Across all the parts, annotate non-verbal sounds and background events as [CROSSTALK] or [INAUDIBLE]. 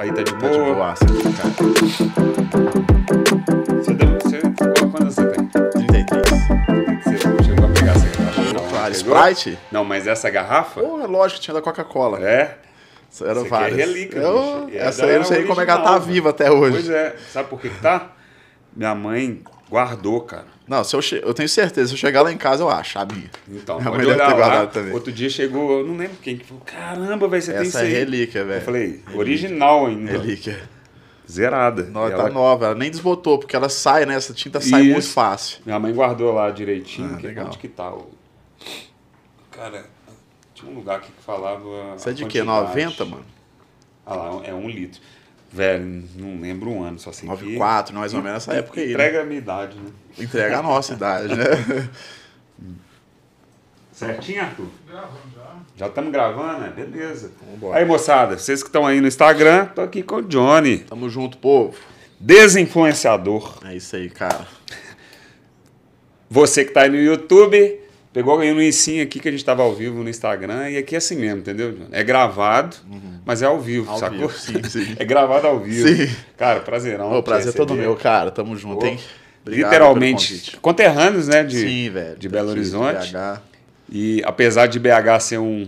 Aí tá de Tá de boa. boa, assim, cara. Você, deu, você qual- quantos você tem? 33. Você chegou a pegar essa garrafa? Não, Claro? Sprite? Não, mas essa garrafa? Pô, é lógico que tinha da Coca-Cola. É. Isso Era Isso aqui é várias. relíquia, Eu- essa aí eu era não sei como é que ela tá original, viva até hoje. Pois é. Sabe por que que tá? Minha mãe guardou, cara. Não, se eu, che... eu tenho certeza, se eu chegar lá em casa, eu acho, a minha. Então, Minha pode olhar ter lá. guardado também. Outro dia chegou, eu não lembro quem que falou, caramba, velho, você tem isso Essa é relíquia, velho. Eu falei, original ainda. Relíquia. Zerada. Não, tá ela- nova, ela nem desbotou, porque ela sai, né? Essa tinta sai Isso. muito fácil. Minha mãe guardou lá direitinho. Ah, que legal. Onde que tá? o- Cara, tinha um lugar aqui que falava. Isso é de quê? quantidade. 90, mano? Ah lá, é um litro. Velho, não lembro um ano, só sei que... 94, mais ou menos essa época aí. né? Entrega a minha idade, né? Entrega a nossa idade, né? [LAUGHS] Certinho, Arthur? Já estamos gravando, né? Beleza. Vambora. Aí, moçada, vocês que estão aí no Instagram, tô aqui com o Johnny, Tamo junto, povo. desinfluenciador. É isso aí, cara. Você que tá aí no YouTube, pegou aí no ensino aqui que a gente tava ao vivo no Instagram, e aqui é assim mesmo, entendeu? É gravado, mas é ao vivo, Uhum. Ao sacou? vivo, sim, sim. [LAUGHS] É gravado ao vivo. Sim. Cara, prazerão. O prazer é todo meu, cara. Tamo junto, Pô, hein? Obrigado Literalmente, conterrâneos, né? De, Sim, velho. de Belo Horizonte. BH. E apesar de BH ser um,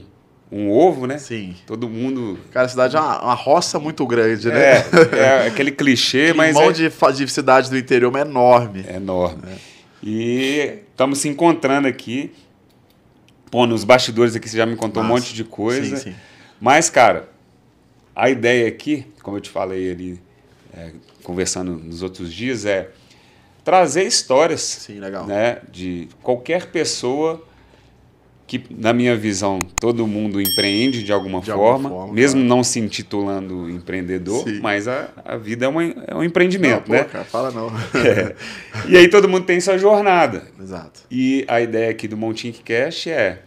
um ovo, né? Sim. Todo mundo. Cara, a cidade é uma, uma roça muito grande, né? É, é [LAUGHS] aquele clichê, mas Climão é, de, de cidade do interior é enorme. é enorme. E estamos se encontrando aqui. Pô, nos bastidores aqui você já me contou um Massa. monte de coisa. Sim, sim. Mas, cara, a ideia aqui, como eu te falei ali, é, conversando nos outros dias, é trazer histórias Sim, legal. né, de qualquer pessoa que, na minha visão, todo mundo empreende de alguma De alguma forma, forma, mesmo claro. não se intitulando empreendedor, Sim. mas a, a vida é, uma, é um Não, empreendimento, pô, né? cara, fala não. [LAUGHS] E aí todo mundo tem sua jornada. Exato. E a ideia aqui do Montink Cash é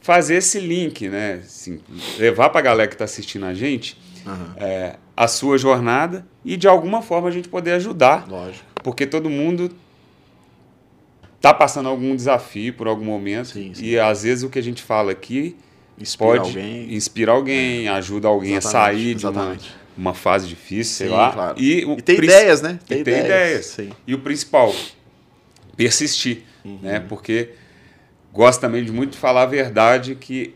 fazer esse link, né? Assim, levar para a galera que está assistindo a gente Aham. é, a sua jornada e de alguma forma a gente poder ajudar Lógico. porque todo mundo tá passando algum desafio por algum momento Sim, sim. e às vezes o que a gente fala aqui Inspira pode alguém. inspirar alguém, ajuda alguém a Exatamente, sair de uma, exatamente. uma fase difícil, sei Sim, lá. claro. E, o E tem ideias, né? e tem ideias. E o principal, persistir, Uhum. né? Porque gosto também de muito falar a verdade que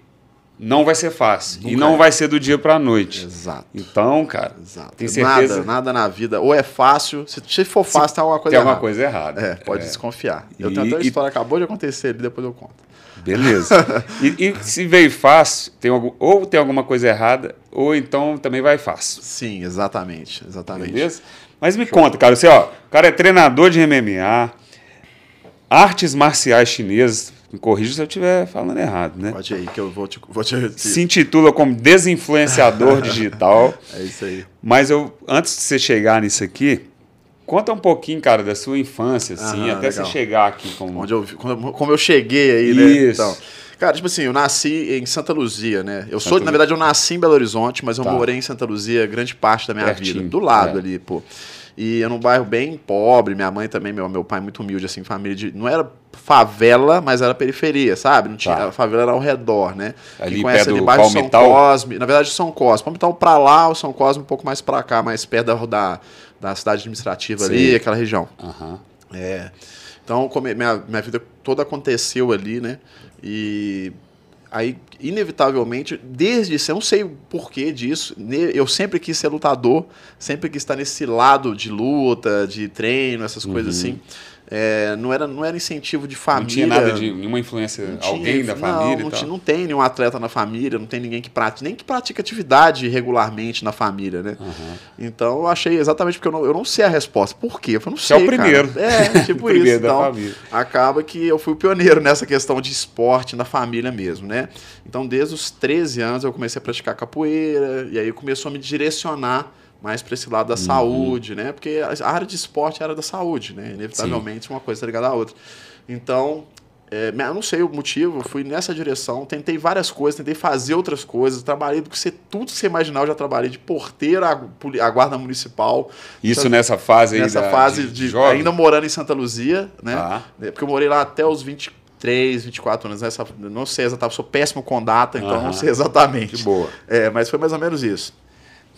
não vai ser fácil e Nunca não é. vai ser do dia para noite. Exato. Então, cara, Exato. tem certeza Nada, nada na vida. Ou é fácil, se, se for fácil, tem alguma coisa tem alguma errada. coisa errada. É, pode desconfiar. Eu E- tenho até uma e- história que acabou de acontecer ali, depois eu conto. Beleza. e, e se veio fácil, tem algum, ou tem alguma coisa errada, ou então também vai fácil. Sim, exatamente. Exatamente. Beleza? Mas me conta, cara, você, ó, o cara é treinador de MMA, artes marciais chinesas, me corrija se eu estiver falando errado, né? Pode ir aí, que eu vou te. Vou te Se intitula como desinfluenciador [LAUGHS] digital. É isso aí. Mas eu, antes de você chegar nisso aqui, conta um pouquinho, cara, da sua infância, assim, Aham, até legal. você chegar aqui como. Onde eu, como eu cheguei aí, né? Isso. Então, cara, tipo assim, eu nasci em Santa Luzia, né? Eu sou, Santa na verdade, eu nasci em Belo Horizonte, mas eu Tá. morei em Santa Luzia grande parte da minha Pertinho, vida. Do lado é. ali, pô. E eu num bairro bem pobre, minha mãe também, meu, meu pai muito humilde, assim, família de. Não era favela, mas era periferia, sabe? Não tinha, Tá. A favela era ao redor, né? Ali Quem conhece ali baixo São? Cosme. Na verdade, São Cosme. Palmital pra lá, o São Cosme um pouco mais pra cá, mais perto da, da, da cidade administrativa ali, Sim. aquela região. Aham. É. Então, come- minha, minha vida toda aconteceu ali, né? E aí, inevitavelmente, desde isso, eu não sei o porquê disso, eu sempre quis ser lutador, sempre quis estar nesse lado de luta, de treino, essas coisas assim. É, não, era, não era incentivo de Não família. tinha nada de nenhuma influência, Não tinha- alguém da não, família não, tinha- não tem nenhum atleta na família, não tem ninguém que pratica, nem que pratica atividade regularmente na família, né? Aham. Então eu achei exatamente porque eu não, eu não sei a resposta. Por quê? Eu não Você é sei. [LAUGHS] o primeiro. cara. É, tipo primeiro isso. Então, família. acaba que eu fui o pioneiro nessa questão de esporte na família mesmo, né? Então, desde os 13 anos eu comecei a praticar capoeira, e aí começou a me direcionar mais para esse lado da Uhum. saúde, né? Porque a área de esporte era da saúde, né? Inevitavelmente uma coisa tá ligada à outra. Então, é, eu não sei o motivo, fui nessa direção, tentei várias coisas, tentei fazer outras coisas, trabalhei do que você, tudo que você imaginar, eu já trabalhei de porteiro à guarda municipal, Isso nessa fase aí nessa fase de, jovem? ainda morando em Santa Luzia, né? É, Porque eu morei lá até os 23, 24 anos. Nessa, não sei exatamente, sou péssimo com data, então Aham. não sei exatamente. De boa. É, mas foi mais ou menos isso.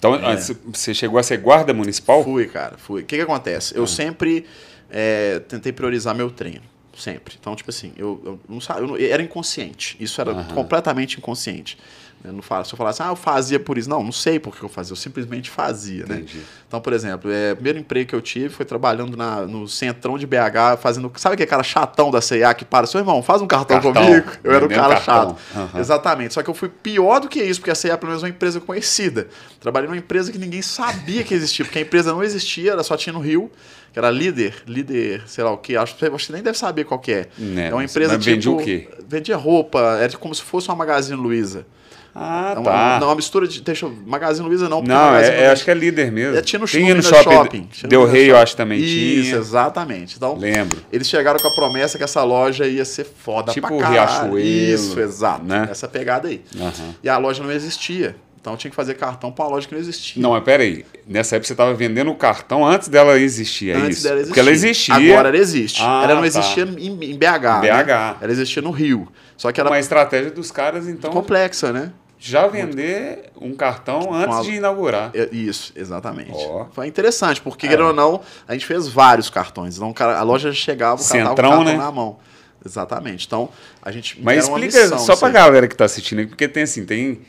Então, É. antes, você chegou a ser guarda municipal? Fui, cara, fui. O que que acontece? Ah. Eu sempre é, tentei priorizar meu treino. Sempre. Então, tipo assim, eu, eu não sa- eu não- era inconsciente. Isso era Aham. completamente inconsciente. Eu não falo, se eu falasse, ah, eu fazia por isso. Não, não sei por que eu fazia, eu simplesmente fazia, né? Entendi. Então, por exemplo, é, o primeiro emprego que eu tive foi trabalhando na, no centrão de BH, fazendo. Sabe aquele cara chatão da CIA que para? Seu irmão, faz um cartão, Cartão. comigo? Eu era o cara cartão. chato. Aham. Exatamente. Só que eu fui pior do que isso, porque a CIA, pelo menos, é uma empresa conhecida. Trabalhei numa empresa que ninguém sabia que existia, porque a empresa não existia, ela só tinha no Rio, que era líder, líder, sei lá o quê. Acho, acho que você nem deve saber qual que é. Né, é uma empresa mas tipo. vendia o quê? Vendia roupa, era como se fosse uma Magazine Luiza. Ah, É uma, tá. não, uma mistura de. Deixa eu, Magazine Luiza não, Não, Magazine é, é, acho que é líder mesmo. é, tinha no Tinha shopping, no shopping. shopping. Tinha Deu. Rei, eu acho também Isso, tinha. exatamente. Então, Lembro. eles chegaram com a promessa que essa loja ia ser foda Tipo pra caralho. Riachuelo, Isso, exato. né? Essa pegada aí. Aham. E a loja não existia. Então eu tinha que fazer cartão pra uma loja que não existia. Não, mas peraí. Nessa época você estava vendendo o cartão antes dela existir, é Antes isso? dela existir. Porque ela existia. Agora ela existe. Ah, ela não tá. existia em, em BH. BH. né? Ela existia no Rio. Só que era Uma estratégia dos caras, então, complexa, né? já vender um cartão antes Com a- de inaugurar. É, Isso, exatamente. Ó. Foi interessante, porque, É. querendo ou não, a gente fez vários cartões. Então, a loja chegava, o com o Centrão, cartão né? na mão. Exatamente. Então, a gente. Mas uma explica missão só pra aí. galera que tá assistindo aí, porque tem assim, tem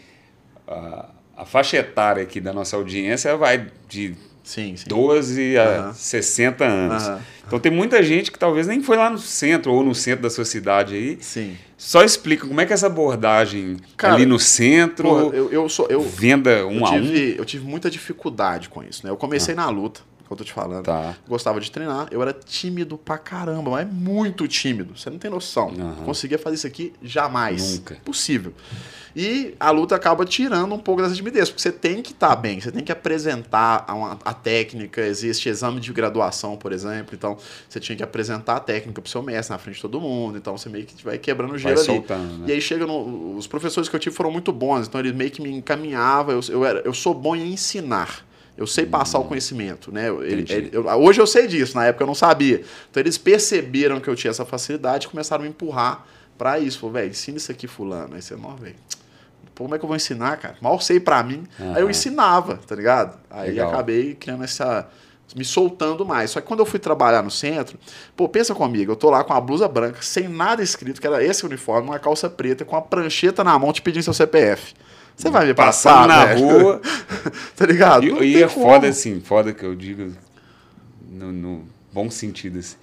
a, a faixa etária aqui da nossa audiência vai de Sim, sim. 12 a Aham. 60 anos. Aham. Então tem muita gente que talvez nem foi lá no centro ou no centro da sua cidade aí. Sim. Só explica como é que é essa abordagem Cara, ali no centro, Porra, eu, eu sou. Eu, venda um eu, a um. tive, eu tive muita dificuldade com isso, né? Eu comecei na luta, como eu tô te falando. Tá. Gostava de treinar. Eu era tímido pra caramba, mas muito tímido. Você não tem noção. Aham. Conseguia fazer isso aqui jamais. Nunca. Possível. E a luta acaba tirando um pouco dessa timidez, porque você tem que estar bem, você tem que apresentar a, uma- a técnica. Existe exame de graduação, por exemplo. Então, você tinha que apresentar a técnica pro seu mestre na frente de todo mundo. Então, você meio que vai quebrando o Vai gelo ali. soltando, né? E aí chega no, os professores que eu tive foram muito bons, então eles meio que me encaminhavam. Eu, eu, era, eu sou bom em ensinar. Eu sei passar o conhecimento, né? Ele- ele- eu- hoje eu sei disso, na época eu não sabia. Então eles perceberam que eu tinha essa facilidade e começaram a me empurrar pra isso. Falou, velho, ensina isso aqui, fulano. Aí você, não, velho. Pô, como é que eu vou ensinar, cara? Mal sei pra mim. Aí eu ensinava, tá ligado? Aí Legal. acabei criando essa. me soltando mais. Só que quando eu fui trabalhar no centro, pô, pensa comigo, eu tô lá com a blusa branca, sem nada escrito, que era esse uniforme, uma calça preta, com a prancheta na mão te pedindo seu CPF. Você vai me Passando passar, na velho? rua. [LAUGHS] tá ligado? E, e é como. foda assim, foda que eu digo no, no bom sentido assim.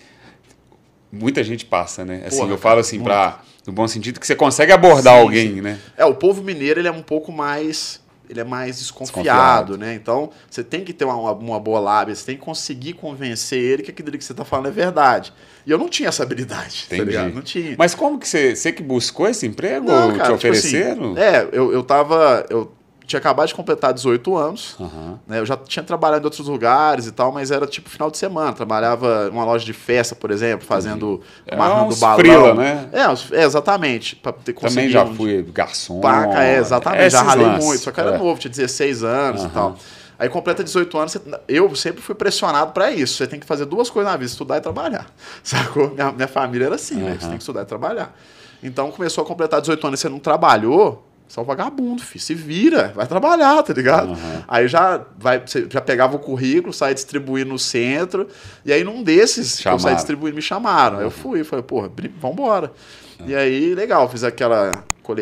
Muita gente passa, né? Assim, Porra, eu falo assim para no bom sentido que você consegue abordar Sim, alguém, né? É, o povo mineiro, ele é um pouco mais. Ele é mais desconfiado, Desconfiado. né? Então, você tem que ter uma, uma boa lábia, você tem que conseguir convencer ele que aquilo que você tá falando é verdade. E eu não tinha essa habilidade, tá Entendi. ligado? Não tinha. Mas como que você, você que buscou esse emprego? Não, cara, te tipo assim, ofereceram? é, eu, eu tava. Eu tinha acabado de completar 18 anos. Aham. né? Eu já tinha trabalhado em outros lugares e tal, mas era tipo final de semana. Trabalhava numa loja de festa, por exemplo, fazendo. É amarrando balão. frila, né? É, é, exatamente. Pra ter Também já um- fui garçom. Paca, é, exatamente. já ralei lances. muito, só que era É. novo, tinha 16 anos e Aham. tal. Aí completa 18 anos, eu sempre fui pressionado pra isso. Você tem que fazer duas coisas na vida, estudar e trabalhar. [LAUGHS] Sacou? Minha, minha família era assim, né? Você tem que estudar e trabalhar. Então começou a completar 18 anos e você não trabalhou, você é um vagabundo, filho. Se vira, vai trabalhar, tá ligado? Aham. Aí já, vai, já pegava o currículo, saia distribuindo no centro, e aí num desses que eu Chamaram. saí distribuindo, me chamaram. Aí eu fui, falei, porra, vambora. E aí, legal, fiz aquela,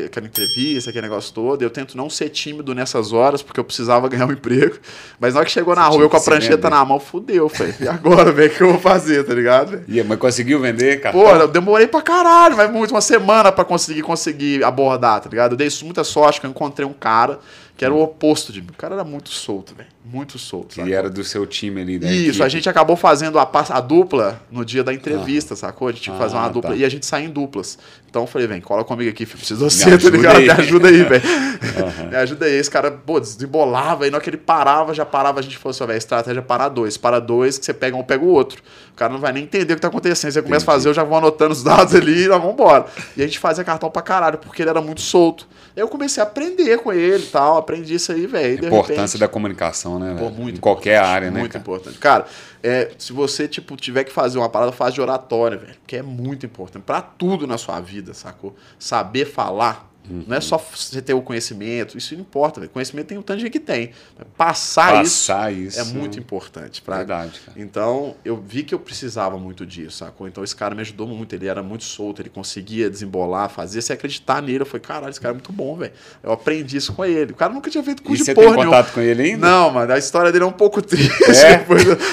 aquela entrevista, aquele negócio todo. Eu tento não ser tímido nessas horas, porque eu precisava [LAUGHS] ganhar um emprego. Mas na hora que chegou na Você rua, eu com a prancheta vender. na mão, fudeu, falei. E agora, [LAUGHS] velho, o que eu vou fazer, tá ligado? E, mas conseguiu vender cartão? Pô, eu demorei pra caralho, mas muito, uma semana pra conseguir, conseguir abordar, tá ligado? Eu dei muita sorte que eu encontrei um cara que era o oposto de mim. O cara era muito solto, velho. Muito solto. sabe? era do seu time ali, da Isso, equipe. a gente acabou fazendo a, a dupla no dia da entrevista, sacou? A gente tinha que fazer uma Ah, dupla tá. e a gente sai em duplas. Então eu falei, vem, cola comigo aqui, filho, preciso você, tá ligado? Me ajuda aí, velho. [LAUGHS] Me ajuda aí. Esse cara, pô, desembolava, e na hora que ele parava, já parava, a gente falou assim, velho, estratégia para dois. Para dois, que você pega um, pega o outro. O cara não vai nem entender o que tá acontecendo. Você começa a fazer, eu já vou anotando os dados ali e nós vamos embora. E a gente fazia cartão pra caralho, porque ele era muito solto. Eu comecei a aprender com ele e tal, aprendi isso aí, velho. Importância repente- da comunicação, né? Pô, muito em qualquer área, né? Muito cara? importante. Cara, é, se você tipo, tiver que fazer uma parada, faz de oratória, velho. Que é muito importante. Pra tudo na sua vida, sacou? Saber falar Não é só você ter o conhecimento, isso não importa. véio. Conhecimento tem o tanto de gente que tem. Passar, Passar isso, isso é muito importante. Pra... Verdade, cara. Então, eu vi que eu precisava muito disso, sacou? Então, esse cara me ajudou muito. Ele era muito solto, ele conseguia desembolar, fazer você acreditar nele. Eu falei, caralho, esse cara é muito bom, velho. Eu aprendi isso com ele. O cara nunca tinha feito E curso você de tem porra nenhuma. contato com ele ainda? Não, mano, a história dele é um pouco [LAUGHS] triste. É?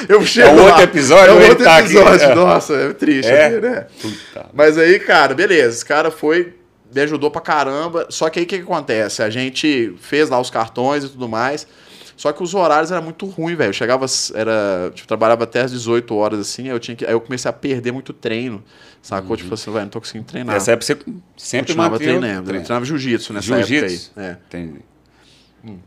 Eu- eu chego É um outro episódio É um outro tá aqui? episódio. É. Nossa, é triste. É? né? Puta. Mas aí, cara, beleza. Esse cara foi, me ajudou pra caramba. Só que aí o que, que acontece? A gente fez lá os cartões e tudo mais. Só que os horários eram muito ruins, velho. Eu chegava, era, tipo, trabalhava até às 18 horas, assim, aí eu tinha que. Aí eu comecei a perder muito treino. Sacou? Tipo assim, velho, não tô conseguindo treinar. Nessa época você sempre Continuava manteve treinando. Eu treino. treinava jiu-jitsu nessa época aí. É. Entendi.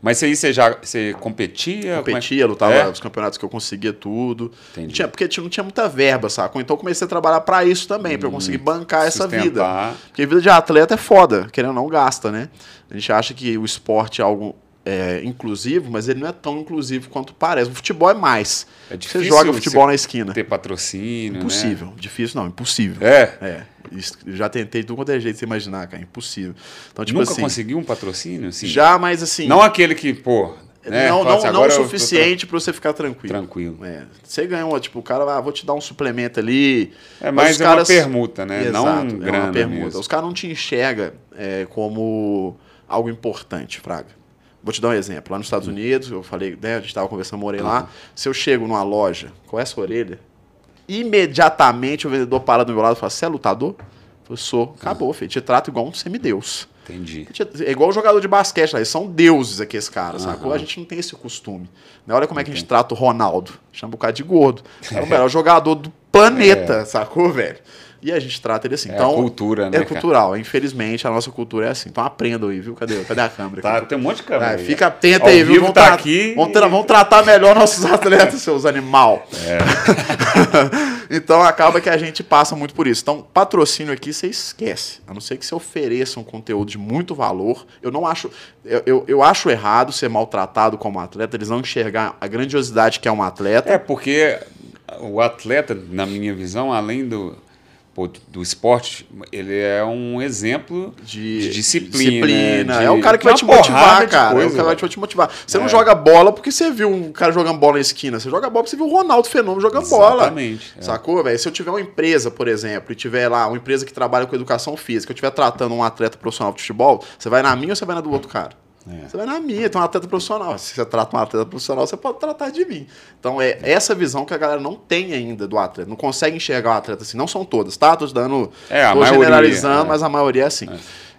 Mas aí você já você competia? É- Competia, lutava É? os campeonatos que eu conseguia tudo. Entendi. Tinha, porque tinha- não tinha muita verba, sacou? Então eu comecei a trabalhar pra isso também, pra eu conseguir bancar essa vida. Sustentar. Porque vida de atleta é foda, querendo ou não, gasta, né? A gente acha que o esporte é algo é, inclusivo, mas ele não é tão inclusivo quanto parece. O futebol é mais. É Você difícil joga futebol na esquina. ter patrocínio, Impossível. Difícil não, impossível. né? É. É. Isso- já tentei tudo quanto é jeito de você imaginar, cara. Impossível. Então, tipo Nunca assim. conseguiu um patrocínio? Assim? Já, mas assim. Não aquele que, pô. Né? não, fala não, assim, não o suficiente pra você ficar tran- tranquilo. Tranquilo. É. Você ganhou, tipo, o cara, ah, vou te dar um suplemento ali. É mais os é caras- uma permuta, né? Exato, não é uma permuta. mesmo. Os caras não te enxergam é, como algo importante, Fraga. Vou te dar um exemplo. Lá nos Estados Unidos, eu falei, né, a gente estava conversando, morei lá. Se eu chego numa loja com essa orelha, imediatamente o vendedor para do meu lado e fala: Você é lutador? Eu sou. Acabou, filho. Te trato igual um semideus. Entendi. É igual o jogador de basquete lá, eles são deuses aqui, esse cara, sacou? A gente não tem esse costume. Né? Olha como é que a gente trata o Ronaldo. Chama o cara de gordo. [LAUGHS] É o melhor jogador do planeta, sacou, velho? E a gente trata ele assim. É então, cultura, né, É cara? cultural. Infelizmente, a nossa cultura é assim. Então aprendam aí, viu? Cadê, cadê a câmera? Tá, tem um monte de câmera. Aí. fica atento Ao aí, viu? Vamos, tá tra- aqui vamos, tra- vamos tratar melhor nossos atletas, seus animal. [LAUGHS] então acaba que a gente passa muito por isso. Então, patrocínio aqui você esquece. A não ser que você ofereça um conteúdo de muito valor. Eu não acho. Eu, eu, eu acho errado ser maltratado como atleta, eles não enxergar a grandiosidade que é um atleta. É, porque o atleta, na minha visão, além do, pô, do esporte, ele é um exemplo de, de, disciplina. disciplina. de- é o cara que vai te motivar, cara. é o coisa, cara que vai te motivar. Você não É. joga bola porque você viu um cara jogando bola na esquina. Você joga bola porque você viu o Ronaldo Fenômeno jogando bola. Exatamente. é. Sacou, velho? Se eu tiver uma empresa, por exemplo, e tiver lá uma empresa que trabalha com educação física, eu estiver tratando um atleta profissional de futebol, você vai na minha ou você vai na do outro cara? É. Você vai na minha, tem um atleta profissional. Se você trata um atleta profissional, você pode tratar de mim. Então é essa visão que a galera não tem ainda do atleta. Não consegue enxergar o atleta assim. Não são todas, tá? Tô dando. É, a tô maioria, generalizando, é. mas a maioria é assim.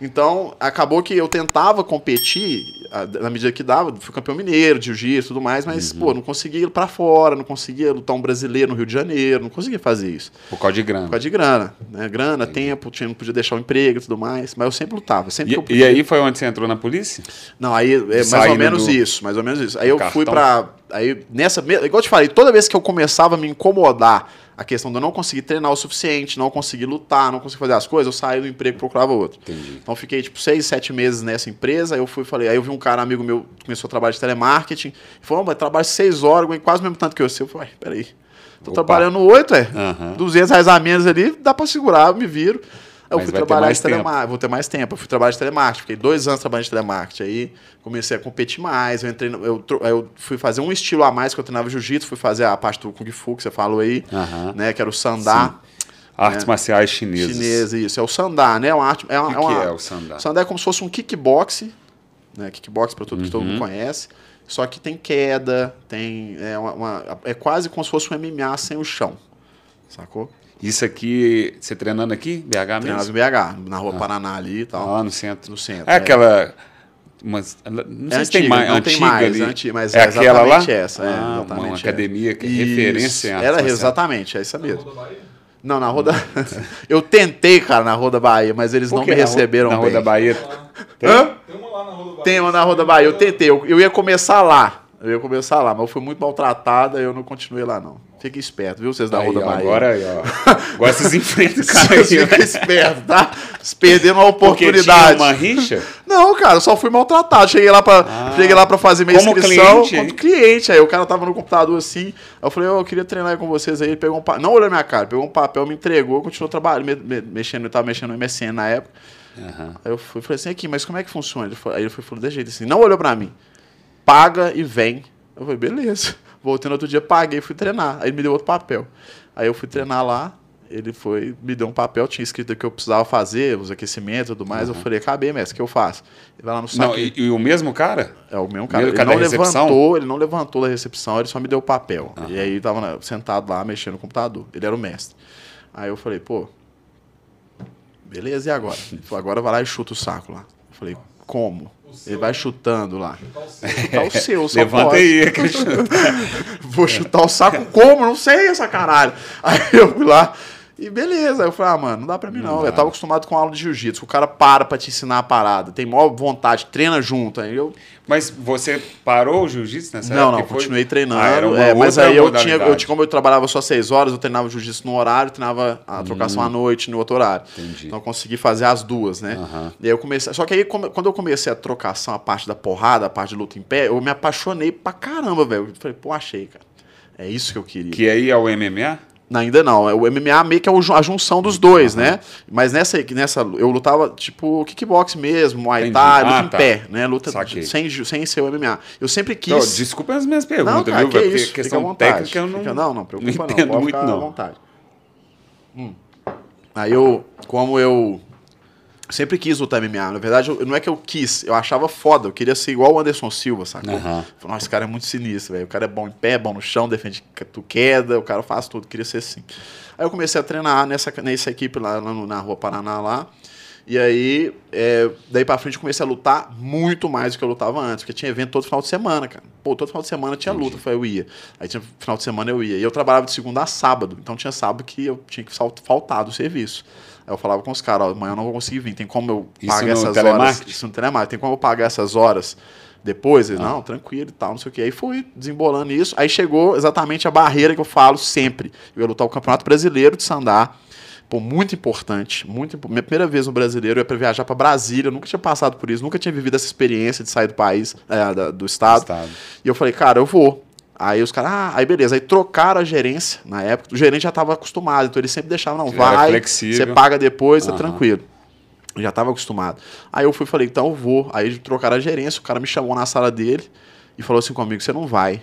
Então, acabou que eu tentava competir na medida que dava, fui campeão mineiro, de jiu-jitsu e tudo mais, mas, Uhum. pô, não conseguia ir pra fora, não conseguia lutar um brasileiro no Rio de Janeiro, não conseguia fazer isso. Por causa de grana. Por causa de grana, né? Grana, tempo, tinha, não podia deixar o emprego e tudo mais, mas eu sempre lutava, sempre E, e aí foi onde você entrou na polícia? Não, aí é mais Saindo ou menos do- isso, mais ou menos isso. Aí eu cartão. fui pra. Aí nessa. Igual eu te falei, toda vez que eu começava a me incomodar a questão de eu não conseguir treinar o suficiente, não conseguir lutar, não conseguir fazer as coisas, eu saí do emprego e procurava outro. Entendi. Então fiquei tipo seis, sete meses nessa empresa. Aí eu fui falei, aí eu vi um cara amigo meu que começou a trabalhar de telemarketing. Ele falou, mas trabalho seis horas, quase o mesmo tanto que eu. Eu falei, peraí. Tô Opa. trabalhando oito, é. Aham. 200 reais a menos ali, dá pra segurar, eu me viro. Eu Mas fui trabalhar de telemarketing, vou ter mais tempo. Eu fui trabalhar de telemarketing, fiquei dois anos trabalhando de telemarketing. Aí comecei a competir mais. Eu entrei, no- eu, eu fui fazer um estilo a mais que eu treinava jiu-jitsu, fui fazer a parte do Kung Fu que você falou aí, Aham. né? Que era o Sandá Artes marciais chinesas. chinesa, isso. É o Sandá, né? É uma arte. É, uma, O que, é, uma- que é o sandá? Sandá é como se fosse um kickbox, né? Kickbox para todo que todo mundo Uhum. conhece. Só que tem queda, tem. É, uma, uma- é quase como se fosse um MMA sem o chão. Sacou? Isso aqui, você treinando aqui, BH Treinava mesmo? em BH, na rua Paraná ali e tal. Lá no centro. No centro. É aquela. Umas, não sei É se tem antiga, mais. não antiga tem mais, ali. é antiga, mas é é aquela lá? exatamente essa, é, Ah, exatamente uma academia que é Isso, referência Era marciais. exatamente, é essa mesmo. Não, na Rua da... [LAUGHS] Eu tentei, cara, na Rua da Bahia, mas eles não me na Rua- receberam Na bem. Rua da Bahia. Hã? Tem uma lá na Rua do Bahia. Tem uma na Rua da Bahia. Eu tentei, eu, eu ia começar lá. Eu ia começar lá, mas eu fui muito maltratada e eu não continuei lá, não. Fique esperto, viu, vocês da Rua Aí, da ó, Bahia. agora aí, ó. Agora vocês enfrentam o [LAUGHS] cara aí. né? fiquem espertos, tá? Perderam uma Porque tinha oportunidade. uma rixa? Não, cara, eu só fui maltratado. Cheguei lá pra, Ah. cheguei lá pra fazer minha Como inscrição. cliente, como cliente. Aí o cara tava no computador assim. Aí eu falei, "Ô, eu queria treinar com vocês aí. Ele pegou um papel. Não olhou minha cara, pegou um papel, me entregou, continuou trabalhando, me- me- mexendo, eu tava mexendo no MSN na época. Aham. Aí eu fui, falei assim, aqui, mas como é que funciona? Ele foi, aí ele foi, falou desse jeito assim, não olhou pra mim. Paga e vem. Eu falei, beleza. [LAUGHS] Voltei no outro dia, paguei, fui treinar. Aí ele me deu outro papel. Aí eu fui treinar lá, ele foi, me deu um papel, tinha escrito o que eu precisava fazer, os aquecimentos e tudo mais. Eu falei, acabei, mestre, o que eu faço? Ele vai lá no Não, saque. e, e o mesmo cara? É o mesmo cara. Mesmo Ele cara não levantou, ele não levantou da recepção, ele só me deu o papel. E aí eu tava sentado lá mexendo no computador. Ele era o mestre. Aí eu falei, pô, beleza, e agora? Ele falou, agora vai lá e chuta o saco lá. Eu falei, como? Ele vai chutando lá. Chutar o seu, [LAUGHS] só Levanta pode. aí. Vou chutar o saco como? Não sei essa caralho. Aí eu fui lá e beleza. Aí eu falei, ah, mano, não dá pra mim não. Não Eu tava acostumado com aula de jiu-jitsu. O cara para pra te ensinar a parada. Tem maior vontade, treina junto. Aí eu Mas você parou o jiu-jitsu nessa não, época? não, Que foi- continuei treinando. Ah, é, mas aí eu tinha, eu tinha, como eu trabalhava só seis horas, eu treinava jiu-jitsu no horário, treinava a trocação à noite no outro horário. Hum. Entendi. Então eu consegui fazer as duas, né? Aham. E aí eu comecei. Só que aí, quando eu comecei a trocação, a parte da porrada, a parte de luta em pé, eu me apaixonei pra caramba, velho. Eu falei, pô, achei, cara. É isso que eu queria. Que aí é o MMA? Ainda não. É O MMA meio que é a junção dos dois, né? Mas nessa, nessa eu lutava tipo kickbox mesmo, Muay. Thai, luta Ah, em tá. pé, né? Luta Saquei. sem, sem ser o MMA. Eu sempre quis. Desculpa as minhas perguntas, não, cara, viu? que velho? isso. À questão vontade. técnica eu não, Fica- não, não preocupa [LAUGHS] não. Pode muito, ficar à não. vontade. Hum. Aí eu, como eu sempre quis lutar MMA, na verdade, eu- não é que eu quis, eu achava foda, eu queria ser igual o Anderson Silva, sacou? Aham. Falei, Nossa, esse cara é muito sinistro, velho. O cara é bom em pé, bom no chão, defende que tu queda, o cara faz tudo, queria ser assim. Aí eu comecei a treinar nessa, nessa equipe lá, lá no- na Rua Paraná lá. E aí, é, daí pra frente, eu comecei a lutar muito mais do que eu lutava antes, porque tinha evento todo final de semana, cara. Pô, todo final de semana tinha luta, foi eu ia. Aí tinha final de semana eu ia. E eu trabalhava de segunda a sábado, então tinha sábado que eu tinha que faltar do serviço. Eu falava com os caras, ó, amanhã eu não vou conseguir vir, tem como eu Isso pagar essas horas. Isso no telemarketing, tem como eu pagar essas horas depois? Ele, não, tranquilo e tal, não sei o que. Aí fui desembolando isso. Aí chegou exatamente a barreira que eu falo sempre. Eu ia lutar o Campeonato Brasileiro de Sandá. Pô, muito importante, muito Minha primeira vez no brasileiro, eu ia pra viajar pra Brasília, eu nunca tinha passado por isso, nunca tinha vivido essa experiência de sair do país, é, do estado. Estado. E eu falei, cara, eu vou. Aí os caras, ah, aí beleza. Aí trocaram a gerência na época. O gerente já estava acostumado, então ele sempre deixava, não, era vai, flexível. você paga depois, tá Aham. tranquilo. Eu já estava acostumado. Aí eu fui e falei, então eu vou. Aí trocaram a gerência, o cara me chamou na sala dele e falou assim comigo, você não vai. Eu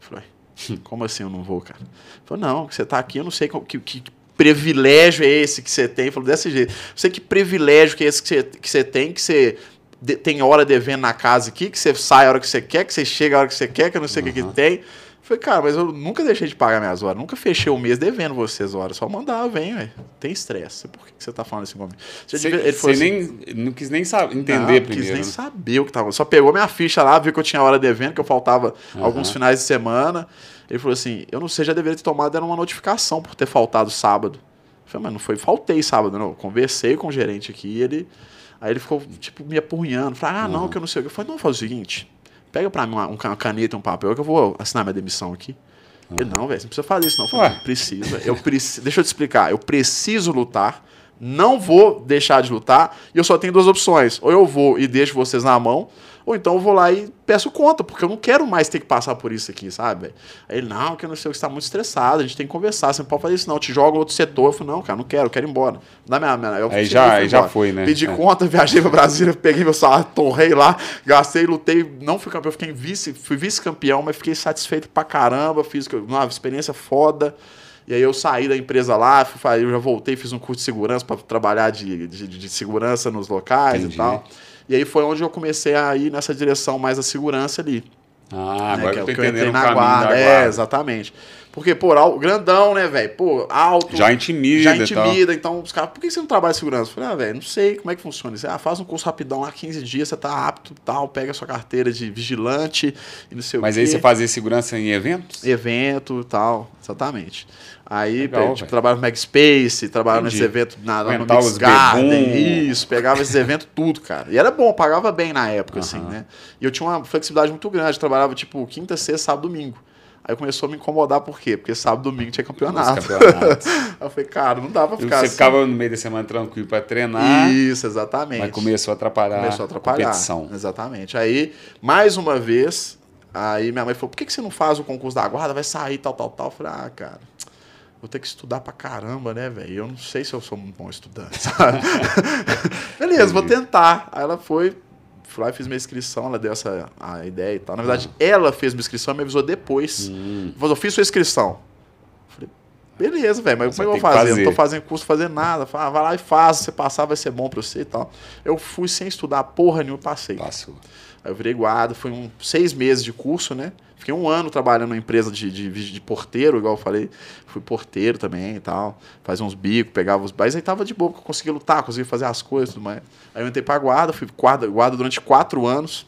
falei, [LAUGHS] como assim eu não vou, cara? Ele falou, não, você tá aqui, eu não sei qual- que, que privilégio é esse que você tem. Ele falou, desse jeito. Não sei que privilégio que é esse que você, que você tem, que você de- tem hora devendo na casa aqui, que você sai a hora que você quer, que você chega a hora que você quer, que eu não sei o que, que tem. Falei, cara, mas eu nunca deixei de pagar minhas horas, nunca fechei o mês devendo vocês horas. Só mandar, vem, velho. Tem estresse. Por que que você tá falando assim comigo? Você devia- ele falou assim, nem, não quis nem saber, entender não, primeiro. quis nem né? saber o que tava. Só pegou minha ficha lá, viu que eu tinha hora devendo, que eu faltava alguns finais de semana. Ele falou assim: Eu não sei, já deveria ter tomado era uma notificação por ter faltado sábado. Eu falei, mas não foi, faltei sábado, não. Eu conversei com o gerente aqui e ele. Aí ele ficou, tipo, me apurrinhando. Falei, ah, não, que eu não sei o que. Eu falei, não, faz o seguinte: pega pra mim uma, um uma caneta e um papel que eu vou assinar minha demissão aqui. Ele, não, velho, você não precisa fazer isso, não. Eu falei, Ué. Precisa. Eu preciso. Deixa eu te explicar. Eu preciso lutar. Não vou deixar de lutar. E eu só tenho duas opções. Ou eu vou e deixo vocês na mão. Ou então eu vou lá e peço conta, porque eu não quero mais ter que passar por isso aqui, sabe? Aí ele, não, que eu não sei o que você tá muito estressado, a gente tem que conversar, você não pode fazer isso, não. Te jogo outro setor. Eu falei, não, cara, não quero, eu quero ir embora. Dá minha, minha, eu Aí já- fui aí já foi, né? Pedi É. conta, [LAUGHS] viajei pra Brasília, peguei meu salário, torrei lá, gastei, lutei, não fui campeão, fiquei vice, fui vice-campeão, mas fiquei satisfeito pra caramba, fiz uma experiência foda. E aí eu saí da empresa lá, fui, eu já voltei, fiz um curso de segurança para trabalhar de, de, de segurança nos locais Entendi. e tal. E aí foi onde eu comecei a ir nessa direção mais da segurança ali. Ah, né, agora que, eu é tô o que eu entrei entendendo na guarda. da É, guarda. exatamente. Porque, pô, grandão, né, velho? Pô, alto. Já intimida Já e tal. intimida, então os caras, por que você não trabalha de segurança? Eu falei, ah, velho, não sei como é que funciona isso. Ah, faz um curso rapidão lá, 15 dias, você tá apto tal, pega a sua carteira de vigilante e não sei Mas o quê. aí você fazia segurança em eventos? Evento e tal, exatamente. Aí, Legal, tipo, trabalhava no Magspace, trabalhava Entendi. nesse evento na, lá no Mix Garden, isso, pegava esses eventos tudo, cara. E era bom, pagava bem na época, assim, Aham. né? E eu tinha uma flexibilidade muito grande, trabalhava, tipo, quinta, sexta, sábado, domingo. Aí começou a me incomodar, por quê? Porque sábado e domingo tinha campeonato. [LAUGHS] Eu falei, cara, não dá pra ficar você assim. ficava no meio da semana tranquilo pra treinar, Isso, exatamente. mas começou a atrapalhar, Começou a atrapalhar. competição. Exatamente. Aí, mais uma vez, aí minha mãe falou: por que, que você não faz o concurso da guarda? Vai sair, tal, tal, tal. Eu falei, ah, cara, vou ter que estudar pra caramba, né, velho? Eu não sei se eu sou um bom estudante, sabe? [LAUGHS] Beleza, vou tentar. Aí ela foi, fui lá e fiz minha inscrição, ela deu essa a ideia e tal. Na verdade, ela fez minha inscrição e me avisou depois. Hum. Falou, eu fiz sua inscrição. Falei, beleza, velho, mas Você como é que eu vou fazer? Eu fazer. não tô fazendo curso, fazer nada. Fala, ah, vai lá e faz, se você passar vai ser bom pra você e tal. Eu fui sem estudar porra nenhuma e passei. Passou. Aí eu virei guarda, foi um seis meses de curso, né? Fiquei um ano trabalhando numa empresa de, de, de porteiro, igual eu falei. Fui porteiro também e tal. Fazia uns bicos, pegava os... Mas aí tava de boa, porque eu conseguia lutar, conseguia fazer as coisas e tudo mais. Aí eu entrei pra guarda, fui guarda, guarda durante quatro anos.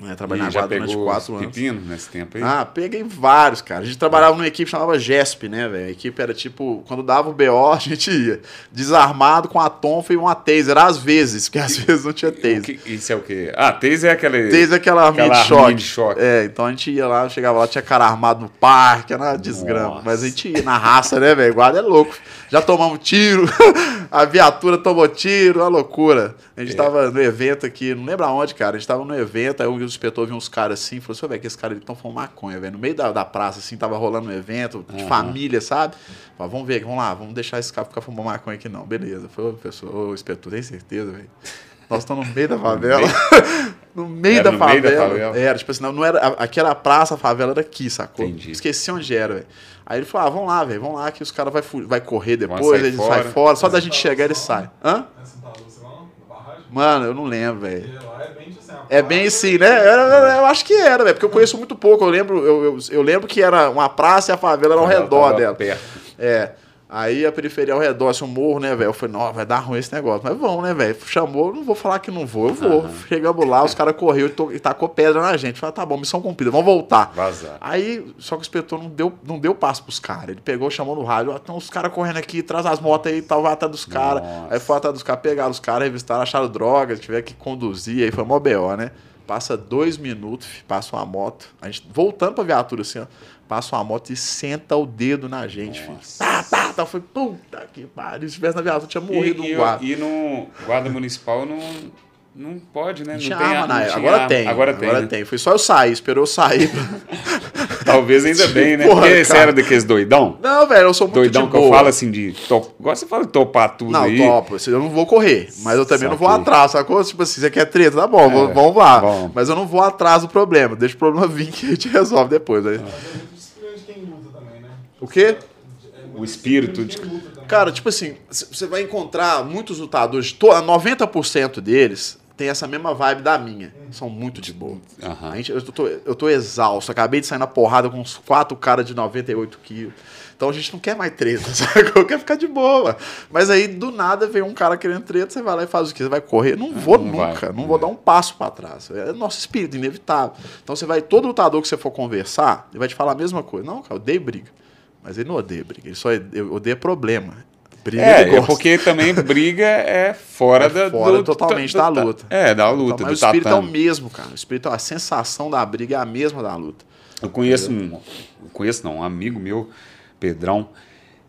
Né? Trabalhei E na guarda durante quatro os anos. pepino nesse tempo aí? Ah, peguei vários, cara. A gente trabalhava numa equipe que chamava GESP, né, velho? A equipe era tipo, quando dava o BO, [LAUGHS] a gente ia desarmado com a tonfa e uma taser, às vezes, porque às vezes não tinha taser. que- isso é o quê? Ah, taser é aquele... Taser é aquela arminha aquela de choque. de choque. É, então a gente ia lá, chegava lá, tinha cara armado no parque, era uma desgrama. Mas a gente ia na raça, né, velho? Guarda é louco. Já tomamos tiro, [LAUGHS] a viatura tomou tiro, uma loucura. A gente É. tava no evento aqui, não lembro aonde, cara. A gente tava no evento, aí o inspetor viu uns caras assim, falou assim, "Ô, velho, que esse cara estão fumando maconha, velho. No meio da, da praça, assim, tava rolando um evento de Aham. família, sabe? Falei, vamos ver, vamos lá, vamos deixar esse cara ficar fumando maconha aqui não. Beleza. Foi, professor, ô, inspetor, tem certeza, velho? Nós estamos no meio da favela. no meio, [LAUGHS] Era da, no favela. meio da favela? Era, tipo assim, não, não era. a- Aquela praça, a favela era aqui, sacou? Entendi. Esqueci onde era, velho. Aí ele falou: ah, vamos lá, velho, vamos lá, que os caras vai, vai correr depois, eles fora. saem fora. Só da gente chegar ele sai. Hã? É na barragem? Mano, eu não lembro, velho. É bem assim, É bem praça- assim, né? Eu, eu- eu acho que era, velho, porque eu conheço muito pouco. Eu lembro, eu, eu, eu lembro que era uma praça e a favela era ao redor dela. perto. É. Aí a periferia ao redor, assim, um morro, né, velho? Eu falei, não, vai dar ruim esse negócio. Mas vamos, né, velho? Chamou, não vou falar que não vou, eu vou. Chegamos lá, os caras correram e to- e tacou pedra na gente. Falei, tá bom, missão cumprida, vamos voltar. Vazar. Aí, só que o inspetor não deu, não deu passo pros caras. Ele pegou, chamou no rádio, ó, tem uns caras correndo aqui, traz as motos aí e tal, vai atrás dos caras. Aí foi atrás dos caras, pegaram os caras, revistaram, acharam droga, tiver que conduzir, aí foi mó B.O., né? Passa dois minutos, passa uma moto. A gente voltando pra viatura assim, ó. Passa uma moto e senta o dedo na gente, filho. Nossa. Tá, tá, tá. Foi, puta que pariu. Se tivesse na viatura, tinha morrido e, um guarda. e, no guarda municipal não, não pode, né? Não, Tinha tem arma não tinha Agora arma. tem. Agora tem. Agora né? tem. Foi só eu sair, esperou eu sair. [LAUGHS] Talvez ainda [LAUGHS] bem, né? Porra, Porque você era daqueles doidão? Não, velho, eu sou muito Doidão que eu boa. falo assim de. Top... Igual você fala de topar tudo Não, aí. topo. Eu não vou correr, mas eu também não vou atrás, sacou? Tipo assim, você quer treta, tá bom, É, vamos lá. vamos. Mas eu não vou atrás do problema. Deixa o problema [LAUGHS] vir que a gente resolve depois. Aí. Mas é muito disciplina de quem luta também, né? O quê? O espírito de. Cara, tipo assim, você vai encontrar muitos lutadores, to- 90% deles tem essa mesma vibe da minha. São muito de boa. A gente, eu, tô, eu tô exausto. Acabei de sair na porrada com uns quatro caras de 98 quilos. Então a gente não quer mais treta, [LAUGHS] sabe? Eu quero ficar de boa. Mas aí, do nada, vem um cara querendo treta, você vai lá e faz o quê? Você vai correr? Não vou não nunca. vai. não vou dar um passo pra trás. É nosso espírito, inevitável. Então você vai, todo lutador que você for conversar, ele vai te falar a mesma coisa. Não, cara, eu odeio briga. Mas ele não odeia briga. Ele só odeia problema. Briga É, é porque também briga é fora É da fora do- totalmente do- da luta. É, da luta, Então, mas o espírito é o tatame. mesmo, cara. O espírito, a sensação da briga é a mesma da luta. Eu conheço um. eu conheço não, um amigo meu, Pedrão.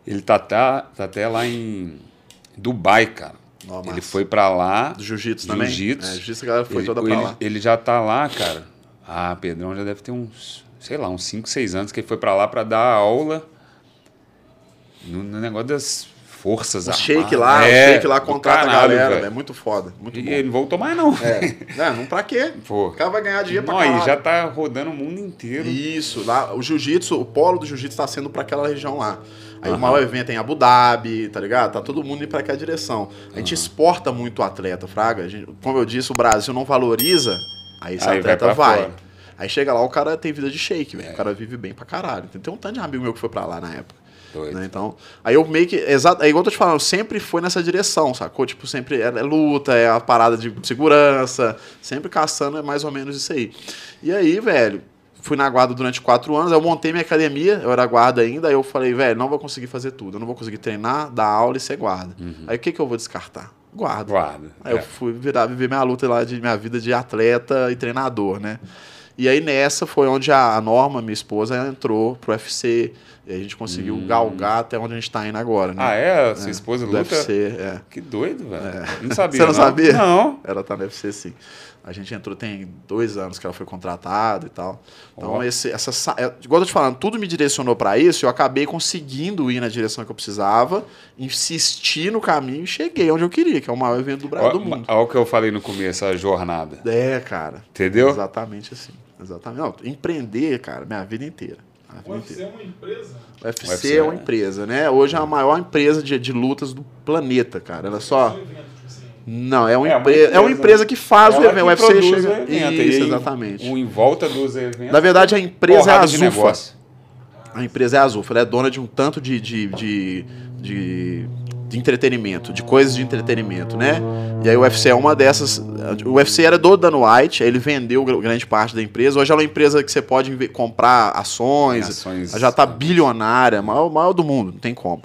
Ele tá, tá, tá até lá em Dubai, cara. Ó, ele foi pra lá. Do jiu-jitsu também? Jiu-jitsu. É, jiu-jitsu a galera foi ele, toda pra ele, lá. ele já tá lá, cara. Ah, Pedrão já deve ter uns, sei lá, uns 5, 6 anos que ele foi pra lá pra dar aula no, no negócio das forças O shake lá, É, o shake lá contrata a caralho, galera. velho. É muito foda. Muito E bom. ele não voltou mais, não. É. [LAUGHS] Não, não pra quê? Pô. O cara vai ganhar dinheiro pra caralho. já tá rodando o mundo inteiro. Isso, lá, o jiu-jitsu, o polo do jiu-jitsu tá sendo pra aquela região lá. Aí o maior evento é em Abu Dhabi, tá ligado? Tá todo mundo indo pra aquela direção. A gente exporta muito o atleta, Fraga. A gente- como eu disse, o Brasil não valoriza, aí esse Aí vai atleta vai. fora. Aí chega lá, o cara tem vida de shake, velho. É. O cara vive bem pra caralho. Tem um tanto de amigo meu que foi pra lá na época. Né? Então, aí eu meio que. Exato, é igual eu tô te falando, sempre foi nessa direção, sacou? Tipo, sempre é, é luta, é a parada de segurança, sempre caçando é mais ou menos isso aí. E aí, velho, fui na guarda durante quatro anos, eu montei minha academia, eu era guarda ainda, aí eu falei, velho, não vou conseguir fazer tudo, eu não vou conseguir treinar, dar aula e ser guarda. Aí o que, que eu vou descartar? Guarda. Guarda. Aí eu É. fui virar, viver minha luta lá de minha vida de atleta e treinador, né? E aí nessa foi onde a a Norma, minha esposa, entrou pro UFC. E a gente conseguiu galgar até onde a gente tá indo agora, né? Hum. Ah, é? Sua esposa Do luta? UFC, é. Que doido, velho. Não sabia. Você não sabia? Não. Ela tá no UFC sim. A gente entrou tem dois anos que ela foi contratada e tal. Então, Ó. esse, essa, sa- é, igual eu tô te falando, tudo me direcionou para isso. Eu acabei conseguindo ir na direção que eu precisava, insisti no caminho e cheguei onde eu queria, que é o maior evento do Brasil do mundo. Olha o que eu falei no começo, a jornada. É, cara. Entendeu? Exatamente assim. Exatamente. Não, empreender, cara, minha vida inteira. A O vida inteira. UFC é uma empresa? O UFC, UFC é uma é. empresa, né? Hoje é a maior empresa de, de lutas do planeta, cara. Ela só. evento, tipo assim. Não, é uma, É uma empresa, é uma empresa. empresa que faz o evento. O UFC chega. o evento, e Isso, exatamente. o em volta dos eventos. Na verdade, a empresa é a Azufa. A empresa é a Azufa. Ela é dona de um tanto de, de, de, de, de entretenimento, de coisas de entretenimento, né? E aí o UFC é uma dessas. O UFC era do Dana White, aí ele vendeu gr- grande parte da empresa. Hoje ela é uma empresa que você pode comprar ações, Ações. ela já está bilionária, maior, maior do mundo, não tem como.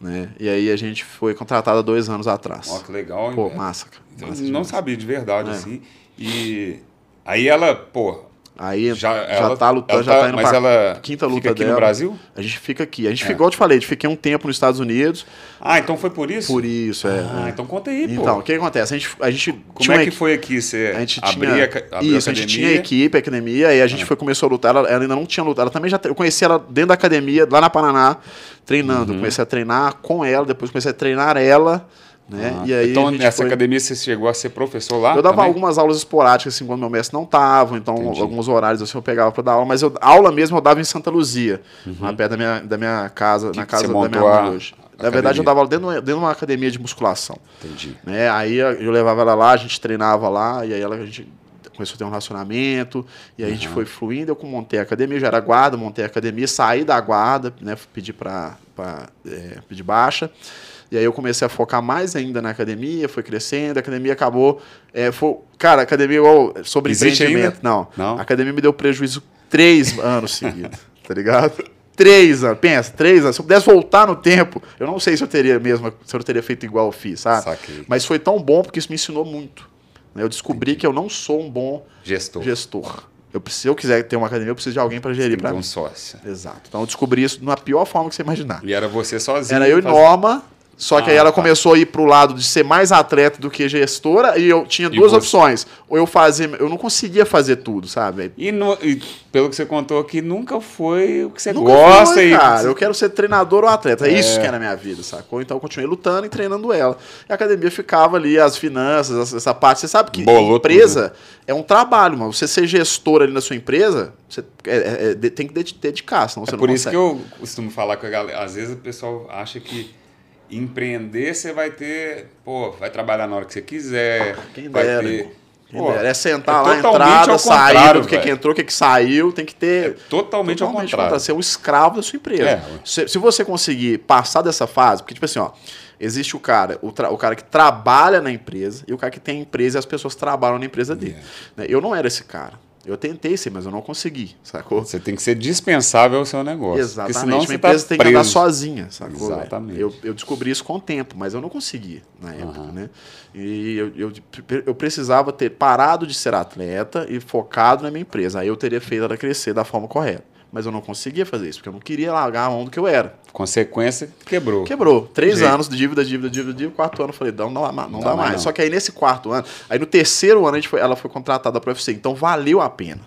Né? E aí a gente foi contratada dois anos atrás. Ó, que legal. hein, Pô, massa, cara. Massa não sabia de verdade, É. assim. E aí ela, pô, Aí já, já, ela, tá lutando, já tá indo Mas pra ela quinta fica luta aqui dela. no Brasil? A gente fica aqui. A gente É. ficou, eu te falei, a gente fiquei um tempo nos Estados Unidos. Ah, então foi por isso? Por isso, é. Ah, é. então conta aí, pô. Então, o que acontece? A gente, a gente Como é que foi aqui? Você A gente abria, tinha, a abriu isso, a gente tinha equipe, academia, e a gente foi, começou a lutar. Ela, ela ainda não tinha lutado. Ela também já. Eu conheci ela dentro da academia, lá na Paraná, treinando. Uhum. Comecei a treinar com ela, depois comecei a treinar ela, né? Ah, e aí. então, nessa foi- academia você chegou a ser professor lá? Eu dava também? algumas aulas esporádicas, assim, quando meu mestre não tava, então Entendi. alguns horários assim, eu pegava para dar aula, mas eu, aula mesmo eu dava em Santa Luzia, lá perto da minha, da minha casa, Uhum. Que na que casa da minha mãe hoje. Na academia? verdade, eu dava aula dentro, de uma- dentro de uma academia de musculação. Entendi. né? Aí eu levava ela lá, a gente treinava lá, e aí ela, a gente começou a ter um relacionamento, e aí a gente foi fluindo, eu montei a academia, já era guarda, montei a academia, saí da guarda, né, pedi para pedir baixa, e aí eu comecei a focar mais ainda na academia, foi crescendo, a academia acabou, é, foi, cara, a academia igual sobre Existe empreendimento, não, Não? a academia me deu prejuízo três anos seguidos, [LAUGHS] tá ligado? Três anos, pensa, três anos. Se eu pudesse voltar no tempo, eu não sei se eu teria mesmo, se eu teria feito igual eu fiz, sabe? Saquei. Mas foi tão bom porque isso me ensinou muito. né? Eu descobri que eu não sou um bom Gestor. gestor. Eu, se eu quiser ter uma academia, eu preciso de alguém para gerir para um mim. sócio. Exato. Então eu descobri isso na pior forma que você imaginar. E era você sozinho. Era eu e fazendo- Norma, só que Ah, aí ela tá. começou a ir pro lado de ser mais atleta do que gestora e eu tinha duas você? opções. Ou eu fazia, eu não conseguia fazer tudo, sabe? E, no- e pelo que você contou aqui, nunca foi o que você Nunca gosta foi, e. cara. Eu quero ser treinador ou atleta. É, É. isso que era a minha vida, sacou? Então eu continuei lutando e treinando ela. E a academia ficava ali, as finanças, essa- parte. Você sabe que Bolou empresa é um trabalho, mano. Você ser gestor ali na sua empresa, você é- é- é- tem que ded- dedicar, senão É você não por isso que eu costumo falar com a galera. Às vezes o pessoal acha que empreender você vai ter. Pô, vai trabalhar na hora que você quiser. Quem vai dera, ter. irmão. Quem Pô, dera. É sentar é lá, totalmente entrada, saída, contrário, o que, que velho. entrou, o que, que saiu, tem que ter. É totalmente, ao contrário. Ser um escravo da sua empresa. É, se, se você conseguir passar dessa fase, porque, tipo assim, ó, existe o cara, o, o cara que trabalha na empresa e o cara que tem empresa e as pessoas trabalham na empresa dele. É. né? Eu não era esse cara. Eu tentei ser, mas eu não consegui, sacou? Você tem que ser dispensável ao seu negócio. Exatamente. Senão Uma você empresa tá tem que andar sozinha, sacou? Exatamente. Eu, eu descobri isso com o tempo, mas eu não conseguia na época, Aham. né? E eu, eu, eu precisava ter parado de ser atleta e focado na minha empresa. Aí eu teria feito ela crescer da forma correta. Mas eu não conseguia fazer isso, porque eu não queria largar a mão do que eu era. Consequência, quebrou. Quebrou. Três Jeito. anos de dívida, dívida, dívida, dívida. Quarto ano eu falei, não, não, não, Não dá mais. não. Só que aí nesse quarto ano, aí no terceiro ano a gente foi, ela foi contratada para UFC. Então valeu a pena.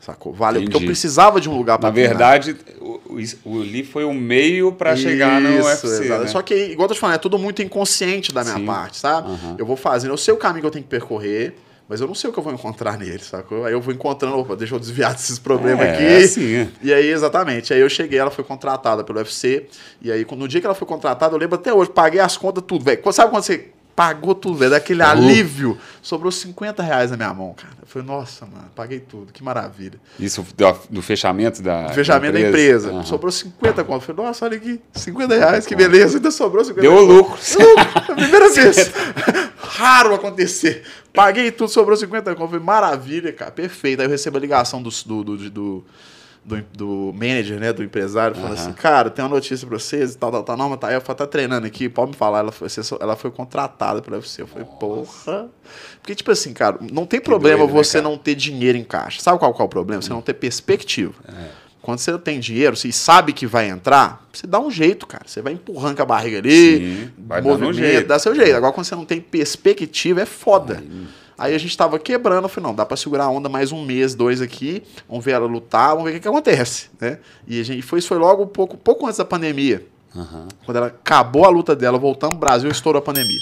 Sacou? Valeu, porque eu Entendi. precisava de um lugar para Na verdade, o, o, o Lee foi o meio pra chegar no UFC. Né? Só que, igual eu tô te falando, é tudo muito inconsciente da minha Sim. parte, sabe? Aham. Eu vou fazendo, eu sei o caminho que eu tenho que percorrer, mas eu não sei o que eu vou encontrar nele, sacou? Aí eu vou encontrando, opa, deixa eu desviar desses problemas é, aqui. É assim, é. E aí, exatamente. Aí eu cheguei, ela foi contratada pelo UFC. E aí, no dia que ela foi contratada, eu lembro até hoje, paguei as contas, tudo, velho. Sabe quando você pagou tudo, velho? Daquele alívio. Sobrou 50 reais na minha mão, cara. Eu falei, nossa, mano, paguei tudo, que maravilha. Isso do, do fechamento da. O fechamento da empresa. Aham. Sobrou 50 conto. Eu falei, nossa, olha aqui, 50 reais, que beleza, ainda sobrou 50 Deu lucro. Lucro, a primeira [LAUGHS] vez. [LAUGHS] Raro acontecer. Paguei tudo, sobrou 50 conto. Falei, maravilha, cara, perfeito. Aí eu recebo a ligação do, do, do, do, do, do manager, né, do empresário, falando Aham. assim, cara, tem uma notícia pra vocês e tal, tal, tal. Não, mas tá aí, ela tá treinando aqui, pode me falar. Ela foi, ela foi contratada pelo UFC. Eu falei, porra. Porque, tipo assim, cara, não tem problema doido, né, você cara? não ter dinheiro em caixa. Sabe qual, qual é o problema? Você não ter perspectiva. Quando você tem dinheiro, você sabe que vai entrar, você dá um jeito, cara. Você vai empurrando com a barriga ali, Sim, vai um jeito. dá seu jeito. Agora, quando você não tem perspectiva, é foda. Aí a gente tava quebrando, eu falei, não, dá pra segurar a onda mais um mês, dois aqui, vamos ver ela lutar, vamos ver o que, que acontece, né? E a gente foi, isso foi logo um pouco, pouco antes da pandemia. Aham. Quando ela acabou a luta dela, voltamos pro Brasil, estourou a pandemia.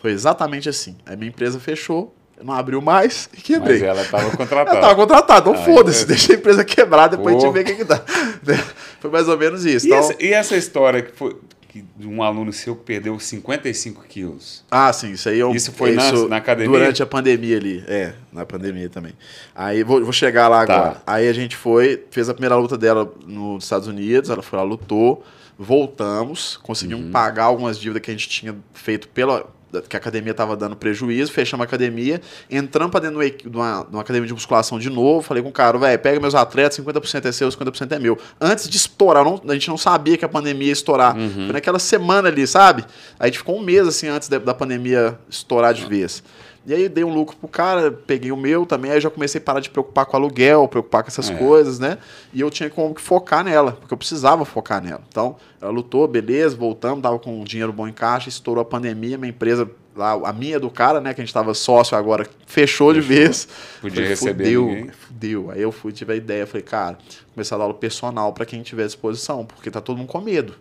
Foi exatamente assim. Aí minha empresa fechou, não abriu mais e quebrei. Mas ela tava [LAUGHS] Eu contratada. tava contratado, então Ah, foda-se, é. deixa a empresa quebrar, depois a Pô. gente vê o que, que dá. [LAUGHS] Foi mais ou menos isso. E, Então, essa, e essa história que foi que de um aluno seu que perdeu 55 quilos? Ah, sim, isso aí um- Isso foi na- na academia? Durante a pandemia ali. É, na pandemia também. Aí vou, vou chegar lá Tá. agora. Aí a gente foi, fez a primeira luta dela nos Estados Unidos, ela foi lá, lutou, voltamos, conseguimos Uhum. pagar algumas dívidas que a gente tinha feito pela. Que a academia estava dando prejuízo, fechamos a academia, entramos para dentro de uma, de uma- de uma academia de musculação de novo, falei com o cara, velho, pega meus atletas, 50% é seu, 50% é meu. Antes de estourar, não- a gente não sabia que a pandemia ia estourar. Uhum. Foi naquela semana ali, sabe? A gente ficou um mês assim antes da, da pandemia estourar de vez. E aí dei um lucro pro cara, peguei o meu também, aí já comecei a parar de preocupar com aluguel, preocupar com essas É. coisas, né? E eu tinha como que focar nela, porque eu precisava focar nela. Então, ela lutou, beleza, voltamos, tava com um dinheiro bom em caixa, estourou a pandemia, minha empresa, lá, a minha do cara, né, que a gente tava sócio agora, fechou, de Fechou. vez. Podia Falei, receber fudeu, ninguém. fudeu. Aí eu fui, tive a ideia, falei, cara, começar a dar aula personal para quem tiver disposição, porque tá todo mundo com medo,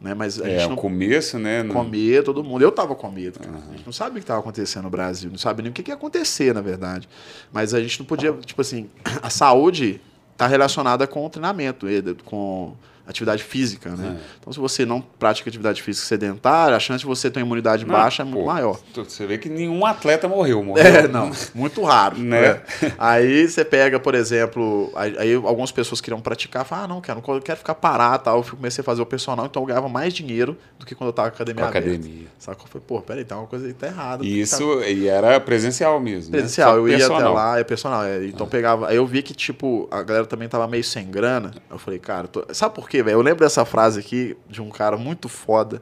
né? Mas a É, gente o não começo, né? não- com medo, todo mundo. Eu tava com medo, cara. A gente não sabia o que estava acontecendo no Brasil, não sabia nem o que, que ia acontecer, na verdade. Mas a gente não podia, tipo assim, [CLEARS THROAT] a saúde está relacionada com o treinamento, com atividade física, né? É. Então, se você não pratica atividade física sedentária, a chance de você ter uma imunidade Não, baixa é muito pô, maior. Você vê que nenhum atleta morreu, morreu. É, não, muito raro. Né? né? [LAUGHS] Aí você pega, por exemplo, aí, aí algumas pessoas queriam praticar, falam, ah, não, quero, não quero ficar parado, tal. Eu comecei a fazer o personal, então eu ganhava mais dinheiro do que quando eu tava com a Com academia a aberta. academia. Sacou? Eu falei, pô, peraí, tem uma coisa aí que tá errada. E isso e era presencial mesmo. né? Presencial, Só eu ia até lá, é personal. é, então pegava. Aí eu vi que, tipo, a galera também tava meio sem grana. Eu falei, cara, tô- sabe por quê, velho? Eu lembro dessa frase aqui de um cara muito foda,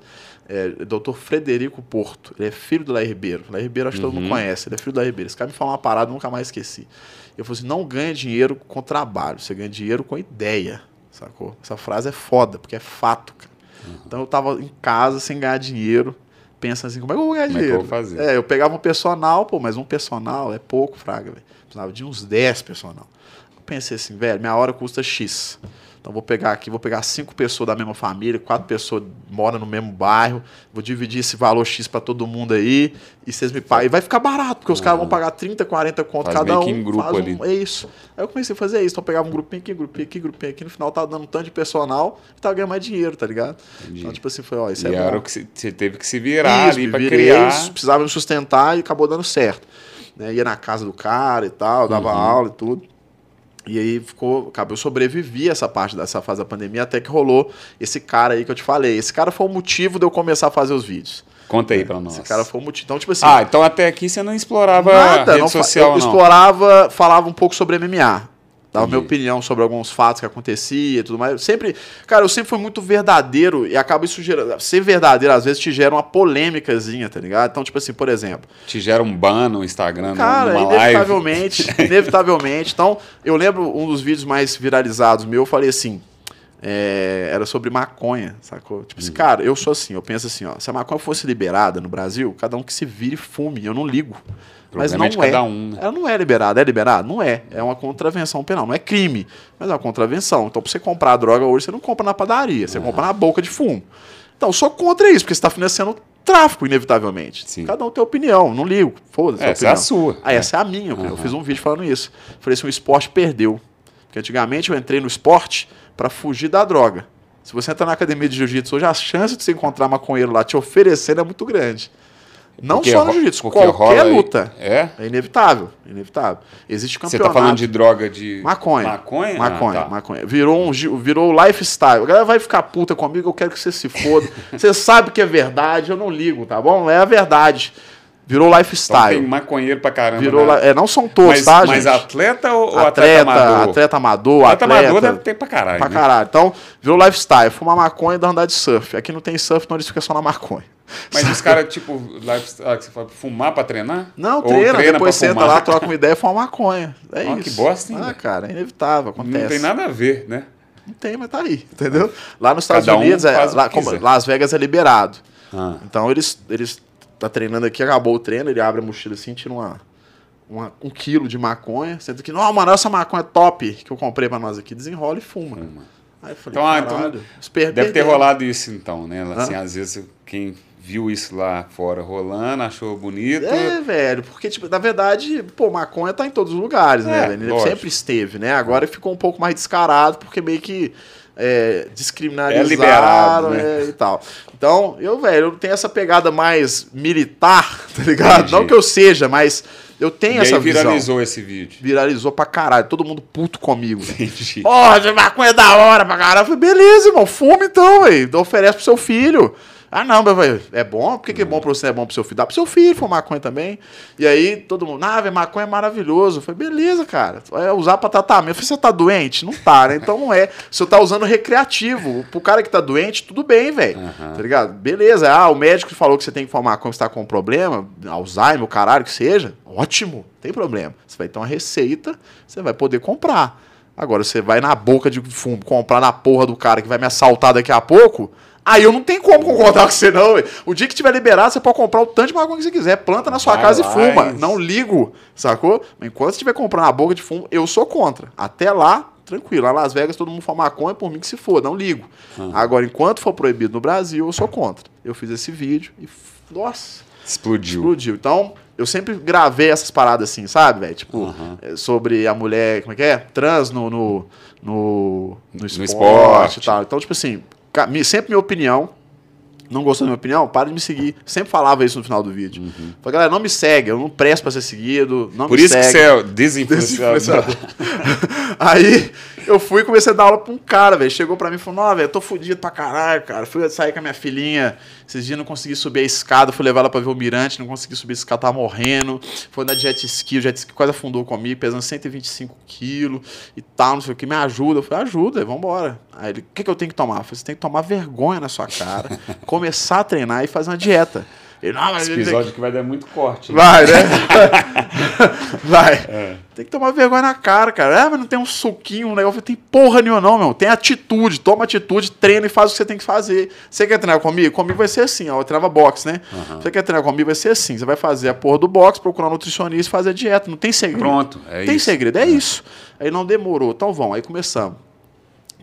é, Dr. Frederico Porto. Ele é filho do Laí Ribeiro. Laí Ribeiro acho que todo mundo Uhum. conhece. Ele é filho do Laí Ribeiro. Esse cara me falou uma parada, eu nunca mais esqueci. Eu falei assim: não ganha dinheiro com trabalho, você ganha dinheiro com ideia. Sacou? Essa frase é foda, porque é fato, cara. Uhum. Então eu tava em casa sem ganhar dinheiro, pensando assim, como é que eu vou ganhar Como é eu dinheiro? vou fazer? É, eu pegava um personal, pô, mas um personal é pouco, fraga, velho. Precisava de uns 10 personal. Eu pensei assim, velho, minha hora custa X. Então vou pegar aqui, vou pegar cinco pessoas da mesma família, quatro pessoas moram no mesmo bairro, vou dividir esse valor X pra todo mundo aí, e vocês me pagam. E vai ficar barato, porque os caras vão pagar 30, 40 conto Faz cada um. em grupo um- ali. É isso. Aí eu comecei a fazer isso. Então eu pegava um grupinho aqui, grupinho aqui, grupinho aqui. No final tava dando um tanto de personal e tava ganhando mais dinheiro, tá ligado? Entendi. Então, tipo assim, foi, ó, isso e é era bom. o que você teve que se virar Isso, ali virei, criar. isso, precisava me sustentar e acabou dando certo. Né? Ia na casa do cara e tal, dava Uhum. aula e tudo. E aí ficou, acabou, eu sobrevivi essa parte dessa fase da pandemia até que rolou esse cara aí que eu te falei. Esse cara foi o motivo de eu começar a fazer os vídeos. Conta aí pra nós. Esse cara foi o motivo. Então, tipo assim, Ah, então até aqui você não explorava nada, rede não social, eu não. explorava, falava um pouco sobre MMA. Dava minha opinião sobre alguns fatos que acontecia e tudo mais. Eu sempre, cara, eu sempre fui muito verdadeiro e acaba isso gerando. Ser verdadeiro às vezes te gera uma polêmicazinha, tá ligado? Então, tipo assim, por exemplo, Te gera um ban no Instagram, Cara, numa live. inevitavelmente, [LAUGHS] inevitavelmente. Então, eu lembro um dos vídeos mais viralizados meu, eu falei assim, é, era sobre maconha, sacou? Tipo assim, Uhum. cara, eu sou assim, eu penso assim, ó, se a maconha fosse liberada no Brasil, cada um que se vire fume, eu não ligo. Mas Problema não é é. um, né? Ela não é liberada, é liberada? Não é. É uma contravenção penal, não é crime, mas é uma contravenção. Então, pra você comprar a droga hoje, você não compra na padaria, você compra na boca de fumo. Então, sou contra isso, porque você está financiando tráfico, inevitavelmente. Sim. Cada um tem opinião, não ligo. Foda-se. a Essa é a sua. Ah, essa é a minha. Eu fiz um vídeo falando isso. Falei assim, o esporte perdeu. Porque antigamente eu entrei no esporte para fugir da droga. Se você entrar na academia de jiu-jitsu hoje, a chance de você encontrar maconheiro lá te oferecendo é muito grande. Não Porque só no jiu-jitsu, qualquer rola luta. É? É inevitável, inevitável. Existe Você campeonato. tá falando de droga de. Maconha. Maconha? Maconha, Ah, tá. maconha. Virou um virou lifestyle. A galera vai ficar puta comigo, eu quero que você se foda. [LAUGHS] você sabe que é verdade, eu não ligo, tá bom? É a verdade. Virou Então lifestyle. tem maconheiro pra caramba. Virou, né? é, não são todos, mas, tá, mas gente? atleta ou ou atleta, amador? atleta amador, Atleta atleta, amador deve ter pra caralho. pra né? caralho. Então, virou lifestyle. Fumar maconha e dar andar de surf. Aqui não tem surf, então eles ficam só na maconha. Mas os [LAUGHS] caras, tipo, lifestyle, que você fala, fumar pra treinar? Não, Ou treina, depois senta fumar? lá, [LAUGHS] troca uma ideia e fuma maconha. É Ah, isso. que bosta, hein, Ah, cara, é inevitável, acontece. Não tem nada a ver, né? Não tem, mas tá aí, entendeu? Lá nos Estados Cada um Unidos, é, lá. Las Vegas é liberado. Ah, Então eles, eles tá treinando aqui, acabou o treino, ele abre a mochila assim, tira uma, uma- um quilo de maconha, sendo que, não, mano, essa maconha top que eu comprei pra nós aqui, desenrola e fuma. Aí eu falei, Então, ah, então Deve ter rolado isso então, né? Assim, às vezes quem viu isso lá fora rolando, achou bonito. É, velho, porque, tipo, na verdade, pô, maconha tá em todos os lugares, né, É, velho? Ele lógico. sempre esteve, né? Agora ficou um pouco mais descarado, porque meio que é, descriminalizaram É liberado, né? é, e tal. Então, eu, velho, eu tenho essa pegada mais militar, [LAUGHS] tá ligado? Entendi. Não que eu seja, mas eu tenho e essa aí visão. viralizou esse vídeo. Viralizou pra caralho, todo mundo puto comigo. Entendi. Porra, essa maconha é da hora pra caralho. Eu falei, beleza, irmão, fuma então, velho. Oferece pro seu filho. Ah, não, mas velho, é bom? Por que, que é bom pra você, é bom pro seu filho? Dá pro seu filho fumar maconha também. E aí todo mundo, ah, velho, maconha é maravilhoso. Eu falei, beleza, cara. Vai usar pra tratamento. Eu falei, você tá doente? Não tá, né? Então não é. Se eu tá usando recreativo, pro cara que tá doente, tudo bem, velho. Aham. Tá ligado? Beleza. Ah, o médico falou que você tem que fumar maconha, você tá com um problema, Alzheimer, o caralho que seja. Ótimo, não tem problema. Você vai ter uma receita, você vai poder comprar. Agora, você vai na boca de fumo comprar na porra do cara que vai me assaltar daqui a pouco. Aí eu não tenho como concordar [LAUGHS] com você, não. velho. O dia que tiver liberado, você pode comprar o tanto de maconha que você quiser. Planta na sua Vai casa lá e fuma. e- Não ligo, sacou? Mas enquanto você estiver comprando na boca de fumo, eu sou contra. Até lá, tranquilo. Lá em Las Vegas, todo mundo fuma maconha, por mim que se for, não ligo. Agora, enquanto for proibido no Brasil, eu sou contra. Eu fiz esse vídeo e, nossa, Explodiu. explodiu. Então, eu sempre gravei essas paradas assim, sabe, velho? Tipo, é, sobre a mulher, como é que é? Trans no, no, no, no esporte, esporte. e tal. Então, tipo assim, sempre minha opinião. Não gostou da minha opinião? Para de me seguir. Sempre falava isso no final do vídeo. Falei, galera, não me segue, eu não presto pra ser seguido. Não Uhum. Por me isso que segue. você é. Desinfluenciador. [LAUGHS] Aí eu fui e comecei a dar aula pra um cara, velho. Chegou pra mim e falou: Não, velho, eu tô fudido pra caralho, cara. Fui sair com a minha filhinha. Esses dias não consegui subir a escada. Fui levar ela pra ver o mirante. Não consegui subir a escada, tava morrendo. Foi na jet ski. O jet ski quase afundou comigo, pesando 125 quilos e tal. Não sei o que. Me ajuda. Eu falei: Ajuda, vambora. Aí ele: O que, que eu tenho que tomar? Eu falei: Você tem que tomar vergonha na sua cara, [LAUGHS] começar a treinar e fazer uma dieta. Não, mas Esse episódio que vai dar muito corte. né? Vai, né? [LAUGHS] Vai. É. Tem que tomar vergonha na cara, cara. Ah, mas não tem um suquinho, um negócio. Tem porra nenhuma, não, meu. Tem atitude. Toma atitude, treina e faz o que você tem que fazer. Você quer treinar comigo? Comigo vai ser assim, ó. Eu treinava boxe, né? Você quer treinar comigo? Vai ser assim. Você vai fazer a porra do boxe, procurar um nutricionista e fazer a dieta. Não tem segredo. Pronto, é tem isso. segredo, é, isso. Aí não demorou. Então vamos, aí começamos.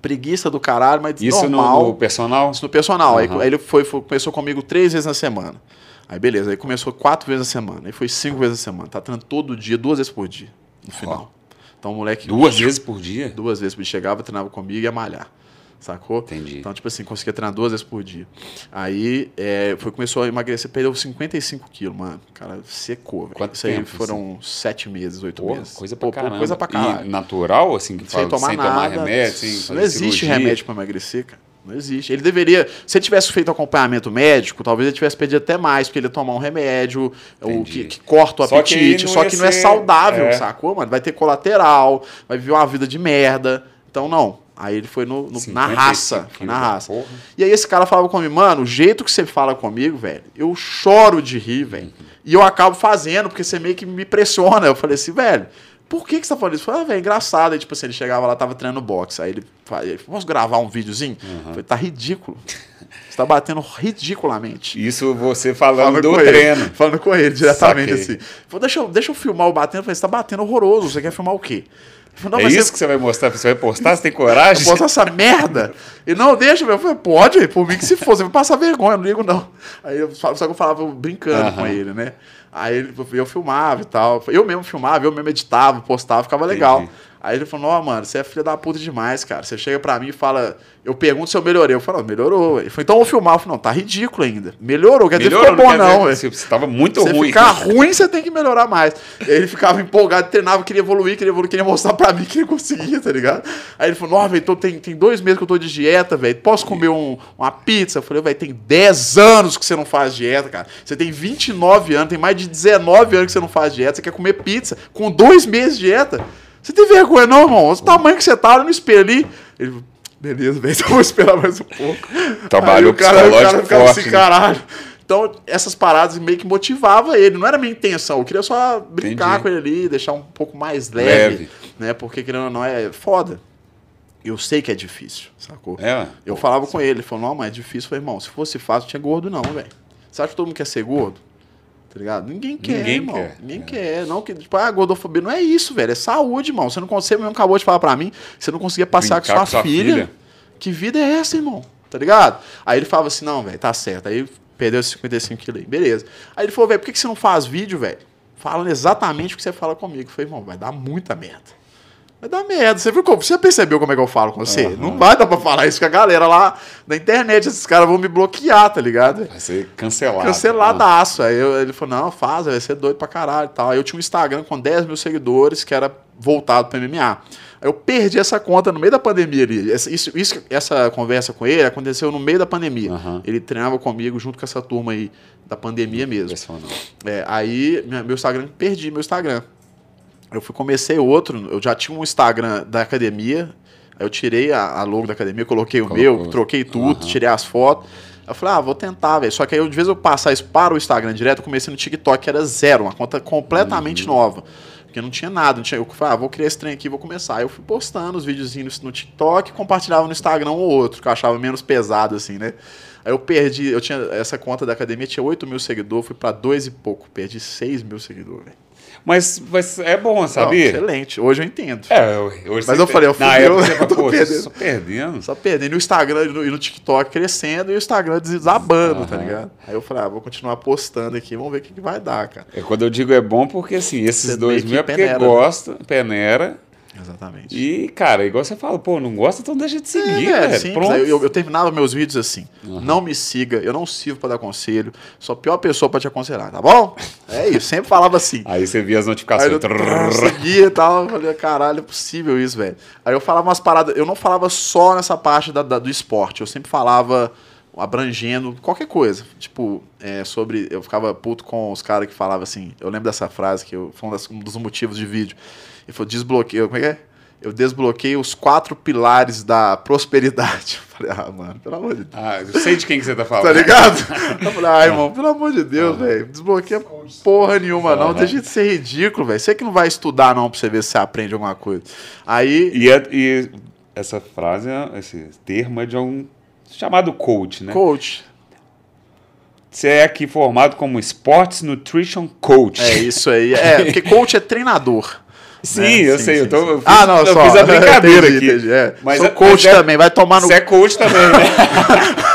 Preguiça do caralho, mas Isso no, normal. no personal? Isso no personal. Aí, Aham. aí ele foi, foi- começou comigo três vezes na semana. Aí beleza, aí começou quatro vezes na semana. Aí foi cinco vezes na semana. Tá treinando todo dia, duas vezes por dia, no final. Então o moleque. Duas vezes por dia? Duas vezes por dia. Chegava, treinava comigo e ia malhar. Sacou? Entendi. Então, tipo assim, conseguia treinar duas vezes por dia. Aí é, foi, começou a emagrecer, perdeu 55 quilos, mano. Cara secou, velho. Quanto Isso aí tempo, foram sete meses, oito Pô, meses. coisa pra Pô, caramba. Coisa pra caralho E natural, assim, que sem fala, tomar sem nada. tomar remédio, sem não existe cirurgia? remédio para emagrecer, cara. Não existe. Ele deveria. Se ele tivesse feito acompanhamento médico, talvez ele tivesse perdido até mais, porque ele ia tomar um remédio o que, que corta o Só que apetite, não só que não é ser- saudável, é. sacou, mano? Vai ter colateral, vai viver uma vida de merda. Então, não. Aí ele foi no, no- na 55 raça. Foi na raça. porra. E aí esse cara falava comigo, mano, o jeito que você fala comigo, velho, eu choro de rir, velho. E eu acabo fazendo, porque você meio que me pressiona. Eu falei assim, velho, por que, que você tá falando isso? Falei, ah, velho, engraçado. Aí, tipo assim, ele chegava lá, tava treinando boxe. Aí ele falou, posso gravar um videozinho? Eu falei, tá ridículo. Você tá batendo ridiculamente. Isso você falando Falando do com ele, treino. falando com ele diretamente Saquei. assim. Falei, deixa, eu, deixa eu filmar o batendo. Eu falei, você tá batendo horroroso. Você quer filmar o quê? Eu não, é isso você- que você vai mostrar? Você vai postar? Você tem coragem? Posta essa merda. E não, deixa, meu. Eu falei, pode, por mim que se for, você vai passar vergonha, não ligo não. Aí eu, só que eu falava brincando com ele, né? Aí eu filmava e tal. Eu mesmo filmava, eu mesmo editava, postava, ficava legal. Entendi. Aí ele falou, ó, mano, você é filha da puta demais, cara. Você chega pra mim e fala, eu pergunto se eu melhorei. Eu falo, "Não, melhorou. Ele falou, então eu vou filmar. Eu falei, não, tá ridículo ainda. Melhorou, quer dizer, Melhorou, ficou bom quer não, dizer, velho. Você tava muito Você ruim. ficar ruim, você tem que melhorar mais. Aí ele ficava empolgado, treinava, queria evoluir, queria evoluir, queria mostrar pra mim que ele conseguia, tá ligado? Aí ele falou, nossa, velho, tô- tem, tem dois meses que eu tô de dieta, velho. Posso comer um- uma pizza? Eu falei, velho, tem 10 anos que você não faz dieta, cara. Você tem 29 anos, tem mais de 19 anos que você não faz dieta. Você quer comer pizza com dois meses de dieta? Você tem vergonha, não, irmão? O tamanho que você tá, olha no espelho ali. Ele falou, beleza, velho, [LAUGHS] então eu vou esperar mais um pouco. Trabalhou Aí o cara, o cara ficava forte, assim, né? caralho. Então, essas paradas meio que motivava ele. Não era minha intenção. Eu queria só brincar Entendi. com ele ali, deixar um pouco mais leve, Leve. né? Porque, querendo ou não, é foda. Eu sei que é difícil, sacou? É, Eu falava com ele, ele falou, não, mas é difícil. Eu falei, irmão, se fosse fácil, não tinha gordo não, velho. Você acha que todo mundo quer ser gordo? Tá ligado? Ninguém quer, Ninguém irmão. quer, Ninguém é. quer. Não, que, tipo, ah, gordofobia não é isso, velho. É saúde, irmão. Você não consegue, mesmo acabou de falar pra mim, você não conseguia passear com sua, com sua filha. filha. Que vida é essa, irmão? Tá ligado? Aí ele falava assim, não, velho, tá certo. Aí perdeu esses 55 quilos aí. Beleza. Aí ele falou, velho, por que, que você não faz vídeo, velho? Falando exatamente o que você fala comigo. Eu falei, irmão, vai dar muita merda. Vai dar merda. Você, viu como, você percebeu como é que eu falo com você? Aham. Não vai dar pra falar isso com a galera lá na internet. Esses caras vão me bloquear, tá ligado? Vai ser cancelado. Canceladaço. Aí eu- ele falou, não, faz, vai ser doido pra caralho e tal. Aí eu tinha um Instagram com 10 mil seguidores que era voltado pra MMA. Aí eu perdi essa conta no meio da pandemia ali. Essa, isso, isso- essa conversa com ele aconteceu no meio da pandemia. Aham. Ele treinava comigo junto com essa turma aí da pandemia mesmo. É, aí meu Instagram, perdi meu Instagram. Eu fui, comecei outro, eu já tinha um Instagram da academia, aí eu tirei a, a logo da academia, coloquei o Colocou. meu, troquei tudo, Aham. tirei as fotos. Eu falei, ah, vou tentar, velho. Só que aí, de vez eu passar isso para o Instagram direto, eu comecei no TikTok, que era zero, uma conta completamente Uhum. nova. Porque não tinha nada, não tinha, eu falei, ah, vou criar esse trem aqui, vou começar. Aí eu fui postando os videozinhos no TikTok, compartilhava no Instagram um ou outro, que eu achava menos pesado, assim, né? Aí eu perdi, eu tinha essa conta da academia, tinha 8 mil seguidores, fui pra dois e pouco, perdi 6 mil seguidores, velho. Mas, mas é bom, sabia? Excelente, hoje eu entendo. É, eu- hoje Mas eu falei, eu Na fui- época eu você fala, tô pô, perdendo. só perdendo. Só perdendo. E no Instagram e no, e no TikTok crescendo e o Instagram desabando, tá Aham. ligado? Aí eu falei, ah, vou continuar postando aqui, vamos ver o que, que vai dar, cara. É, quando eu digo é bom, porque assim, esses Você dois mil é que porque peneira, né? gosta, peneira. Exatamente. E, cara, igual você fala, pô, não gosta, então deixa de É, seguir, velho, velho. simples. Pronto. Aí Eu, eu terminava meus vídeos assim. Não me siga, eu não sirvo pra dar conselho. Sou a pior pessoa pra te aconselhar, tá bom? É isso, sempre falava assim. [LAUGHS] Aí você via as Aí notificações. eu trrr. [LAUGHS] seguia e tal, eu falei, caralho, é possível isso, velho. Aí eu falava umas paradas, eu não falava só nessa parte da- da- do esporte, eu sempre falava abrangendo qualquer coisa. Tipo, é, sobre. Eu ficava puto com os caras que falavam assim. Eu lembro dessa frase que eu, foi um, das- um dos motivos de vídeo. Ele falou: desbloqueio. Como é que é? Eu desbloqueei os quatro pilares da prosperidade. [LAUGHS] Eu falei, ah, mano, pelo amor de Deus. Ah, eu sei de quem que você tá falando. Tá ligado? [LAUGHS] Eu falei, ah, irmão, pelo amor de Deus, velho. Desbloqueia porra nenhuma, não. Aham. Deixa de ser ridículo, velho. Você que não vai estudar, não, pra você ver se você aprende alguma coisa. Aí. E, é- e essa frase, é- esse termo é de um chamado coach, né? Coach. Você é aqui formado como Sports Nutrition Coach. É isso aí. É, porque [LAUGHS] coach é treinador. Sim, né? eu Sim, sei. sim, eu, tô, eu fiz, ah, não, eu só. fiz a brincadeira Entendi, aqui. entendi, é. Mas Sou é- coach mas é- também, vai tomar no. Você é coach também, né?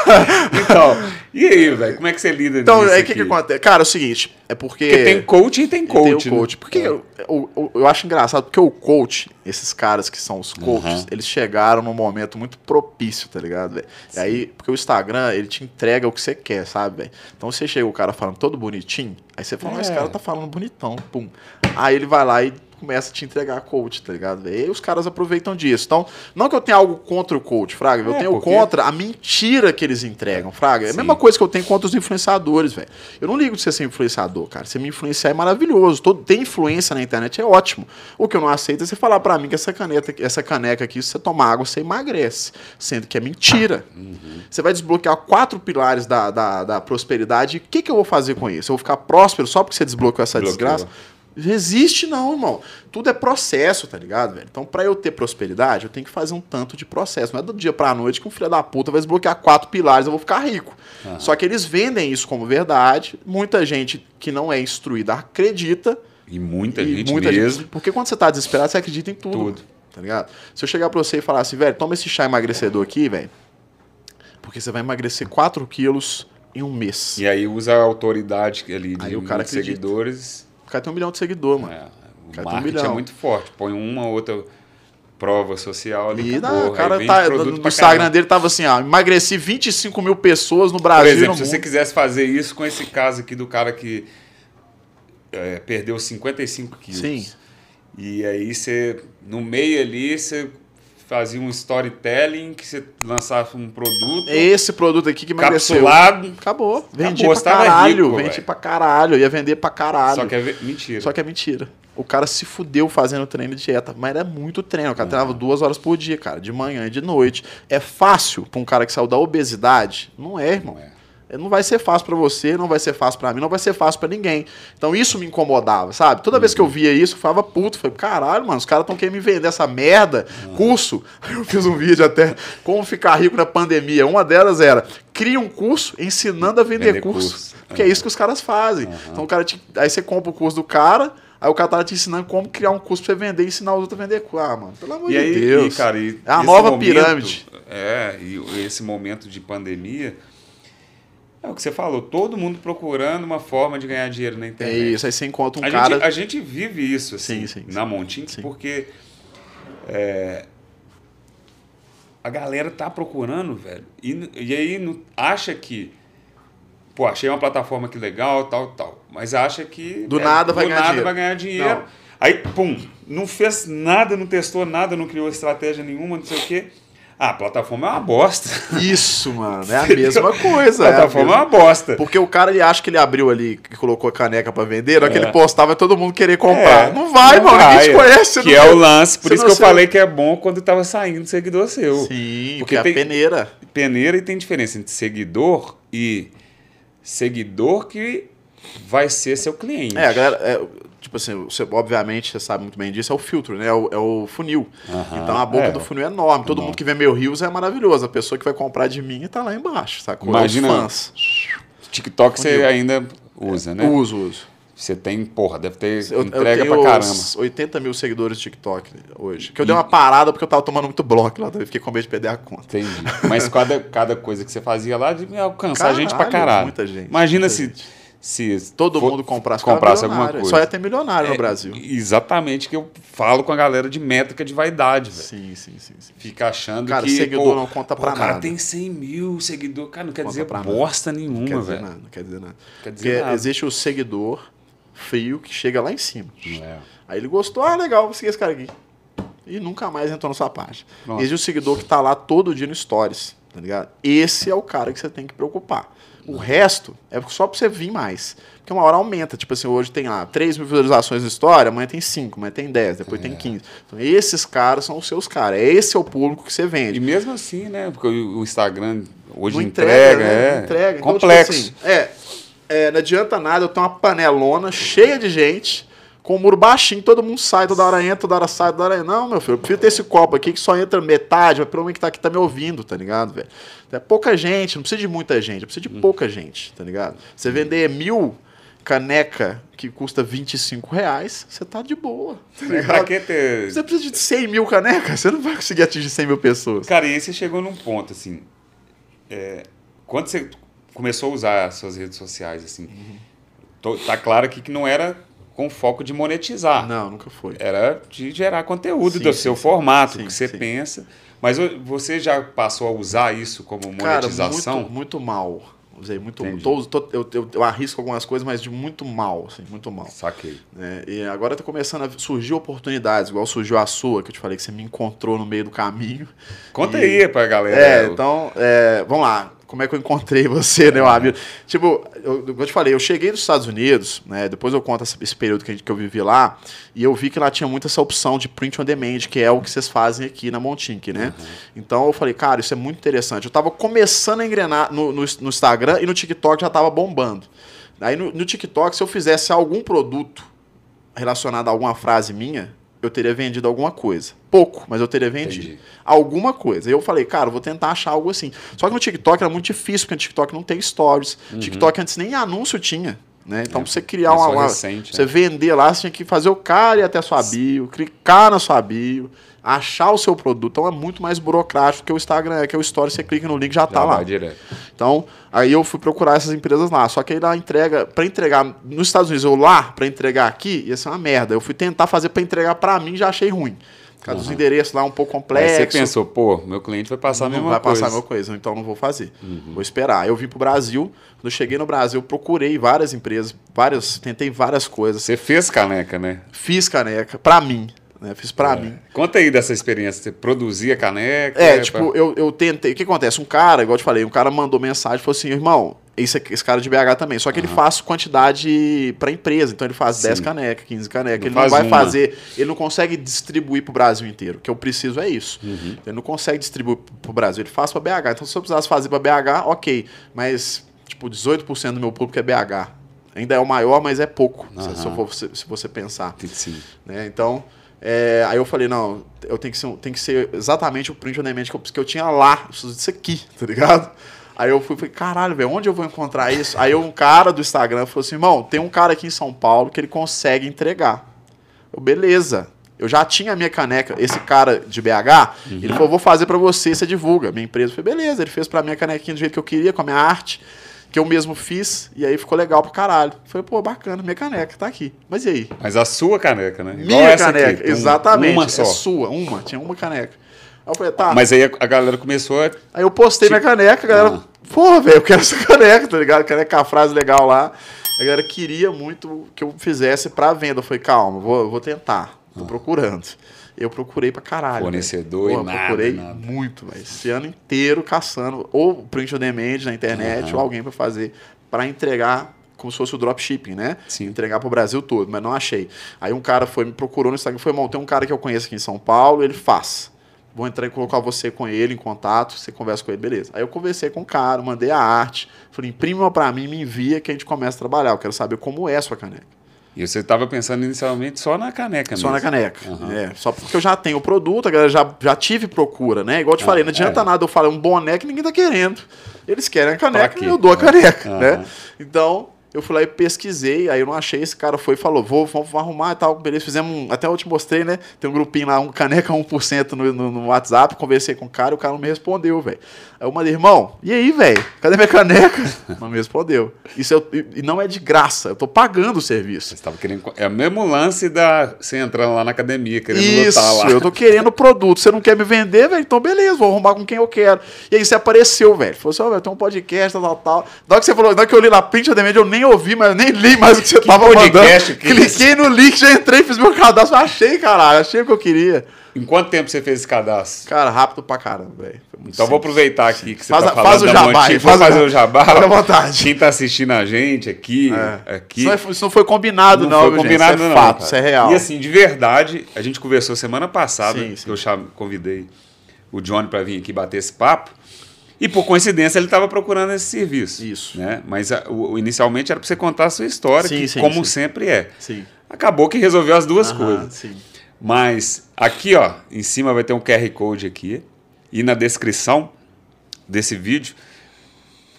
[LAUGHS] então, e aí, velho? Como é que você lida Então, nisso aí o que, que acontece? Cara, é o seguinte, é porque. Porque tem coach e tem E coach. tem o coach. né? Porque eu, eu, eu- eu acho engraçado, porque o coach, esses caras que são os coaches, Aham. eles chegaram num momento muito propício, tá ligado, velho? E aí, porque o Instagram, ele te entrega o que você quer, sabe, velho? Então você chega o cara falando todo bonitinho, aí você fala, mas esse É. cara tá falando bonitão, pum. Aí ele vai lá e começa a te entregar coach, tá ligado? E aí os caras aproveitam disso. Então, não que eu tenha algo contra o coach, Fraga, eu É, tenho porque- contra a mentira que eles entregam, Fraga. É a Sim. mesma coisa que eu tenho contra os influenciadores, velho. Eu não ligo de você ser influenciador, cara. Você me influenciar é maravilhoso. Todo, ter influência na internet é ótimo. O que eu não aceito é você falar pra mim que essa caneta, essa caneca aqui, se você tomar água, você emagrece. Sendo que é mentira. Você vai desbloquear quatro pilares da, da, da prosperidade. O que, que eu vou fazer com isso? Eu vou ficar próspero só porque você desbloqueou essa Bloqueou. desgraça? Resiste não, irmão. Tudo é processo, tá ligado, velho? Então, pra eu ter prosperidade, eu tenho que fazer um tanto de processo. Não é do dia pra noite que um filho da puta vai desbloquear quatro pilares e eu vou ficar rico. Só que eles vendem isso como verdade. Muita gente que não é instruída acredita. E muita e gente muita mesmo. Gente, porque quando você tá desesperado, você acredita em tudo. Tudo. Tá ligado? Se eu chegar pra você e falar assim, velho, toma esse chá emagrecedor aqui, velho. Porque você vai emagrecer 4 quilos em um mês. E aí usa a autoridade ali de Aí o cara muitos acredita. O cara tem um milhão de seguidores, mano. É, o Cara, tem um é muito forte. Põe uma ou outra prova social ali. E acabou. não, o cara tá. No, Instagram dele tava assim, ó, emagreci 25 mil pessoas no Por Brasil. e exemplo, se você quisesse fazer isso com esse caso aqui do cara que é, perdeu 55 quilos. Sim. E aí você, no meio ali, você fazia um storytelling que você lançava um produto É esse produto aqui que emagreceu. capsulado, Acabou. Vendi Acabou, pra caralho. rico, vendi velho. pra caralho. Ia vender pra caralho. só que é mentira. Só que é mentira. O cara se fudeu fazendo treino de dieta. Mas era muito treino. O cara treinava duas horas por dia, cara. De manhã e de noite. É fácil pra um cara que saiu da obesidade? Não é, irmão. Não é. Não vai ser fácil pra você, não vai ser fácil pra mim, não vai ser fácil pra ninguém. Então isso me incomodava, sabe? Toda vez que eu via isso, eu falava puto, falei, caralho, mano, os caras estão querendo me vender essa merda, curso. [LAUGHS] Eu fiz um vídeo até como ficar rico na pandemia. Uma delas era cria um curso ensinando a vender, Vender curso. curso. Porque é isso que os caras fazem. Então o cara te- aí você compra o curso do cara, aí o cara tá te ensinando como criar um curso pra você vender e ensinar os outros a vender curso. Ah, mano, pelo amor E de aí, Deus. e, cara, e é a nova momento- pirâmide. É, e esse momento de pandemia. É o que você falou, todo mundo procurando uma forma de ganhar dinheiro na É internet. isso, aí você encontra um a, cara. gente, a gente vive isso assim, Sim, sim, na Montink, Sim. porque é, a galera tá procurando, velho, e, e aí não- acha que, pô, achei uma plataforma que legal, tal, tal, mas acha que é, Do nada vai do ganhar nada dinheiro. vai ganhar dinheiro. Não. Aí, pum, não fez nada, não testou nada, não criou estratégia nenhuma, não sei o quê. Ah, a plataforma é uma bosta. Isso, mano, é a mesma coisa. a é a plataforma é mesma- uma bosta. Porque o cara ele acha que ele abriu ali e colocou a caneca pra vender, na hora que É. ele postava vai todo mundo querer comprar. É, não vai, mano, ninguém te conhece. Que não é tem- o lance, por você isso não que eu sei- falei que é bom quando tava saindo seguidor seu. Sim, Porque porque é a tem- peneira. Peneira e tem diferença entre seguidor e seguidor que vai ser seu cliente. É, a galera, é, tipo assim, você, obviamente, você sabe muito bem disso, é o filtro, né? É o, é o funil. Então a boca é. do funil é enorme. Todo Enorme. mundo que vê meu rios é maravilhoso. A pessoa que vai comprar de mim tá lá embaixo, sacou? Imagina- Os fãs. TikTok você Funil. ainda usa, né? Uso, uso. Você tem, porra, deve ter Eu, eu entrega tenho pra caramba. uns 80 mil seguidores de TikTok hoje. Que eu dei uma parada porque eu tava tomando muito bloco lá, eu fiquei com medo de perder a conta. Entendi. Mas cada, cada coisa que você fazia lá devia alcançar a gente pra Caralho, caralho. muita gente, Imagina muita se, gente. Se Todo for- mundo comprasse, comprasse cara, alguma coisa. Só ia ter milionário no É, Brasil. Exatamente que eu falo com a galera de métrica de vaidade, velho. Sim, sim, sim. sim. Fica achando Cara, que. seguidor pô, não conta pô, pra O cara nada. tem 100 mil seguidores. Cara, não quer dizer pra nada. bosta Não quer nenhuma, dizer velho. nada, não quer dizer nada. Quer dizer Porque nada. existe o seguidor frio que chega lá em cima. É. Aí ele gostou, ah, legal, vou seguir esse cara aqui. E nunca mais entrou na sua página. Existe o seguidor que tá lá todo dia no Stories, tá ligado? Esse é o cara que você tem que preocupar. O resto é só pra você vir mais. Porque uma hora aumenta. Tipo assim, hoje tem lá 3 mil visualizações no Story, amanhã tem 5, amanhã tem 10, depois É. tem 15. Então, esses caras são os seus caras. Esse é o público que você E vende. mesmo assim, né? Porque o Instagram hoje Não entrega, né? é entrega. Então, tipo complexo. assim, é, é, não adianta nada, eu tenho uma panelona cheia de gente, com o muro baixinho, todo mundo sai, toda hora entra, toda hora sai, toda hora entra. Não, meu filho, eu prefiro ter esse copo aqui que só entra metade, mas pelo menos que tá aqui tá me ouvindo, tá ligado, velho? É pouca gente, não precisa de muita gente, precisa Hum. de pouca gente, tá ligado? Você vender mil caneca que custa 25 reais, você tá de boa. Tá pra ligado? que ter. Você precisa de 100 mil canecas, você não vai conseguir atingir 100 mil pessoas. Cara, e aí você chegou num ponto, assim. é, quando você começou a usar as suas redes sociais, assim, Uhum. tô- tá claro aqui que não era com foco de monetizar. Não, nunca foi. Era de gerar conteúdo Sim, do sim, seu sim. formato, Sim, que você pensa. Mas você já passou a usar isso como Cara, monetização? muito, muito mal. Usei muito. Tô, tô- eu, eu, eu arrisco algumas coisas, mas de muito mal, assim, muito mal. Saquei. né? E agora tá começando a surgir oportunidades, igual surgiu a sua, que eu te falei que você me encontrou no meio do caminho. Conta E- aí pra galera. É, então, é, vamos lá. Como é que eu encontrei [LAUGHS] você, né, meu amigo? Tipo, eu, eu te falei, eu cheguei dos Estados Unidos, né? Depois eu conto esse, período que, que eu vivi lá, e eu vi que lá tinha muito essa opção de print on demand, que é o que vocês fazem aqui na Montink, né? Então eu falei, cara, isso é muito interessante. Eu tava começando a engrenar no, no, no Instagram e no TikTok já tava bombando. Aí no, no TikTok, se eu fizesse algum produto relacionado a alguma frase minha, eu teria vendido alguma coisa. Pouco, mas eu teria vendido Entendi. alguma coisa. E eu falei, cara, eu vou tentar achar algo assim. Só que no TikTok era muito difícil, porque no TikTok não tem stories. TikTok antes nem anúncio tinha. Né? Então. É, pra você criar é uma. uma- recente, você né? vender lá, você tinha que fazer o cara ir até a sua bio, clicar na sua bio, achar o seu produto. Então é muito mais burocrático que o Instagram é, que o Story, você clica no link já tá Já lá. direto. Então, aí eu fui procurar essas empresas lá. Só que aí na entrega, para entregar nos Estados Unidos, eu lá, para entregar aqui, ia ser uma merda. Eu fui tentar fazer para entregar para mim, já achei ruim. Causa dos endereços lá um pouco Aí complexos. você pensou, pô, meu cliente vai passar a não mesma vai coisa. passar a mesma coisa, então não vou fazer. Vou esperar. Eu vim pro Brasil. Quando eu cheguei no Brasil, procurei várias empresas, várias, tentei várias coisas. Você fez caneca, né? Fiz caneca para mim, né? Fiz para É. mim. Conta aí dessa experiência. Você produzia caneca? É, pra- tipo, eu, eu tentei. O que acontece? Um cara, igual eu te falei, um cara mandou mensagem e falou assim: irmão, esse, esse cara de BH também. Só que ele faz quantidade pra empresa. Então ele faz Sim. 10 canecas, 15 canecas. Ele não vai uma. fazer. Ele não consegue distribuir pro Brasil inteiro. O que eu preciso é isso. Uhum. Ele não consegue distribuir pro Brasil. Ele faz pra BH. Então se eu precisasse fazer pra BH, ok. Mas. tipo, 18% do meu público é BH. Ainda é o maior, mas é pouco, se, Aham. se, for- se- se você pensar. Sim. né? Então, é, aí eu falei, não, eu tenho que ser, tem que ser exatamente o print on demand que eu, que eu tinha lá, eu preciso disso aqui, tá ligado? Aí eu fui, falei, caralho, velho, onde eu vou encontrar isso? Aí um cara do Instagram falou assim, irmão, tem um cara aqui em São Paulo que ele consegue entregar. Eu, beleza. Eu já tinha a minha caneca, esse cara de BH, ele falou, vou fazer pra você, você divulga. Minha empresa, falei, beleza, ele fez pra mim a canequinha do jeito que eu queria, com a minha arte, que eu mesmo fiz, e aí ficou legal pra caralho. Falei, pô, bacana, minha caneca, tá aqui. Mas e aí? Mas a sua caneca, né? Igual Minha essa aqui, caneca, um- exatamente. Uma só. É sua, uma, tinha uma caneca. Aí eu falei, tá. Mas aí a, galera começou a. Aí eu postei minha caneca, a galera, Ah. porra, velho, eu quero essa [LAUGHS] caneca, tá ligado? Caneca com a frase legal lá. A galera queria muito que eu fizesse pra venda. Eu falei, calma, vou, vou tentar. Tô procurando. Eu procurei pra caralho. Ah. Fornecedor velho. e Porra, nada, procurei nada. muito, velho. Esse ano inteiro caçando ou print on demand na internet ou alguém pra fazer, pra entregar como se fosse o dropshipping, né? Sim. Entregar pro Brasil todo, mas não achei. Aí um cara foi, me procurou no Instagram e irmão, tem um cara que eu conheço aqui em São Paulo, ele faz. Vou entrar e colocar você com ele em contato, você conversa com ele, beleza. Aí eu conversei com o cara, mandei a arte, falei, imprime uma pra mim, me envia que a gente começa a trabalhar. Eu quero saber como é a sua caneca. E você estava pensando inicialmente só na caneca Só na caneca. Aham. É, só porque eu já tenho o produto, a galera já, já tive procura, né? Igual eu te Ah, falei, não adianta é. nada eu falar um boné que ninguém tá querendo. Eles querem a caneca e eu dou a caneca, Aham. né? Então, eu fui lá e pesquisei, aí eu não achei, esse cara foi e falou, vou, vamos arrumar e tal, beleza, fizemos um, até eu te mostrei, né? Tem um grupinho lá, um caneca [LAUGHS] 1% no, no, no WhatsApp, conversei com o cara, o cara não me respondeu, velho. Aí eu mandei, irmão, e aí, velho? Cadê minha caneca? Não me respondeu. Isso eu- e não é de graça, eu tô pagando o serviço. Você estava querendo. É o mesmo lance da. Você entrando lá na academia, querendo Isso, lutar lá. eu tô querendo o produto. Você não quer me vender, velho? Então beleza, vou arrumar com quem eu quero. E aí você apareceu, velho. Falou assim, ó, velho, tem um podcast, tal, tal, tal. Na hora que você falou, na hora que eu li lá, print da eu nem ouvi, mas eu nem li mais o que você tava podcast mandando. que é Cliquei no link, já entrei, fiz meu cadastro, achei, caralho, achei o que eu queria. Em quanto tempo você fez esse cadastro? Cara, rápido pra caramba, velho. Foi Então vou simples. aproveitar aqui que você Faz tá falando faz o jabá aí, vou faz o fazer o jabá. Fica à vontade. Quem tá assistindo a gente aqui, É. aqui Isso, não é- isso não foi combinado, não, não foi gente? combinado Isso é não, fato, cara. isso é real. E assim, de verdade, a gente conversou semana passada, Sim, que sim. eu cham- convidei o Johnny para vir aqui bater esse papo. E por coincidência ele estava procurando esse serviço. Isso. Né? Mas a- o, inicialmente era para você contar a sua história, Sim, que, como sempre é. Sim. Acabou que resolveu as duas Aham, coisas. Sim. Mas aqui, ó, em cima vai ter um QR Code aqui e na descrição desse vídeo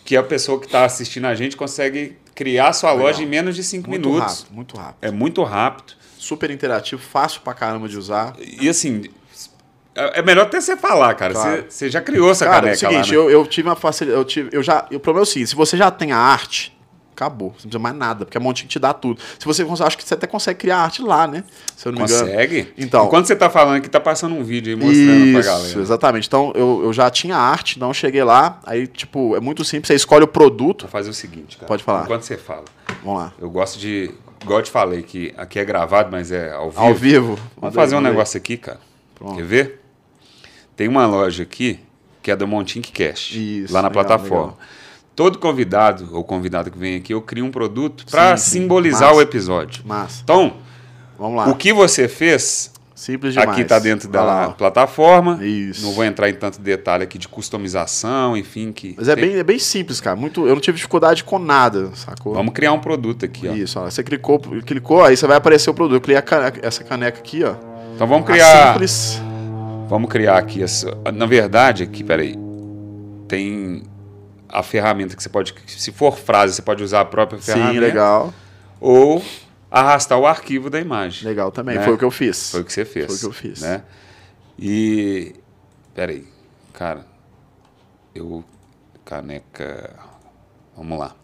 que a pessoa que está assistindo a gente consegue criar sua Legal. loja em menos de cinco Muito minutos. rápido, muito rápido. É muito rápido. Super interativo, fácil pra caramba de usar. E assim, é é melhor até você falar, cara. Claro. Você, você já criou essa Cara, é caneca o seguinte, lá, né? eu, eu tive uma facilidade. Eu tive, eu já, o problema é o seguinte: se você já tem a arte, acabou. Você não precisa mais nada, porque a Montinho te dá tudo. Se você acho que você até consegue criar arte lá, né? Se eu não me engano. Consegue? Então- Enquanto você tá falando aqui, tá passando um vídeo aí mostrando pra Isso, galera. exatamente. Então eu, eu já tinha arte, então eu cheguei lá, aí, tipo, é muito simples, você escolhe o produto. Vou fazer o seguinte, cara. Pode falar. Enquanto você fala. Vamos lá. Eu gosto de. Igual eu te falei, que aqui é gravado, mas é ao vivo. Ao vivo. Vamos fazer um negócio aqui, cara. Pronto. Quer ver? Tem uma loja aqui que é do Montink Cash, Isso, lá na legal, plataforma. legal. Todo convidado ou convidada que vem aqui, eu crio um produto para Sim, sim. simbolizar Massa. o episódio. Massa. Então, Vamos lá. o que você fez Simples demais. aqui está dentro lá, da plataforma. Isso. Não vou entrar em tanto detalhe aqui de customização, enfim. Que Mas é tem- bem, é bem simples, cara. Muito, eu não tive dificuldade com nada, sacou? Vamos criar um produto aqui, ó. Isso, ó. Você clicou, clicou, aí você vai aparecer o produto. Eu criei a cane- essa caneca aqui, ó. Então vamos A criar. Simples. Vamos criar aqui. Essa... Na verdade, aqui, peraí. Tem a ferramenta que você pode. Se for frase, você pode usar a própria ferramenta. Sim, legal. Ou arrastar o arquivo da imagem. Legal também. Né? Foi o que eu fiz. Foi o que você fez. Foi o que eu fiz. Né? E. Peraí. Cara. Eu. Caneca. Vamos lá.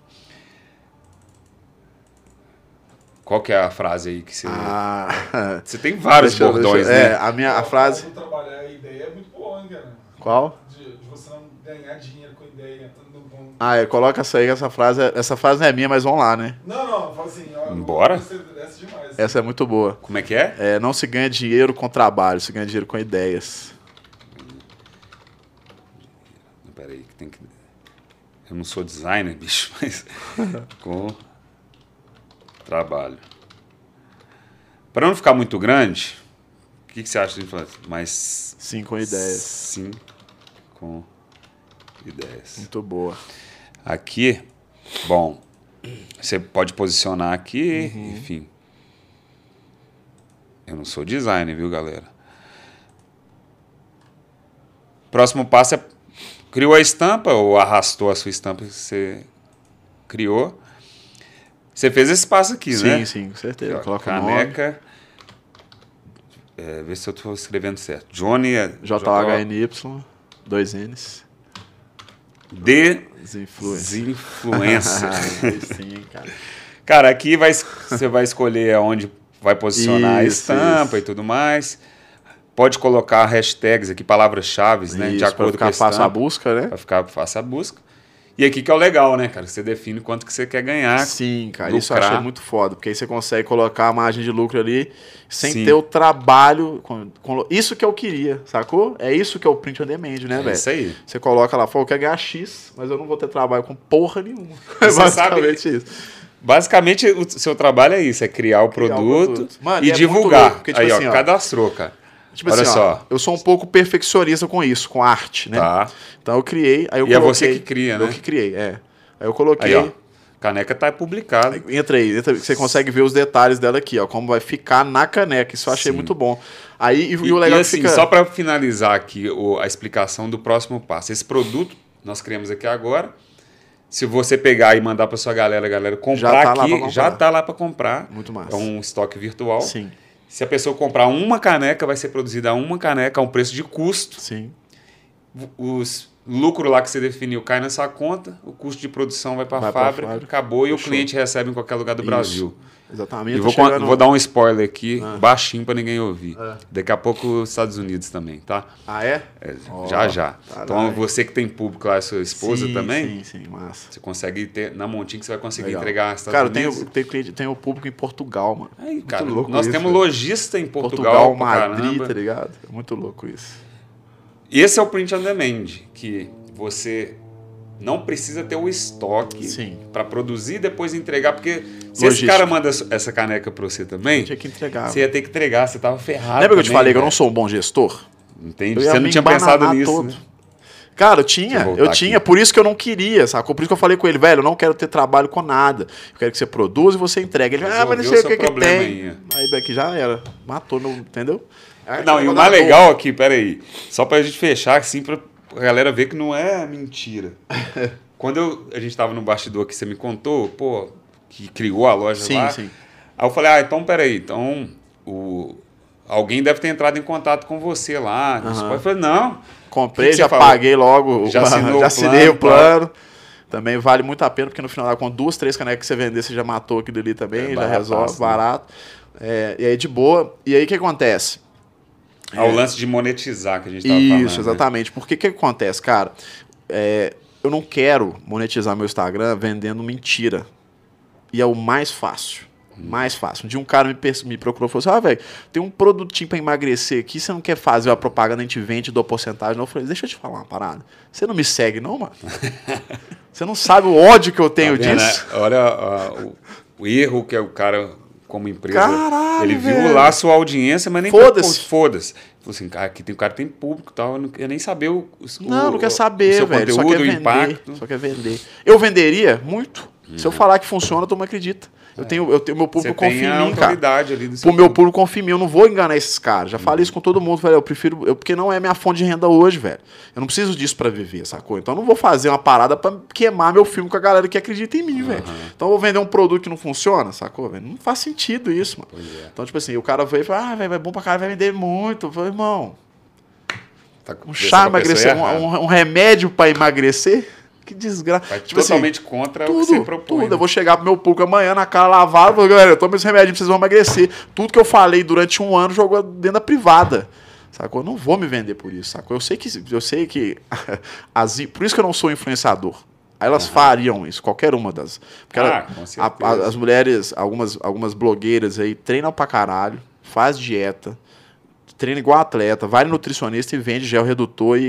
Qual que é a frase aí que você. Ah, [LAUGHS] Você tem vários deixa bordões, deixa eu- né? É, a minha a frase. Trabalhar a ideia é muito boa, hein, cara? Qual? De, de você não ganhar dinheiro com ideia. Ah, é, coloca essa aí, essa frase. Essa frase não é minha, mas vamos lá, né? não, não, fala assim. Ó, Bora? demais. Essa é muito boa. Como é que é? É, não se ganha dinheiro com trabalho, se ganha dinheiro com ideias. Peraí, que tem que. Eu não sou designer, [LAUGHS] bicho, mas. com trabalho. Para não ficar muito grande, o que, que você acha de falar? Mais. Sim, com ideias. Sim, com ideias. Muito boa. Aqui, Bom, você pode posicionar aqui, Uhum. enfim. Eu não sou designer, viu, galera? Próximo passo é criou a estampa ou arrastou a sua estampa que você criou. Você fez esse passo aqui, sim, né? sim, com certeza. Aqui, ó, caneca. É, vê se eu estou escrevendo certo. Johnny é JHNY, dois N's. Desinfluência. [LAUGHS] Sim, cara. Cara, aqui vai, você vai escolher aonde vai posicionar a Isso, estampa isso. e tudo mais. Pode colocar hashtags aqui, palavras-chave, né? de acordo pra com a ficar fácil a estampa. busca, né? Pra ficar fácil a busca. E aqui que é o legal, né, cara? Você define quanto que você quer ganhar. Sim, cara, isso eu lucrar. achei muito foda, porque aí você consegue colocar a margem de lucro ali sem Sim. ter o trabalho. Com, com- isso que eu queria, sacou? É isso que é o print on demand, né, É velho? isso aí. Você coloca lá, eu quero ganhar X, mas eu não vou ter trabalho com porra nenhuma. [LAUGHS] É basicamente isso. Basicamente, o seu trabalho é isso, é criar o Criar o produto, produto. Mano, e e é divulgar. louco, porque, tipo aí, assim, ó, ó, cadastrou, cara. Tipo Olha assim, ó, só. eu sou um pouco perfeccionista com isso, com arte, né? Tá. Então eu criei, aí eu E é coloquei... você que cria, né? Eu que criei, é. Aí eu coloquei... Aí, ó. Caneca tá publicada. Entra aí, entra, você consegue ver os detalhes dela aqui, ó, como vai ficar na caneca. Isso eu achei Sim. muito bom. Aí, e, E, e o legal e é assim, fica... só para finalizar aqui o- a explicação do próximo passo. Esse produto nós criamos aqui agora. Se você pegar e mandar para sua galera, galera comprar Já tá lá aqui, pra comprar. já tá lá para comprar. Muito massa. É um estoque virtual. Sim, Se a pessoa comprar uma caneca, vai ser produzida uma caneca a um preço de custo. sim. Os lucro lá que você definiu cai na sua conta, o custo de produção vai para a fábrica, fábrica. acabou e o Fechou. cliente recebe em qualquer lugar do Isso. Brasil. Exatamente. E Tá vou, chegando- vou dar um spoiler aqui, Ah. baixinho para ninguém ouvir. Ah. Daqui a pouco os Estados Unidos também, tá? Ah, é? É, Ó, já, já. caralho. Então, você que tem público lá, sua esposa Sim, também, Sim, sim, massa. você consegue ter, na montinha que você vai conseguir Legal. entregar Estados Cara, tem, Unidos. o- tem, cliente- tem o público em Portugal, mano. Muito cara, louco nós isso, temos lojista em Portugal, pra Madrid, caramba. tá ligado? É muito louco isso. E esse é o print on demand, que você não precisa ter o estoque para produzir e depois entregar, porque se esse Logística. cara manda essa caneca para você também, Tinha que entregar. você ia ter que entregar, você tava ferrado. Lembra que eu te também, falei que eu não velho. sou um bom gestor? Entende? Ia Você não tinha pensado nisso. né? Cara, eu tinha, eu aqui. tinha, por isso que eu não queria, sacou? Por isso que eu falei com ele, velho, eu não quero ter trabalho com nada. Eu quero que você produza e você entregue. Ele, ah, mas não sei o que, que tem. aí, Aí daqui já era. Matou, não, entendeu? Aí, Não, e o mais legal aqui, peraí, só pra gente fechar, assim, pra a galera ver que não é mentira. [LAUGHS] Quando eu- a gente tava no bastidor que você me contou, pô, que criou a loja Sim, lá. sim. Aí eu falei, ah, então peraí, então o, alguém deve ter entrado em contato com você lá. Falei, não. Comprei, O que que já falou? paguei logo, Já [LAUGHS] já, assinou o assinei o plano, plano. Também vale muito a pena, porque no final, com duas, três canecas que você vender, você já matou aquilo ali também, É já barataço, resolve, né? barato. É, e aí, de boa. E aí, o que acontece? Ao lance de monetizar que a gente tava falando. É. Isso, né? exatamente. Porque o que acontece, cara? É, eu não quero monetizar meu Instagram vendendo mentira. E é o mais fácil. Mais fácil. Um dia um cara me, me procurou e falou assim: Ah, velho, tem um produtinho pra emagrecer aqui, você não quer fazer a propaganda, a gente vende, dou porcentagem. Não, eu falei: Deixa eu te falar uma parada. Você não me segue, não, mano? [LAUGHS] você não sabe o ódio que eu tenho Tá vendo, disso? né? Olha ó, o, o erro que é o cara, como empresa. Caralho, ele viu velho. lá a sua audiência, mas nem Foda-se. Foda-se. Falou assim, cara, aqui tem, o cara tem público e tal, eu não quer nem saber o, o Não, não o- quer o saber, seu velho. Só conteúdo, quer o vender. impacto. Só quer vender. Eu venderia muito. Se eu falar que funciona, todo mundo acredita. Eu tenho, eu tenho meu público confia em mim, cara. ali do O meu público. público confia em mim, eu não vou enganar esses caras. Já falei isso com todo mundo, velho. Eu prefiro. Eu, porque não é minha fonte de renda hoje, velho. Eu não preciso disso pra viver, sacou? Então eu não vou fazer uma parada pra queimar meu filme com a galera que acredita em mim, velho. Então eu vou vender um produto que não funciona, sacou, velho? Não faz sentido isso, mano. Pois é. Então, tipo assim, o cara veio e fala, ah, velho, vai bom pra caralho, vai vender muito. Eu falei, irmão, Tá um chá emagrecer, um, um- um remédio pra emagrecer? Que desgraça. Vai Tipo assim, totalmente contra o que você tudo, propõe. tudo. né? Eu vou chegar pro meu público amanhã na cara lavada, vou, galera, toma esse remédio, vocês vão emagrecer. Tudo que eu falei durante um ano jogou dentro da privada. Sacou? Eu não vou me vender por isso, sacou? Eu sei que. Eu sei que [LAUGHS] as, por isso que eu não sou influenciador. Aí elas fariam isso, qualquer uma das. Porque Ah, ela- a- a- as mulheres, algumas, algumas blogueiras aí, treinam pra caralho, faz dieta, treina igual atleta, vai no nutricionista e vende gel redutor e,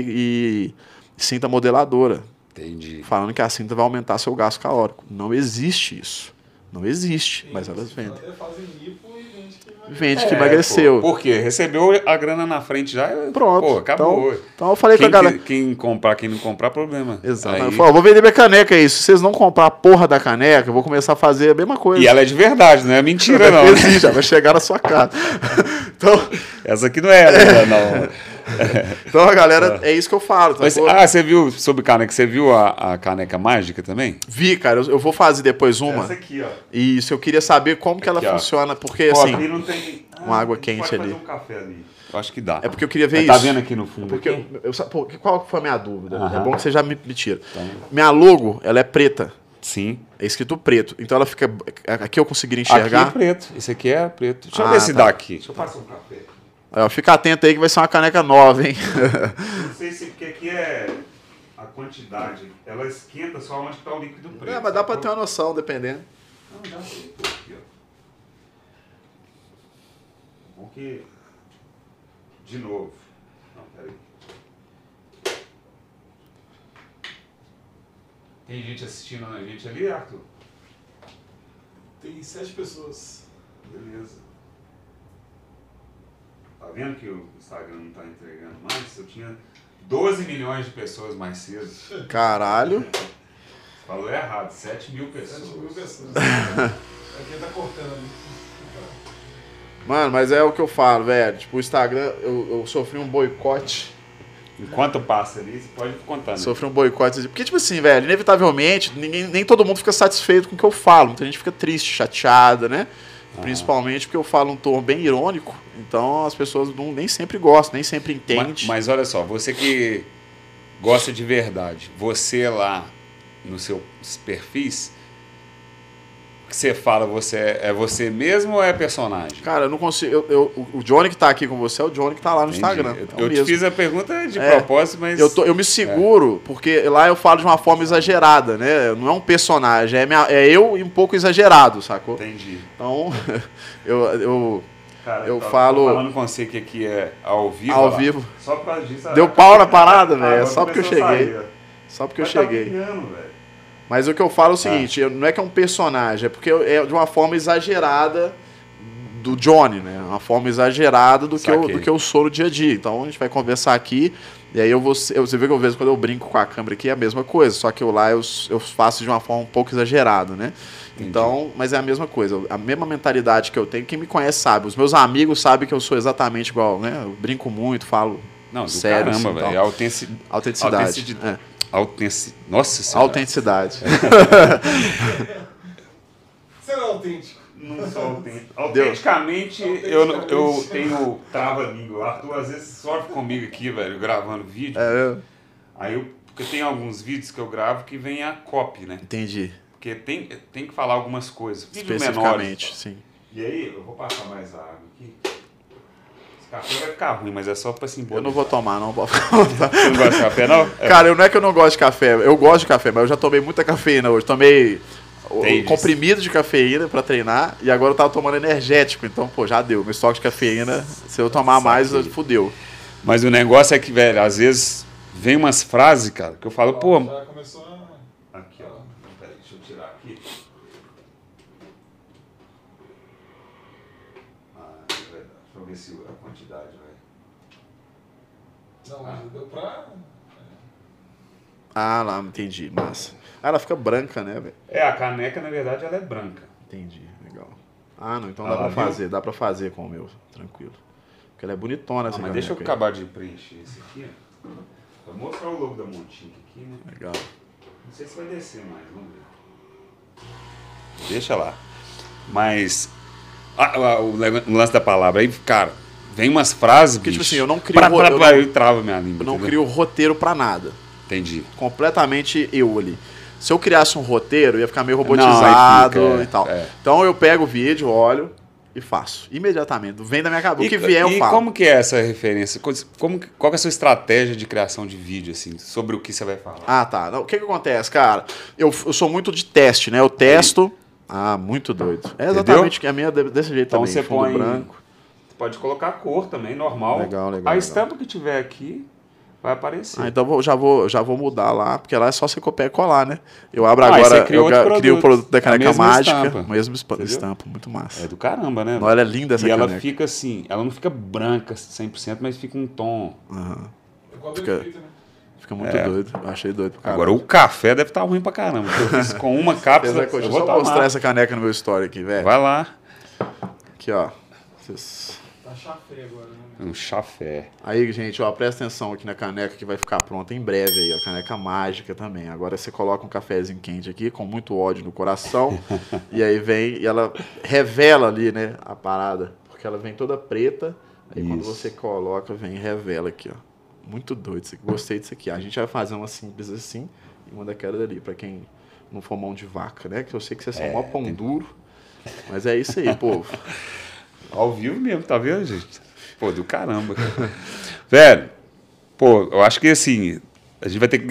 e cinta modeladora Entendi. falando que a cinta vai aumentar seu gasto calórico. Não existe isso. Não existe, mas elas vendem. Até fazem lipo e vende que vende que É, emagreceu. pô, Por quê? Recebeu a grana na frente já. Pronto. Pô, acabou. Então, então eu falei quem, com a galera. que- quem comprar, quem não comprar, problema. Exato. Aí- Eu falei, vou vender minha caneca aí. Se vocês não comprar a porra da caneca, eu vou começar a fazer a mesma coisa. E ela é de verdade, não é mentira, não. né? Existe, já vai chegar na sua casa. [LAUGHS] então, Essa aqui não é ela, não. [LAUGHS] então, a galera, é isso que eu falo. tá? Mas, ah, você viu sobre caneca? Você viu a, a caneca mágica também? Vi, cara, eu, eu vou fazer depois uma. aqui, ó. E isso eu queria saber como que ela Aqui, ó. funciona, porque Pô, assim, aqui não tem. uma água a gente quente pode ali. Fazer um café ali. Eu acho que dá. é porque eu queria ver Mas isso. Tá vendo aqui no fundo? Porque aqui? eu, eu, pô, qual foi a minha dúvida? Aham. É bom que você já me, me tira. Então. Minha logo, ela é preta. Sim. É escrito preto. Então ela fica. Aqui eu conseguiria Aqui enxergar. é preto. Esse aqui é preto. Deixa eu Ah, ver se tá. dá aqui. Deixa eu passar um café. Ó, fica atento aí que vai ser uma caneca nova, hein? Não sei se porque aqui é a quantidade. Ela esquenta só onde está o líquido preto. É, mas dá pra sacou? ter uma noção, dependendo. Não, dá Aqui, ó. Bom que... De novo. Não, peraí. Tem gente assistindo a gente ali, Arthur? Tem sete pessoas. Beleza. Tá vendo que o Instagram não tá entregando mais? Eu tinha 12 milhões de pessoas mais cedo. Caralho. Falou errado, 7 mil Sete mil pessoas. pessoas. [LAUGHS] é quem tá cortando. Mano, mas é o que eu falo, velho. Tipo, o Instagram, eu, eu sofri um boicote. Enquanto passa ali, você pode contar, né? Sofri um boicote. Porque, tipo assim, velho, inevitavelmente, ninguém, nem todo mundo fica satisfeito com o que eu falo. Muita gente fica triste, chateada, né? Principalmente porque eu falo um tom bem irônico. Então as pessoas não, nem sempre gostam, nem sempre entendem. Mas, olha só, você que gosta de verdade, você lá no seu perfis, que você fala, você é é você mesmo ou é personagem? Cara, eu não consigo. eu- eu- o Johnny que tá aqui com você é o Johnny que tá lá no Entendi. Instagram. Eu, é eu te fiz a pergunta de É. propósito, mas. Eu, tô- eu me seguro, porque lá eu falo de uma forma exagerada, né? Não é um personagem, é, minha- é eu e um pouco exagerado, sacou? Entendi. Então, [LAUGHS] eu, eu Cara, Eu tô falo- falando com você que aqui é ao vivo. Ao lá. vivo. Só por causa disso. Deu pau na parada, velho, é agora só porque eu cheguei. só porque eu tá cheguei. Mas o que eu falo é o seguinte, eu- não é que é um personagem, é porque é de uma forma exagerada do Johnny, né? Uma forma exagerada do que, eu, do que eu sou no dia a dia. Então a gente vai conversar aqui, e aí eu vou. eu- Você vê que eu vejo quando eu brinco com a câmera aqui é a mesma coisa, só que eu lá eu, eu faço de uma forma um pouco exagerada, né? Então, mas é a mesma coisa, a mesma mentalidade que eu tenho, quem me conhece sabe, os meus amigos sabem que eu sou exatamente igual, né? Eu brinco muito, falo Não, Sério, caramba, assim, velho. Autentici... autenticidade. Autenticidade. É, Autentici... Nossa senhora. autenticidade. [LAUGHS] Você não é autêntico. Não sou autêntico. Autenticamente, eu, eu tenho trava-língua. O Arthur às vezes sofre comigo aqui, velho, gravando vídeo. É, Aí eu. Porque tem alguns vídeos que eu gravo que vem a copy, né? entendi. Porque tem, tem que falar algumas coisas. Vídeos menores. Especificamente, sim. E aí, eu vou passar mais água aqui. Café vai ficar ruim, mas é só pra simbolizar. Eu não vou tomar, não. [LAUGHS] Você não gosta de café, não? É. Cara, eu não é que eu não gosto de café. Eu gosto de café, mas eu já tomei muita cafeína hoje. Tomei o- Entendi. comprimido de cafeína pra treinar e agora eu tava tomando energético. Então, pô, já deu. Meu estoque de cafeína, se eu tomar mais, Saquei. fudeu. Mas o negócio é que, velho, às vezes vem umas frases, cara, que eu falo, pô. Já começou a. Aqui, ó. Peraí, deixa eu tirar aqui. Ah, é verdade. Deixa eu ver se. Não, mas deu pra. Ah, lá, entendi. Massa. Ah, ela fica branca, né, velho? É, a caneca, na verdade, ela é branca. Entendi, legal. Ah, não, então Ah, dá pra viu? fazer, dá pra fazer com o meu, tranquilo. Porque ela é bonitona Ah, essa mas deixa eu aí. acabar de preencher esse aqui, ó. Vou mostrar o logo da Montinha aqui, né? Legal. Não sei se vai descer mais, vamos ver. Deixa lá. Mas. ah, ah, o lance da palavra aí, cara, vem umas frases. Porque, tipo assim, eu não crio Pra, ro- pra, eu pra, não- eu travo minha língua. Eu não entendeu? crio roteiro pra nada. Entendi. completamente eu ali. Se eu criasse um roteiro, ia ficar meio Não, robotizado aí fica, é, e tal. é. Então eu pego o vídeo, olho e faço. Imediatamente. Vem da minha cabeça. O que vier, eu e falo. como que é essa referência? Co- Como, qual que é a sua estratégia de criação de vídeo, assim, sobre o que você vai falar? Ah, tá. Não, o que que acontece, cara? Eu, eu sou muito de teste, né? Eu testo. Ah, muito doido. É exatamente que a minha é desse jeito Então também. você fundo põe- branco. Pode colocar cor também, normal. Legal, legal, A legal. estampa que tiver aqui vai aparecer. Ah, então vou- já vou, já vou mudar lá, porque lá é só você copiar e colar, né? Eu abro Ah, agora, eu crio o produto. da É caneca mesma mágica, estampa. mesmo estampa, muito massa. É do caramba, né? Não, ela é linda essa e ela caneca. fica assim, ela não fica branca 100%, mas fica um tom. Do Fica- efeito, né? Fica muito doido. Eu achei doido pra Agora o café deve estar ruim pra caramba. Eu fiz com uma [LAUGHS] cápsula. Deixa eu eu vou só tomar. mostrar essa caneca no meu story aqui, velho. Vai lá. Aqui, ó. Vocês- Tá chafé agora, né? Um chafé. Aí, gente, ó, presta atenção aqui na caneca que vai ficar pronta em breve aí, ó. Caneca mágica também. Agora você coloca um cafezinho quente aqui, com muito ódio no coração. [LAUGHS] e aí vem, e ela revela ali, né, a parada. Porque ela vem toda preta. Aí quando Isso. você coloca, vem e revela aqui, ó. Muito doido isso aqui. Gostei disso aqui. A gente vai fazer uma simples assim e uma daquela dali, pra quem não for mão de vaca, né? Que eu sei que vocês são É, mó pão duro. Mas é isso aí, povo. [LAUGHS] Ao vivo mesmo, tá vendo, gente? Pô, do caramba. cara. [LAUGHS] Velho, pô, eu acho que assim, a gente vai ter que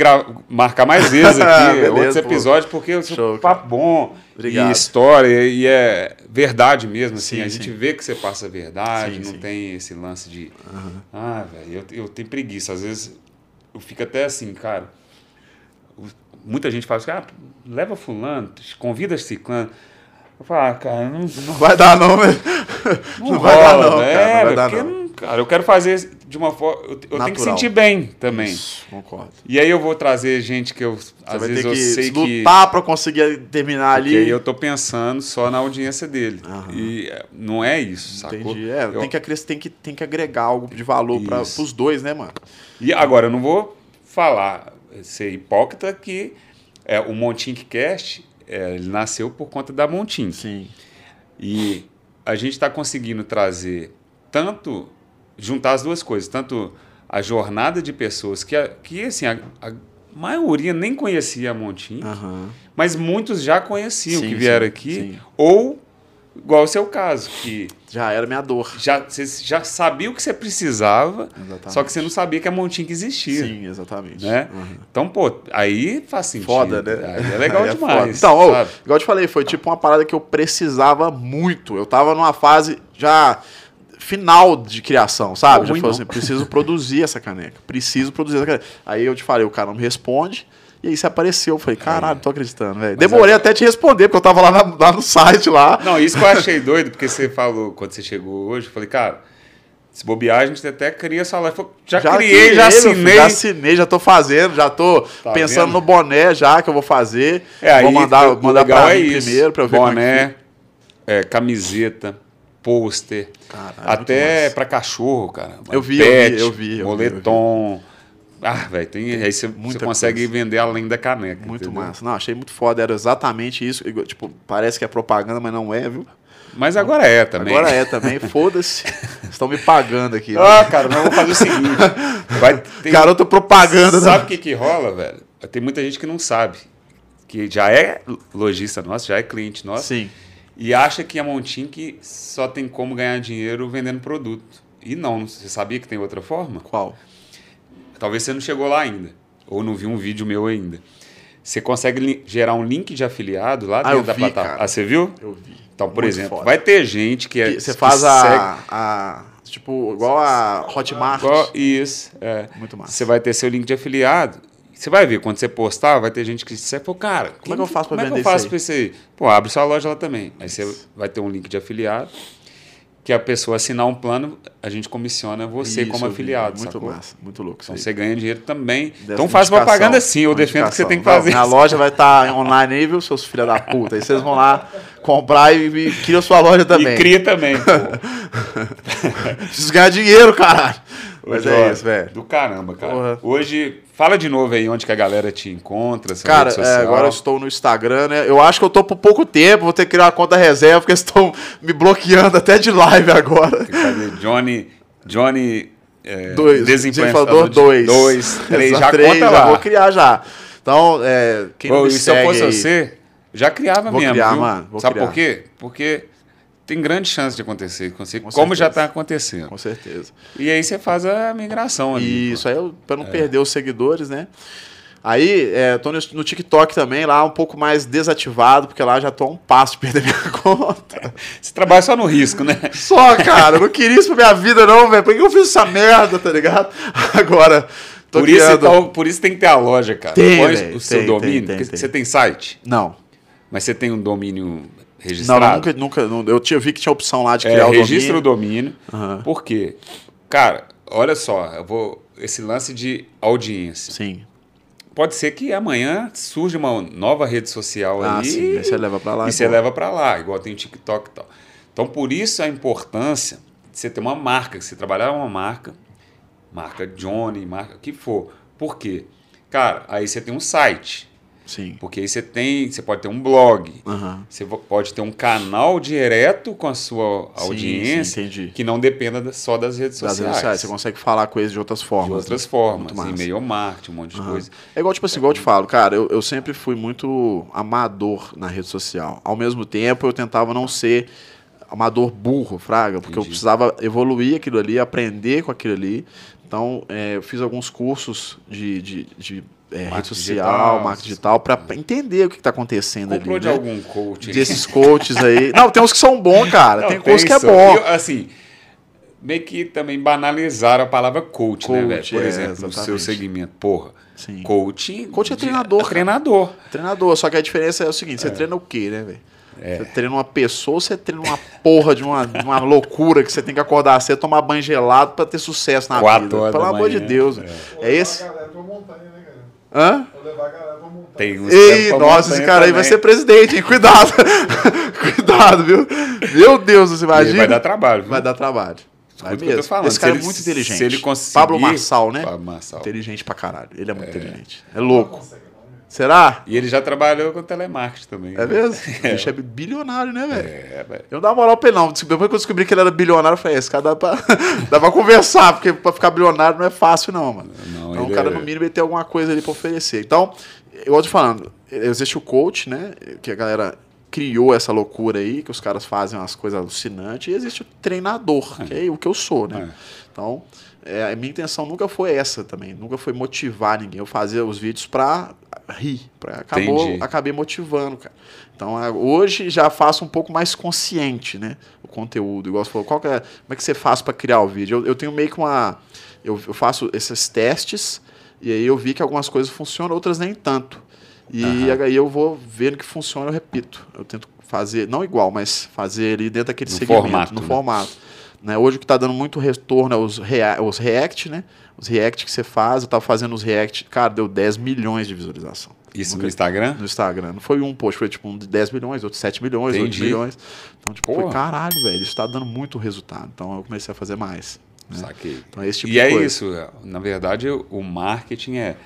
marcar mais vezes [LAUGHS] aqui Beleza, outros pô. episódios, porque é um papo bom. Obrigado. E história, e é verdade mesmo, assim. Sim, a gente sim. vê que você passa a verdade, Sim, não tem esse lance de. Ah, velho, eu, eu tenho preguiça. Às vezes eu fico até assim, cara. Muita gente fala assim, ah, leva fulano, convida ciclano. Eu falo, ah, cara, não, Não vai dar, não, velho. Não, Não vai dar, rola, não, né? cara, não vai É, dar, porque, não. cara, eu quero fazer de uma forma. Eu, eu tenho que sentir bem também. Isso, concordo. E aí eu vou trazer gente que eu. Você às vezes eu que sei que. lutar pra conseguir terminar Porque aí ali. eu tô pensando só na audiência dele. Aham. E é, não é isso, sacou? Entendi. É, Eu- tem, que, tem, que, tem que agregar algo de valor para os dois, né, mano? E agora, eu não vou falar, ser hipócrita, que é, o Montink Cast é, ele nasceu por conta da Montink. Sim. E a gente está conseguindo trazer tanto, juntar as duas coisas, tanto a jornada de pessoas que, a- que assim, a, a maioria nem conhecia a Montink, Aham. mas muitos já conheciam Sim, que vieram sim, aqui, sim. ou igual o seu caso, que Já era minha dor. já, você já sabia o que você precisava, Exatamente. só que você não sabia que a Montink existia. Sim, exatamente. Né? Uhum. Então, pô, aí faz sentido. Foda, né? Aí é legal [LAUGHS] Aí é demais. foda. Então, ó, igual eu te falei, foi tipo uma parada que eu precisava muito. Eu tava numa fase já final de criação, sabe? Pô, já não. assim, preciso produzir essa caneca. Preciso produzir essa caneca. Aí eu te falei, o cara não me responde. E aí você apareceu. Eu falei, caralho, não tô acreditando, velho. Demorei até te responder, porque eu tava lá, na- lá no site lá. Não, isso que eu achei doido, porque você falou, quando você chegou hoje, eu falei, cara, se bobear, a gente até cria sua live. Eu falei, Já, criei, já meu filho, assinei. Já assinei, já tô fazendo, já tô Tá pensando vendo? no boné já que eu vou fazer. É, aí, vou mandar, o mandar pra é mim isso. primeiro pra eu ver é Boné, é, camiseta, pôster, Caralho, até pra cachorro, cara. Eu vi, eu Pet, vi, eu vi, eu vi, eu vi. Ah, velho, tem, aí você, você consegue coisa. vender além da caneca. Muito entendeu? massa. Não, achei muito foda. Era exatamente isso. Tipo, parece que é propaganda, mas não é, viu? Mas agora é também. Agora é também. Foda-se. [LAUGHS] Estão me pagando aqui. Ah, cara, nós vamos fazer o seguinte. Vai, tem, Garoto propaganda. Sabe né? o que, que rola, velho? Tem muita gente que não sabe. Que já é lojista nosso, já é cliente nosso. Sim. E acha que a Montink só tem como ganhar dinheiro vendendo produto. E não, você sabia que tem outra forma? Qual? Talvez você não chegou lá ainda. Ou não viu um vídeo meu ainda. Você consegue gerar um link de afiliado lá Ah, dentro eu da vi, plataforma. cara. Ah, você viu? Eu vi. Então, por Muito exemplo, foda. vai ter gente que é. Você faz segue- a, a. Tipo, igual a Hotmart. Igual- Isso, é. Muito massa. Você vai ter seu link de afiliado. Você vai ver, quando você postar, vai ter gente que você falou, cara, Como é que eu faço pra como é que vender eu faço isso pra isso aí? Pô, abre sua loja lá também. Aí você vai ter um link de afiliado, que a pessoa assinar um plano, a gente comissiona você Isso, como afiliado, Muito sacou? massa. Muito louco. Então aí. você ganha dinheiro também. Dessa então faz propaganda sim, eu defendo que você tem que Não, fazer Minha isso. loja vai estar online aí, viu, seus filhos da puta. Aí vocês vão lá comprar e, e cria sua loja também. E cria também, pô. [LAUGHS] Preciso ganhar dinheiro, caralho. Mas é isso, velho. Do caramba, cara. Porra. Hoje, Fala de novo aí onde que a galera te encontra, Cara, é, agora eu estou no Instagram, né? Eu acho que eu tô por pouco tempo, vou ter que criar uma conta reserva, porque eles [LAUGHS] estão me bloqueando até de live agora. Tem que fazer Johnny, Johnny é, Dois. dois. Dois, [LAUGHS] três, Exato, já três, conta já lá. vou criar já. Então, é, quem Pô, me e se eu segue fosse aí- você, já criava Vou mesmo, criar, viu? mano, vou Sabe criar. por quê? Porque tem grande chance de acontecer, você, Com como já certeza. está acontecendo. Com certeza. E aí você faz a migração ali. Isso aí, pra não perder os seguidores, né? Aí, é, tô no, no TikTok também, lá um pouco mais desativado, porque lá já tô a um passo de perder minha [LAUGHS] conta. Você trabalha só no risco, né? [LAUGHS] Só, cara, eu não queria isso pra minha vida, não, velho. Por que eu fiz essa merda, tá ligado? [LAUGHS] Agora, Tô Por isso, criando. então, por isso tem que ter a loja, cara. Tem, velho, o seu tem, domínio. tem, tem. Você tem site, Não. mas você tem um domínio registrado. não, nunca, nunca. eu tinha vi que tinha opção lá de É, criar o registra o domínio. domínio. Aham. Por quê? Cara, olha só, eu vou. Esse lance de audiência. Sim. Pode ser que amanhã surja uma nova rede social Ah, ali. sim. Aí você leva pra lá. e você leva para lá, igual tem o TikTok e tal. Então, por isso a importância de você ter uma marca, que você trabalhar uma marca, marca Johnny, marca o que for. Por quê? Cara, aí você tem um site, Sim. porque aí você tem, você pode ter um blog, Aham. você vo- pode ter um canal direto com a sua Sim, audiência, sim, entendi. que não dependa da- só das redes Das sociais. redes sociais, você consegue falar com eles de outras formas. de outras né? formas, e-mail marketing, um monte de Aham. coisa. É igual, tipo assim, igual eu te falo, cara, eu, eu sempre fui muito amador na rede social. Ao mesmo tempo, eu tentava não ser amador burro, fraga, porque eu Entendi. precisava evoluir aquilo ali, aprender com aquilo ali. Então, é, eu fiz alguns cursos de, de, de, é, rede social, digital, marketing digital, para entender o que está acontecendo Comprou ali. de né? algum coach? Desses coaches aí. [LAUGHS] Não, tem uns que são bons, cara. Não, tem coach que é bom. Eu, assim, meio que também banalizaram a palavra coach, né, Coach, velho? Por é, exemplo, no seu segmento. Porra, Sim. coach... Coach é de- treinador, É treinador. Treinador, só que a diferença é o seguinte: você treina o quê, né, velho? Você treina uma pessoa ou você treina uma porra de uma, de uma loucura que você tem que acordar cedo, tomar banho gelado pra ter sucesso na Quatro vida? Pelo amor de Deus. é. É, esse? galera montanha, né? Hã? Vou levar a galera pra montanha. Tem uns Ei, nossa, esse cara aí vai também. ser presidente, hein? Cuidado. [LAUGHS] Cuidado, viu? Meu Deus, você Ele imagina? vai dar trabalho, viu? Vai dar trabalho. Vai Escuta o que eu tô mesmo. falando. Esse cara é ele- muito inteligente. se ele conseguir- Pablo Marçal, né? Pablo Marçal. Inteligente pra caralho. Ele é muito inteligente. É louco. Será? E ele já trabalhou com telemarketing também. É né? mesmo? O [LAUGHS] bicho é bilionário, né, velho? É, velho. Eu não dava moral pra ele, não. Depois que eu descobri que ele era bilionário, eu falei, esse cara dá pra, [LAUGHS] dá pra conversar, porque pra ficar bilionário não é fácil, não, mano. Não, então o cara, é- no mínimo, ele tem alguma coisa ali pra oferecer. Então, eu tô falando, existe o coach, né? Que a galera criou essa loucura aí, que os caras fazem umas coisas alucinantes, e existe o treinador, que é o que eu sou, né? Então, é, a minha intenção nunca foi essa também, nunca foi motivar ninguém. Eu fazia os vídeos pra rir, pra, acabou, Entendi. acabei motivando, cara. Então, hoje já faço um pouco mais consciente, né? O conteúdo. Igual você falou, qual que é, como é que você faz para criar o vídeo? Eu, eu tenho meio que uma. Eu, eu faço esses testes e aí eu vi que algumas coisas funcionam, outras nem tanto. E Aham. aí eu vou vendo que funciona, eu repito. Eu tento fazer, não igual, mas fazer ali dentro daquele No segmento, formato, no né? formato. Né? Hoje o que está dando muito retorno é os, rea os React, né? Os React que você faz, eu tava fazendo os React, cara, deu 10 milhões de visualização Isso no Instagram? no Instagram. Não foi um post, foi tipo um de 10 milhões, outro 7 milhões, Entendi. 8 milhões. Então, tipo, foi caralho, velho, isso tá dando muito resultado. Então eu comecei a fazer mais. né? Saquei. Então é esse tipo e é coisa. isso. Na verdade, o marketing é.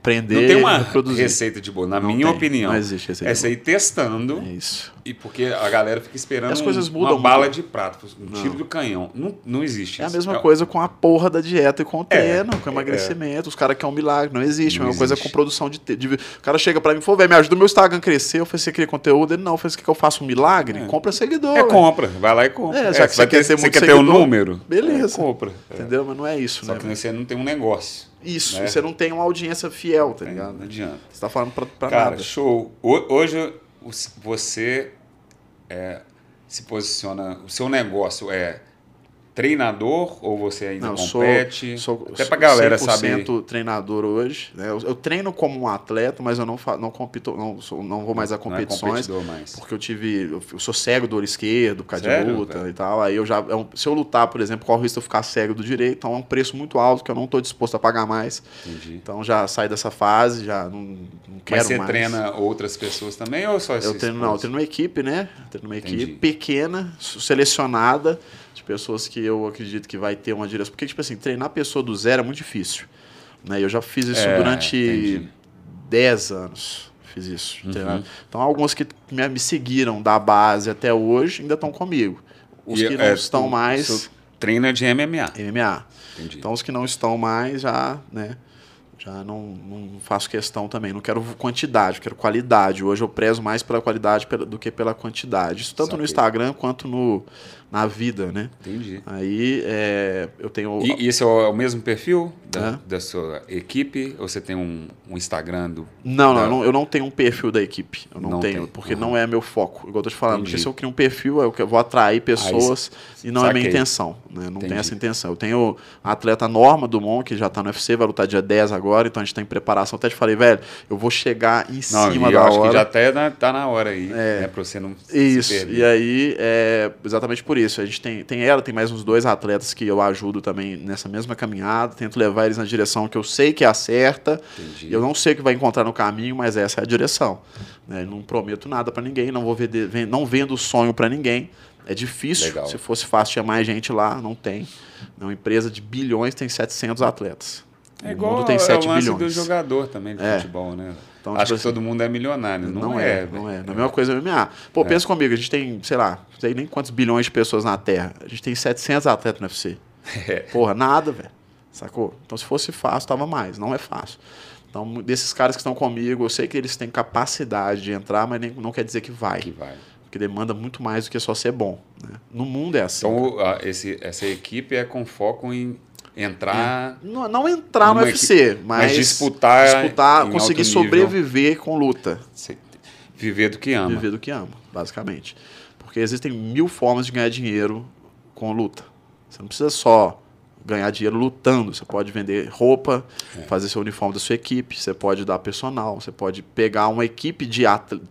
Aprender Não tem uma reproduzir. receita de boa, na Não minha tem, opinião. não existe receita É testando. É isso. E porque a galera fica esperando as coisas um- mudam uma bala muito. de prata, um tiro do canhão. Não, não existe É a isso. mesma coisa com a porra da dieta e com o treino, com o é. emagrecimento. Os caras querem um milagre, não existe. Não a mesma coisa existe. com produção de, de. O cara chega pra mim e falou, velho, me ajuda o meu Instagram a crescer. Eu falei, você cria conteúdo? Ele não, eu falei, que eu faça um milagre? É. Compra seguidor. É compra, vai lá e compra. É, já que vai você quer ter você muito quer ter o seguidor, número. beleza. é, compra. É. Entendeu? Mas não é isso, Só né? que você não tem um negócio. Isso, né? você não tem uma audiência fiel, tá É, ligado? Não adianta. Você tá falando pra, pra Cara, nada. show. Ho- Hoje você é, se posiciona. O seu negócio é treinador ou você ainda Não, eu sou, compete? sou Até pra galera 100% saber. treinador hoje. né? Eu, eu treino como um atleta, mas eu não, não compito, não, sou- não vou mais a Não é competições. mais. Porque eu tive. Eu, eu sou cego do olho esquerdo, por causa de Sério, luta velho? e tal. Aí eu já. é um- se eu lutar, por exemplo, corre o risco de eu ficar cego do direito, então é um preço muito alto que eu não estou disposto a pagar mais. Entendi. Então já saí dessa fase, já não, não quero Mas você mais. treina outras pessoas também ou só Eu treino, não, eu treino uma equipe, né? Eu treino uma Entendi. equipe pequena, selecionada, de pessoas que eu acredito que vai ter uma direção. Porque, tipo assim, treinar a pessoa do zero é muito difícil. Né? Eu já fiz isso É, durante entendi. 10 anos. Fiz isso. Uhum. Então, alguns que me, seguiram da base até hoje ainda estão comigo. Os E, que não é, estão tu- mais, seu Treino é de MMA. MMA. Entendi. Então, os que não estão mais já, né? Já não, não faço questão também. Não quero quantidade, quero qualidade. Hoje eu prezo mais pela qualidade do que pela quantidade. Isso tanto no Saquei. Instagram quanto no, na vida, né? Entendi. Aí é, eu tenho. E, e esse é o, é mesmo perfil da, Hã? da sua equipe? Ou você tem um, um Instagram do. Não, não, da- eu não, eu não tenho um perfil da equipe. Eu não, Não tenho, tem. porque Uhum. não é meu foco. Igual eu tô te falando, Entendi. porque se eu crio um perfil, eu que- eu vou atrair pessoas e não é minha saquei. intenção. Né? Não Entendi. tem essa intenção. Eu tenho a atleta Norma Dumont, que já tá no UFC, vai lutar dia 10 agora, então a gente tá em preparação. Até te falei, velho, eu vou chegar em Não, cima da eu acho hora. que já até na- tá na hora aí, É. né? Pra você não se Isso, e aí é exatamente por isso. A gente tem, tem ela, tem mais uns dois atletas que eu ajudo também nessa mesma caminhada, tento levar eles na direção que eu sei que é a certa. Entendi. Eu não sei o que vai encontrar no caminho, mas essa é a direção. né? Não prometo nada pra ninguém, não vou vender, ven- não vendo sonho pra ninguém. É difícil. Legal. Se fosse fácil, tinha mais gente lá, não tem. Uma empresa de bilhões tem 700 atletas. É o igual mundo tem é 7 o lance bilhões. do jogador também de É. futebol, né? Então, Acho tipo que todo mundo é milionário. Não, Não, é, é, não velho. é. Na mesma coisa MMA. Pô, pensa comigo, a gente tem, sei lá, não sei nem quantos bilhões de pessoas na Terra. A gente tem 700 atletas no UFC. É. Porra, nada, velho. Sacou? Então, se fosse fácil, tava mais. Não é fácil. Então, desses caras que estão comigo, eu sei que eles têm capacidade de entrar, mas nem, não quer dizer que vai. Que vai. Porque demanda muito mais do que só ser bom. né? No mundo é assim. Então, a- esse, essa equipe é com foco em entrar. não, não entrar no UFC, mas, mas disputar disputar conseguir sobreviver com luta. Viver do que ama. Viver do que ama, basicamente. Porque existem mil formas de ganhar dinheiro com luta. Você não precisa só ganhar dinheiro lutando. Você pode vender roupa, É. fazer seu uniforme da sua equipe, você pode dar personal, você pode pegar uma equipe de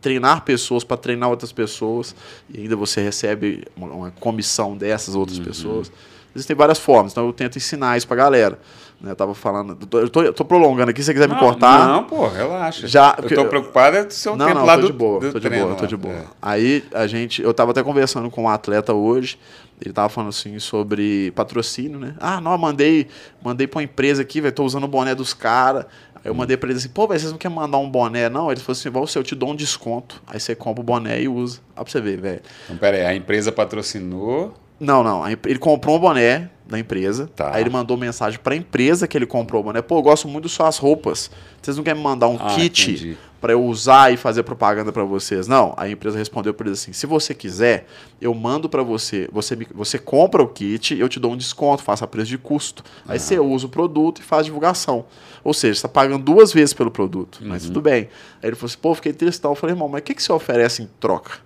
treinar pessoas para treinar outras pessoas e ainda você recebe uma, uma comissão dessas Uhum. outras pessoas. Existem várias formas, então eu tento ensinar isso pra galera. Né, eu tava falando, eu tô, eu tô- prolongando aqui, se você quiser me Não, cortar. Não, pô, relaxa. Já- eu tô preocupado é do seu Não, tempo não, lá tô do, de boa, do tô de boa, tô de boa. É. Aí a gente, eu tava até conversando com um atleta hoje, ele tava falando assim sobre patrocínio, né? Ah, não, mandei, mandei pra uma empresa aqui, velho, tô usando o boné dos caras. Aí eu mandei pra eles assim, pô, velho, vocês não querem mandar um boné, não? Eles falaram assim, vai, eu te dou um desconto. Aí você compra o boné e usa. Ó pra você ver, velho. Então, pera aí, a empresa patrocinou. Não, não. Ele comprou um boné da empresa. Tá. Aí ele mandou mensagem pra empresa que ele comprou o boné. Pô, eu gosto muito das suas roupas. Vocês não querem me mandar um Ah, kit pra eu usar e fazer propaganda pra vocês? Não. A empresa respondeu pra ele assim: se você quiser, eu mando pra você. Você, me- você compra o kit, eu te dou um desconto, faça a preço de custo. Aí você usa o produto e faz divulgação. Ou seja, você tá pagando duas vezes pelo produto. Mas Uhum. tudo bem. Aí ele falou assim: pô, fiquei tristão. Eu falei, irmão, mas o que, que você oferece em troca?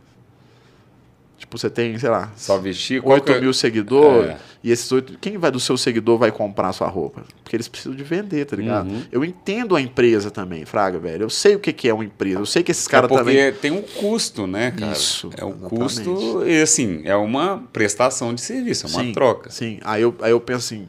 Tipo, você tem, sei lá, Só vestir. qual 8 que é- mil seguidores, É. e esses 8. Quem vai do seu seguidor vai comprar a sua roupa? Porque eles precisam de vender, tá ligado? Uhum. Eu entendo a empresa também, Fraga, velho. Eu sei o que é uma empresa. Eu sei que esses É caras porque também. tem um custo, né, cara? Isso, É um exatamente. custo, e assim, é uma prestação de serviço, é uma sim, troca. Sim. Aí eu, aí eu penso assim: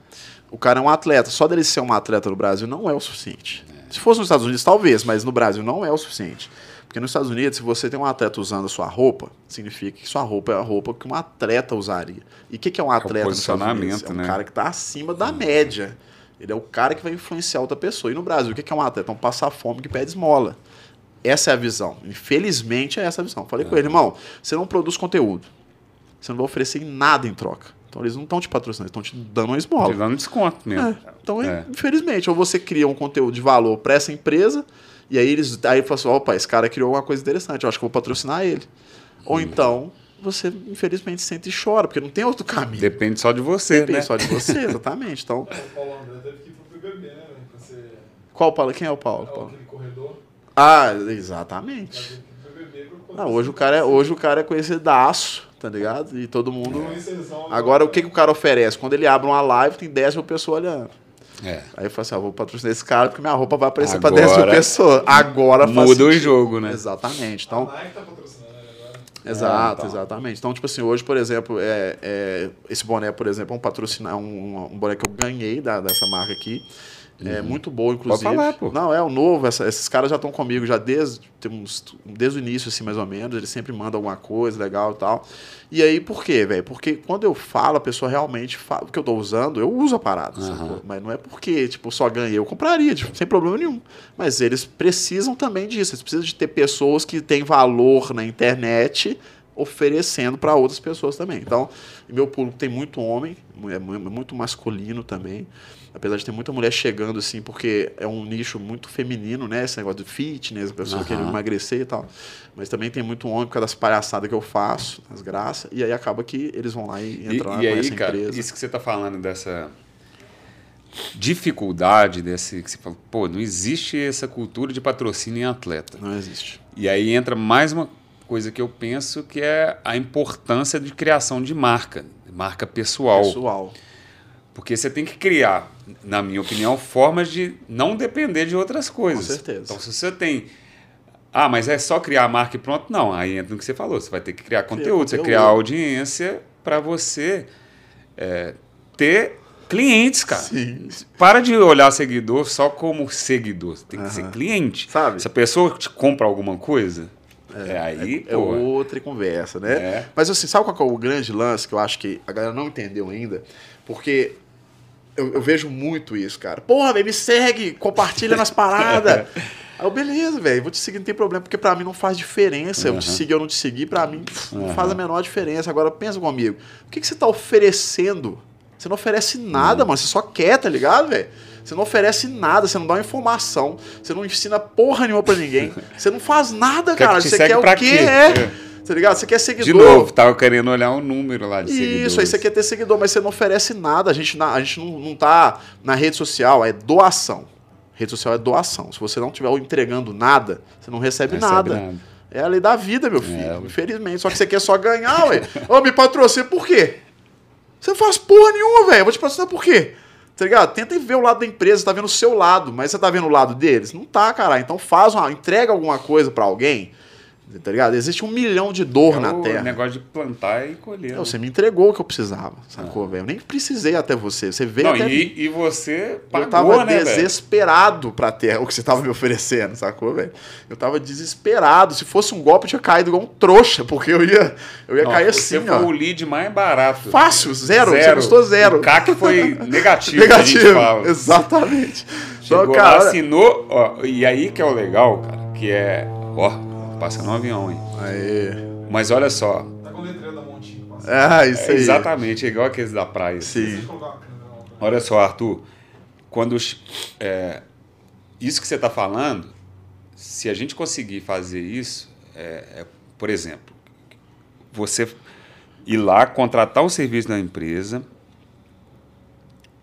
o cara é um atleta. Só dele ser um atleta no Brasil não é o suficiente. Se fosse nos Estados Unidos, talvez, mas no Brasil não é o suficiente. Porque nos Estados Unidos, se você tem um atleta usando a sua roupa, significa que sua roupa é a roupa que um atleta usaria. E o que, que é um atleta nos Estados Unidos? É um posicionamento, né? cara que está acima da média. Ele é o cara que vai influenciar outra pessoa. E no Brasil, o que, que é um atleta? É um passar fome que pede esmola. Essa é a visão. Infelizmente, é essa a visão. Falei com ele, irmão, você não produz conteúdo. Você não vai oferecer nada em troca. Então eles não estão te patrocinando, eles estão te dando uma esmola. Te dando desconto mesmo. É, então, É. infelizmente, ou você cria um conteúdo de valor para essa empresa, e aí eles aí fala assim, opa, esse cara criou uma coisa interessante, eu acho que eu vou patrocinar ele. Ou então, você, infelizmente, sente e chora, porque não tem outro caminho. Depende só de você, Depende né? só de você, [LAUGHS] exatamente. Então, O Paulo André teve que ir pro BBB, né, qual o Paulo? Quem é o Paulo? é, Paulo? aquele corredor. Ah, exatamente. Não, hoje o cara é, hoje o cara é conhecidaço, tá ligado? E todo mundo. Conhecerzão, Agora, o que, que o cara oferece? Quando ele abre uma live, tem 10 mil pessoas olhando. É. Aí eu falo assim, ah, vou patrocinar esse cara porque minha roupa vai aparecer pra 10 mil pessoas. Agora faz Muda o jogo, né? Exatamente. Então, a Nike tá patrocinando ele agora. exato, então. exatamente. Então, tipo assim, hoje, por exemplo, é, é, esse boné, por exemplo, é um patrocinar, um, um boné que eu ganhei da, dessa marca aqui. É muito bom, inclusive. Uhum. falar, pô. Não, é o novo. essa- esses caras já estão comigo já desde, tem uns- desde o início, assim, mais ou menos. Eles sempre mandam alguma coisa legal e tal. E aí, por quê, velho? Porque quando eu falo, a pessoa realmente fala o que eu tô usando, eu uso a parada, sacou? Mas não é porque, tipo, só ganhei, eu compraria, tipo, sem problema nenhum. Mas eles precisam também disso. Eles precisam de ter pessoas que têm valor na internet oferecendo para outras pessoas também. Então, meu público tem muito homem, é é muito masculino também. Apesar de ter muita mulher chegando, assim, porque é um nicho muito feminino, né? Esse negócio de fitness, a pessoa Aham. querendo emagrecer e tal. Mas também tem muito homem por causa das palhaçadas que eu faço, as graças. E aí acaba que eles vão lá e E, entram lá e com aí, cara, empresa. isso que você tá falando dessa dificuldade desse que você falou, pô, não existe essa cultura de patrocínio em atleta. Não existe. E aí entra mais uma coisa que eu penso que é a importância de criação de marca, marca pessoal. Pessoal. Porque você tem que criar, na minha opinião, formas de não depender de outras coisas. Com certeza. Então, se você tem. Ah, mas é só criar a marca e pronto? Não. Aí entra no que você falou. Você vai ter que criar conteúdo, você conteúdo. criar audiência para você é, ter clientes, cara. Sim. Para de olhar seguidor só como seguidor. Você tem que ser cliente. Sabe? Se a pessoa te compra alguma coisa, é, aí, É pô. outra conversa, né? É. Mas assim, sabe qual é o grande lance que eu acho que a galera não entendeu ainda? Porque eu, eu vejo muito isso, cara. Porra, velho, me segue, compartilha nas paradas. [LAUGHS] Aí eu, beleza, velho, vou te seguir, não tem problema, porque pra mim não faz diferença. Eu te Uhum. seguir ou não te seguir, pra mim pff, não Uhum. faz a menor diferença. Agora pensa comigo, o que, que você tá oferecendo? Você não oferece Uhum. nada, mano. Você só quer, tá ligado, velho? Você não oferece nada, você não dá uma informação, você não ensina porra nenhuma pra ninguém. [LAUGHS] Você não faz nada, Quer que cara. te Você quer o quê? quê? É. É. Tá ligado? Você quer seguidor. De novo, tava querendo olhar um número lá de seguidores. Isso, aí você quer ter seguidor, mas você não oferece nada. A gente, na- a gente não, não tá na rede social, é doação. Rede social é doação. Se você não estiver entregando nada, você não recebe, nada. nada. É a lei da vida, meu É, filho. ué. Infelizmente. Só que você quer só ganhar, ué. [LAUGHS] Ô, me patrocina por quê? Você não faz porra nenhuma, velho. Eu vou te patrocinar por quê? Tá ligado? Tenta ver o lado da empresa, você tá vendo o seu lado, mas você tá vendo o lado deles? Não tá, caralho. Então faz uma. Entrega alguma coisa pra alguém. Tá ligado? Existe um milhão de dor É na o Terra. negócio de plantar e colher. Não, né? você me entregou o que eu precisava, sacou, velho? Eu nem precisei até você. Você veio Não, até mim. e, e você Eu pagou, tava né, desesperado pra ter o que você tava me oferecendo, sacou, velho? Eu tava desesperado. Se fosse um golpe, eu tinha caído igual um trouxa, porque eu ia, eu ia Não, cair você assim, foi ó. o lead mais barato. Fácil, zero. Você custou zero. O CAC foi [LAUGHS] negativo, Negativo. Exatamente. Chegou Então, lá, cara. assinou, ó, e aí que é o legal, cara, que é, ó, passando um avião, hein? Aê. Mas olha só, Tá com o letreiro da Montinho. Ah, isso é aí. exatamente igual aqueles da praia. Sim. Lá pra- Olha só, Arthur, quando é, isso que você está falando, se a gente conseguir fazer isso, é, é, por exemplo, você ir lá contratar o serviço da empresa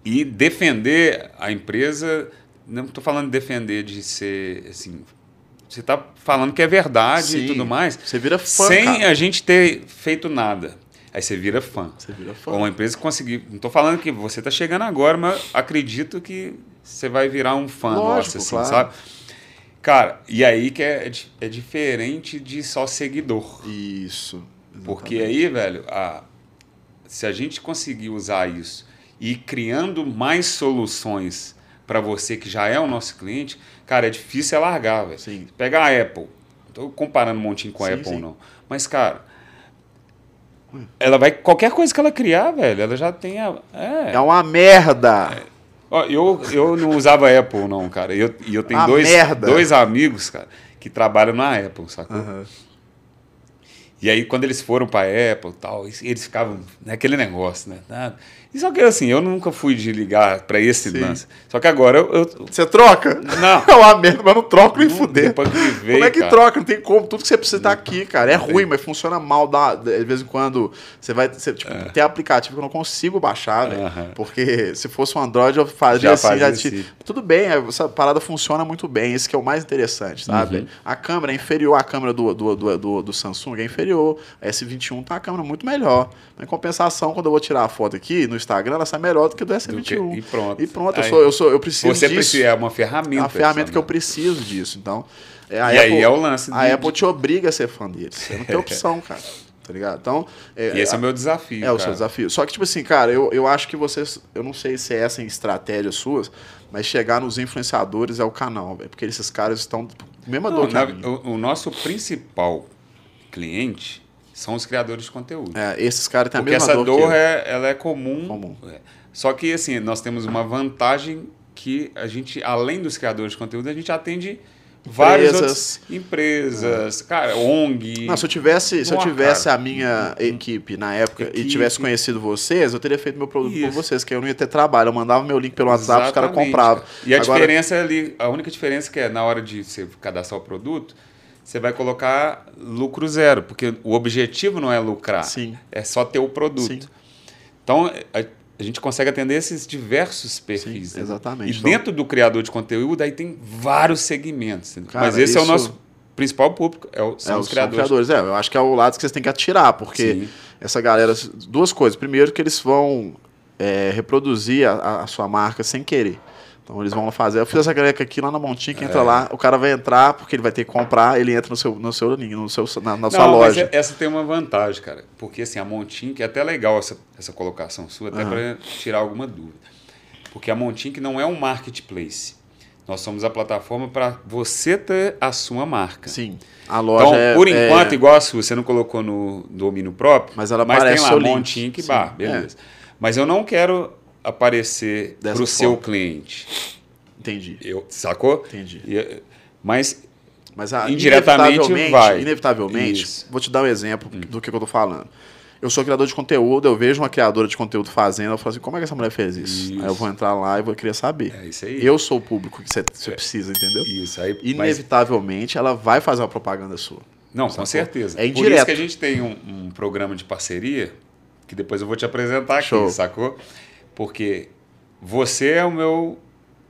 e defender a empresa, não estou falando de defender de ser assim, você está falando que é verdade Sim. e tudo mais, Você vira fã, sem cara. a gente ter feito nada. Aí você vira fã. Você vira fã. Ou uma empresa que conseguir. Não estou falando que você está chegando agora, mas acredito que você vai virar um fã Lógico, nosso, assim, claro. sabe? Cara, e aí que é, di- é diferente de só seguidor. Isso. Porque aí, velho, a, se a gente conseguir usar isso e ir criando mais soluções para você que já é o nosso cliente, cara, é difícil é largar, velho. Pegar a Apple. Não tô comparando um montinho com a Sim, Apple, sim. não. Mas, cara, ela vai. Qualquer coisa que ela criar, velho, ela já tem a. É. É uma merda. Ó, eu, eu não usava Apple, não, cara. E eu, eu tenho dois, merda. dois amigos, cara, que trabalham na Apple, sacou? Aham. E aí, quando eles foram pra Apple e tal, eles- eles ficavam naquele negócio, né? E só que assim, eu nunca fui de ligar pra esse Sim. lance. Só que agora eu. eu- Você troca? não. [LAUGHS] É uma merda, mas não troco nem fuder. depois que como é que cara. troca? Não tem como. Tudo que você precisa tá aqui, cara. É Não ruim, tem. mas funciona mal. Dá, de vez em quando você vai. Você, tipo, Tem aplicativo que eu não consigo baixar, velho. É. Aham. Porque se fosse um Android, eu fazia Já assim. fazia já te- assim. Tudo bem, essa parada funciona muito bem. Esse que é o mais interessante, sabe? Uhum. A câmera é inferior à câmera do, do, do, do, do Samsung, é inferior. A S21 tá a câmera muito melhor. Mas, em compensação, quando eu vou tirar a foto aqui no Instagram, ela sai melhor do que do do S21. que- e pronto. E pronto, eu, Aí, sou, eu, sou, eu preciso Você disso. precisa, é uma ferramenta. É uma ferramenta que eu né? preciso disso. Então, é, E a aí Apple, é o lance. a de- Apple te obriga a ser fã deles. Você não tem [LAUGHS] opção, cara. Tá ligado? Então, é, E esse é o meu desafio. é o cara. seu desafio. Só que, tipo assim, cara, eu, eu acho que vocês. Eu não sei se é essa estratégia suas, mas chegar nos influenciadores é o canal, velho. Porque esses caras estão. Mesma Não, dor na- o, o nosso principal cliente são os criadores de conteúdo. É, esses caras têm a Porque mesma essa dor, dor, é, ela é comum. Comum. É. Só que assim, nós temos uma vantagem que a gente, além dos criadores de conteúdo, a gente atende várias Empresas. outras empresas, cara, ONG. Não, se eu tivesse, se eu tivesse cara. a minha equipe na época e Equipe. tivesse conhecido vocês, eu teria feito meu produto por Isso. vocês, que eu não ia ter trabalho. Eu mandava meu link pelo WhatsApp, os caras Exatamente, compravam. E a Agora- diferença é ali, a única diferença que é na hora de você cadastrar o produto, você vai colocar lucro zero, porque o objetivo não é lucrar, Sim. é só ter o produto. Sim. Então, a, a gente consegue atender esses diversos perfis. Sim, né? exatamente. E Então- dentro do criador de conteúdo, aí tem vários segmentos. Cara, Mas esse é o nosso principal público, é o- são É, os são criadores. É, eu acho que é o lado que vocês têm que atirar, porque Sim. essa galera. Duas coisas. Primeiro, que eles vão é, reproduzir a, a sua marca sem querer. Então eles vão fazer. Eu fiz essa caneca aqui lá na Montinha, que É. entra lá, o cara vai entrar, porque ele vai ter que comprar, ele entra no seu, no seu, no seu, na, na sua Não, mas loja. é- essa tem uma vantagem, cara. Porque assim, a Montink é até legal essa, essa colocação sua, até Aham. para tirar alguma dúvida. Porque a Montink não é um marketplace. Nós somos a plataforma para você ter a sua marca. Sim. A loja Então, é. por é- enquanto, igual a sua, você não colocou no domínio próprio, Mas ela tem aparece lá. Montink Sim, bar, beleza. Mas eu não quero aparecer para o seu cliente. Entendi. Eu, sacou? Entendi. E- mas Mas a, Indiretamente inevitavelmente, vai. Inevitavelmente, Isso. vou te dar um exemplo do que, eu tô falando. Eu sou criador de conteúdo, eu vejo uma criadora de conteúdo fazendo, eu falo assim, como é que essa mulher fez isso? Isso. Aí eu vou entrar lá e vou querer saber. é isso aí. Eu sou o público que você É. precisa, entendeu? Isso aí. mas- Inevitavelmente, ela vai fazer uma propaganda sua. Não, com certeza. É Por isso indireto. que a gente tem um, um programa de parceria, que depois eu vou te apresentar aqui, Show. sacou? Porque você é o meu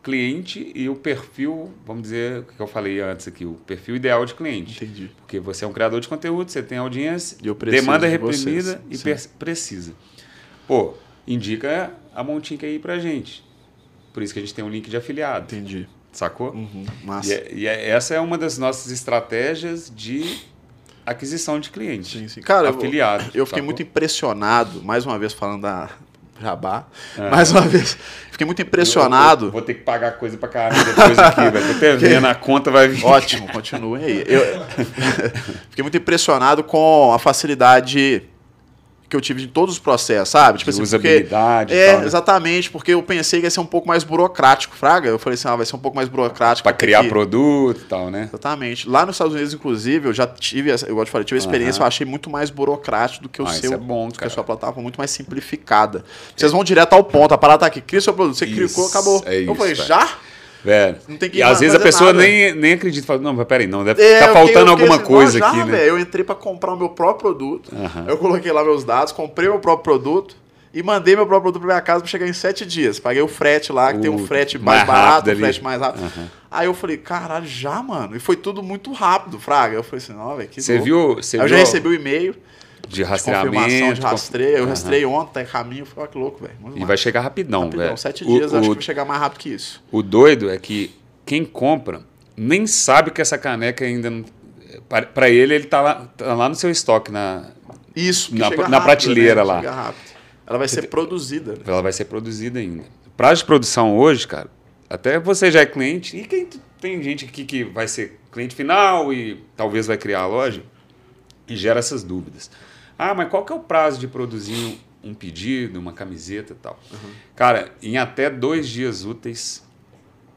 cliente e o perfil, vamos dizer, o que eu falei antes aqui, o perfil ideal de cliente. Entendi. Porque você é um criador de conteúdo, você tem audiência, E eu demanda de reprimida vocês. e Sim. precisa. Pô, indica a Montinca aí pra gente. Por isso que a gente tem um link de afiliado, Entendi. sacou? Uhum. E, Massa. é- e é- essa é uma das nossas estratégias de aquisição de clientes. Sim, sim. Cara, eu- afiliado. Eu fiquei sacou? muito impressionado, mais uma vez falando da Jabá, É. mais uma vez, fiquei muito impressionado. Vou, vou ter que pagar coisa pra caramba depois aqui, velho. Tô até vendo, a conta vai vir. Ótimo, continuem aí. Eu [LAUGHS] fiquei muito impressionado com a facilidade que eu tive de todos os processos, sabe? Tipo De assim, porque- usabilidade e É, tal, né? exatamente, porque eu pensei que ia ser um pouco mais burocrático, Fraga. Eu falei assim, ah, vai ser um pouco mais burocrático. Pra porque criar que- produto e tal, né? Exatamente. Lá nos Estados Unidos, inclusive, eu já tive, essa- igual eu te falei, tive a experiência, eu achei muito mais burocrático do que o Ah, seu. isso é bom, do que a cara. sua plataforma, muito mais simplificada. Vocês vão direto ao ponto, a parada tá aqui, cria seu produto, você Isso, clicou, acabou. é eu isso, falei, cara. Velho. Não tem que E às vezes a pessoa nada. nem, nem acredita. Fala, não, mas peraí, não, deve É, tá eu faltando eu fiquei alguma coisa "Não, já, aqui, né? velho." Eu entrei pra comprar o meu próprio produto. Aham. Eu coloquei lá meus dados, comprei meu próprio produto e mandei meu próprio produto pra minha casa pra chegar em sete dias. Paguei o frete lá, que tem um frete mais, mais barato, um frete mais rápido. Aham. Aí eu falei, caralho, já, mano. E foi tudo muito rápido, Fraga. Eu falei assim, não, velho, que Você viu, Aí eu viu já recebi o e-mail de de rastreamento. confirmação de rastreio. Eu Aham. rastrei ontem, tá caminho. Falei, que louco, velho. E vai chegar rapidão, Rapidão, velho. Sete dias, o, acho que vai chegar mais rápido que isso. O doido é que quem compra nem sabe que essa caneca ainda não. Para para ele, ele tá lá, tá lá no seu estoque, na, Isso, Na- chega na rápido, prateleira né? lá. Chega rápido. Ela vai ser produzida. né? ela vai ser produzida ainda. Prazo de produção hoje, cara, até você já é cliente, e quem tem gente aqui que vai ser cliente final e talvez vai criar a loja, e gera essas dúvidas. Ah, mas qual que é o prazo de produzir um pedido, uma camiseta e tal? Cara, em até dois dias úteis,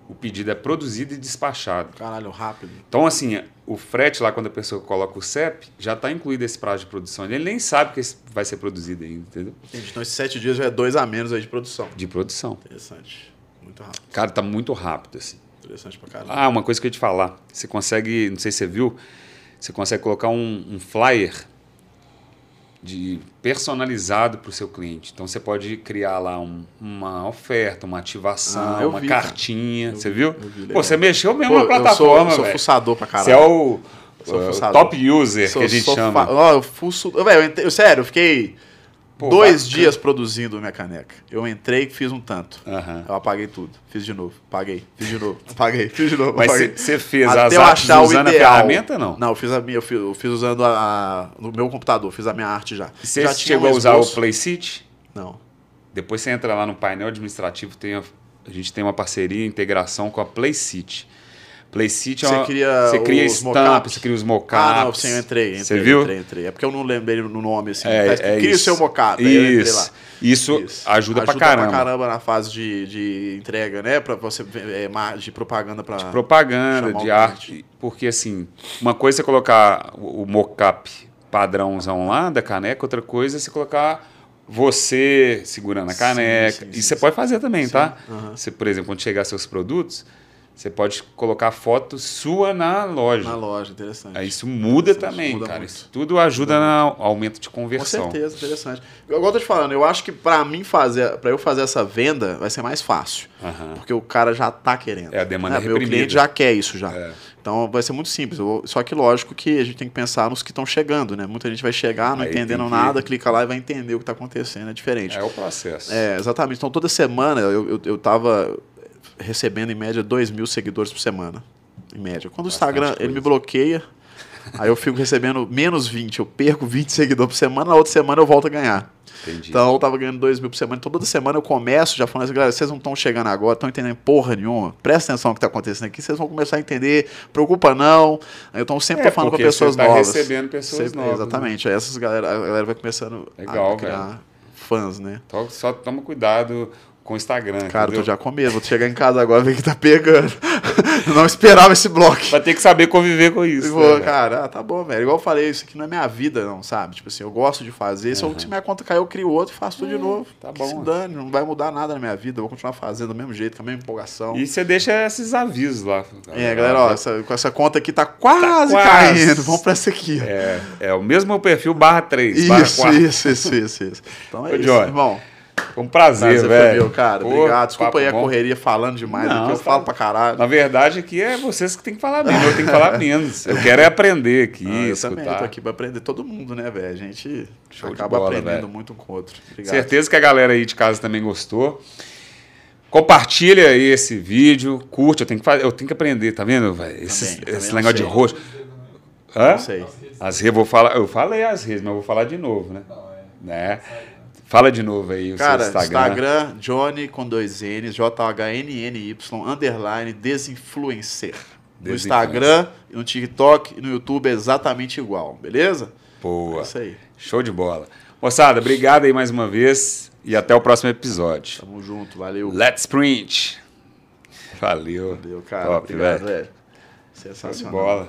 o pedido é produzido e despachado. Caralho, rápido. Então, assim, o frete lá, quando a pessoa coloca o CEP, já está incluído esse prazo de produção. Ele nem sabe que vai ser produzido ainda, entendeu? Entendi. Então, esses sete dias já é dois a menos aí de produção. De produção. Interessante. Muito rápido. Cara, tá muito rápido, assim. Interessante pra caralho. Ah, uma coisa que eu ia te falar. Você consegue, não sei se você viu, você consegue colocar um, um flyer de personalizado para o seu cliente. Então você pode criar lá um- uma oferta, uma ativação, Ah, uma vi, cartinha. Eu você vi, viu? vi, Pô, você mexeu mesmo Pô, na eu sou, plataforma, eu sou fuçador pra caralho. Você é o, uh, fuçador. top user Sou- que a gente chama. fa- Ó, eu fuço... Velho, eu sério, eu fiquei Pô, dois bacana. dias produzindo minha caneca. Eu entrei e fiz um tanto. Aham. Eu apaguei tudo. Fiz de novo. Paguei. Fiz de novo. [LAUGHS] Apaguei. Fiz de novo. Mas você fez Até as eu artes achar o usando a ideal. ferramenta, não? Não, eu fiz a minha, eu fiz, eu fiz usando a, a- no meu computador, fiz a minha arte já. Você já chegou um a usar o Playseat? Não. Depois você entra lá no painel administrativo, tem a, a gente tem uma parceria, integração com a Playseat. Playcity é Você cria você cria os mockups. você cria os mockups. Ah, não, sim, eu entrei. entrei Você viu? Entrei, entrei. É porque eu não lembrei no nome assim. É, escrito, é cria o isso. seu mockup. aí eu entrei lá. Isso. Isso, ajuda, pra caramba. na fase de, de entrega, né? Pra você é, de propaganda pra. propaganda, Chamar o de arte. Porque, assim, uma coisa é você colocar o mockup padrãozão lá da caneca, outra coisa é você colocar você segurando a Sim, caneca. sim, e sim, você sim. pode fazer também, tá? aham. Você, por exemplo, quando chegar seus produtos, você pode colocar foto sua na loja. Na loja, interessante. Aí isso muda também, muda cara. muito. Isso tudo ajuda no aumento de Com conversão. certeza, interessante. Igual eu tô te falando, eu acho que pra mim fazer, para eu fazer essa venda, vai ser mais fácil. Porque o cara já tá querendo. É, a demanda é Meu reprimida. cliente já quer isso já. É. Então vai ser muito simples. Só que lógico que a gente tem que pensar nos que estão chegando, né? Muita gente vai chegar não Aí entendendo que- nada, clica lá e vai entender o que tá acontecendo. É diferente. É o processo. É, exatamente. Então toda semana eu, eu, eu tava recebendo em média 2 mil seguidores por semana. Em média. Quando o Bastante Instagram ele coisa. me bloqueia, aí eu fico recebendo menos 20. Eu perco 20 seguidores por semana, na outra semana eu volto a ganhar. Entendi. Então eu tava ganhando 2 mil por semana. Então toda semana eu começo já falando assim, galera, vocês não estão chegando agora, estão entendendo porra nenhuma. Presta atenção no que tá acontecendo aqui, vocês vão começar a entender. Preocupa não. Então sempre É, tô falando porque pessoas você tá novas. recebendo pessoas Sempre- novas, né? Exatamente. Aí essas galera, a galera vai começando Legal, a criar velho. fãs, né? Só, só toma cuidado com o Instagram. Cara, eu tô entendeu? já com medo. Vou chegar em casa agora e ver que tá pegando. [LAUGHS] não esperava esse bloco. Vai ter que saber conviver com isso. Né, vou, velho? cara, ah, tá bom, velho. Igual eu falei, isso aqui não é minha vida, não, sabe? Tipo assim, eu gosto de fazer. Se, eu, se minha conta cair, eu crio outro e faço tudo de novo. tá Que bom. Se dane, não vai mudar nada na minha vida. Eu vou continuar fazendo do mesmo jeito, com a mesma empolgação. E você deixa esses avisos lá. É, galera, ó, essa, com essa conta aqui tá quase, quase. caindo. Vamos pra essa aqui. É, é o mesmo perfil barra 3, barra Isso, 4. isso, isso, isso, isso. [LAUGHS] Então é Ô, isso, Johnny, irmão. Foi um prazer, Prazer foi velho. meu, cara. Pô, Obrigado. Desculpa aí a bom. correria falando demais, Não, porque eu tá- falo pra caralho. Na verdade, aqui é vocês que tem que falar menos, eu tenho que falar [LAUGHS] menos. Eu quero é aprender aqui, [LAUGHS] Ah, eu escutar. também tô aqui pra aprender todo mundo, né, velho? A gente Show acaba bola, aprendendo velho. muito um com o outro. Obrigado. Certeza que a galera aí de casa também gostou. Compartilha aí esse vídeo, curte, eu tenho que, fazer, eu tenho que aprender, tá vendo? velho? Esse, também esse não negócio de rosto. Hã? Não sei. As redes, vou falar, eu falei as redes, mas eu vou falar de novo, né? né? Fala de novo aí o Cara, seu Instagram. Instagram. Johnny com dois N's, J-H-N-N-Y, underline, desinfluencer. No. Instagram, no TikTok e no YouTube é exatamente igual, beleza? É Boa. isso aí. Show de bola. Moçada, obrigado aí mais uma vez e até o próximo episódio. Tamo junto, valeu. Let's print. Valeu. Valeu, cara. Top, Obrigado, velho. velho. Show de Sensacional. bola.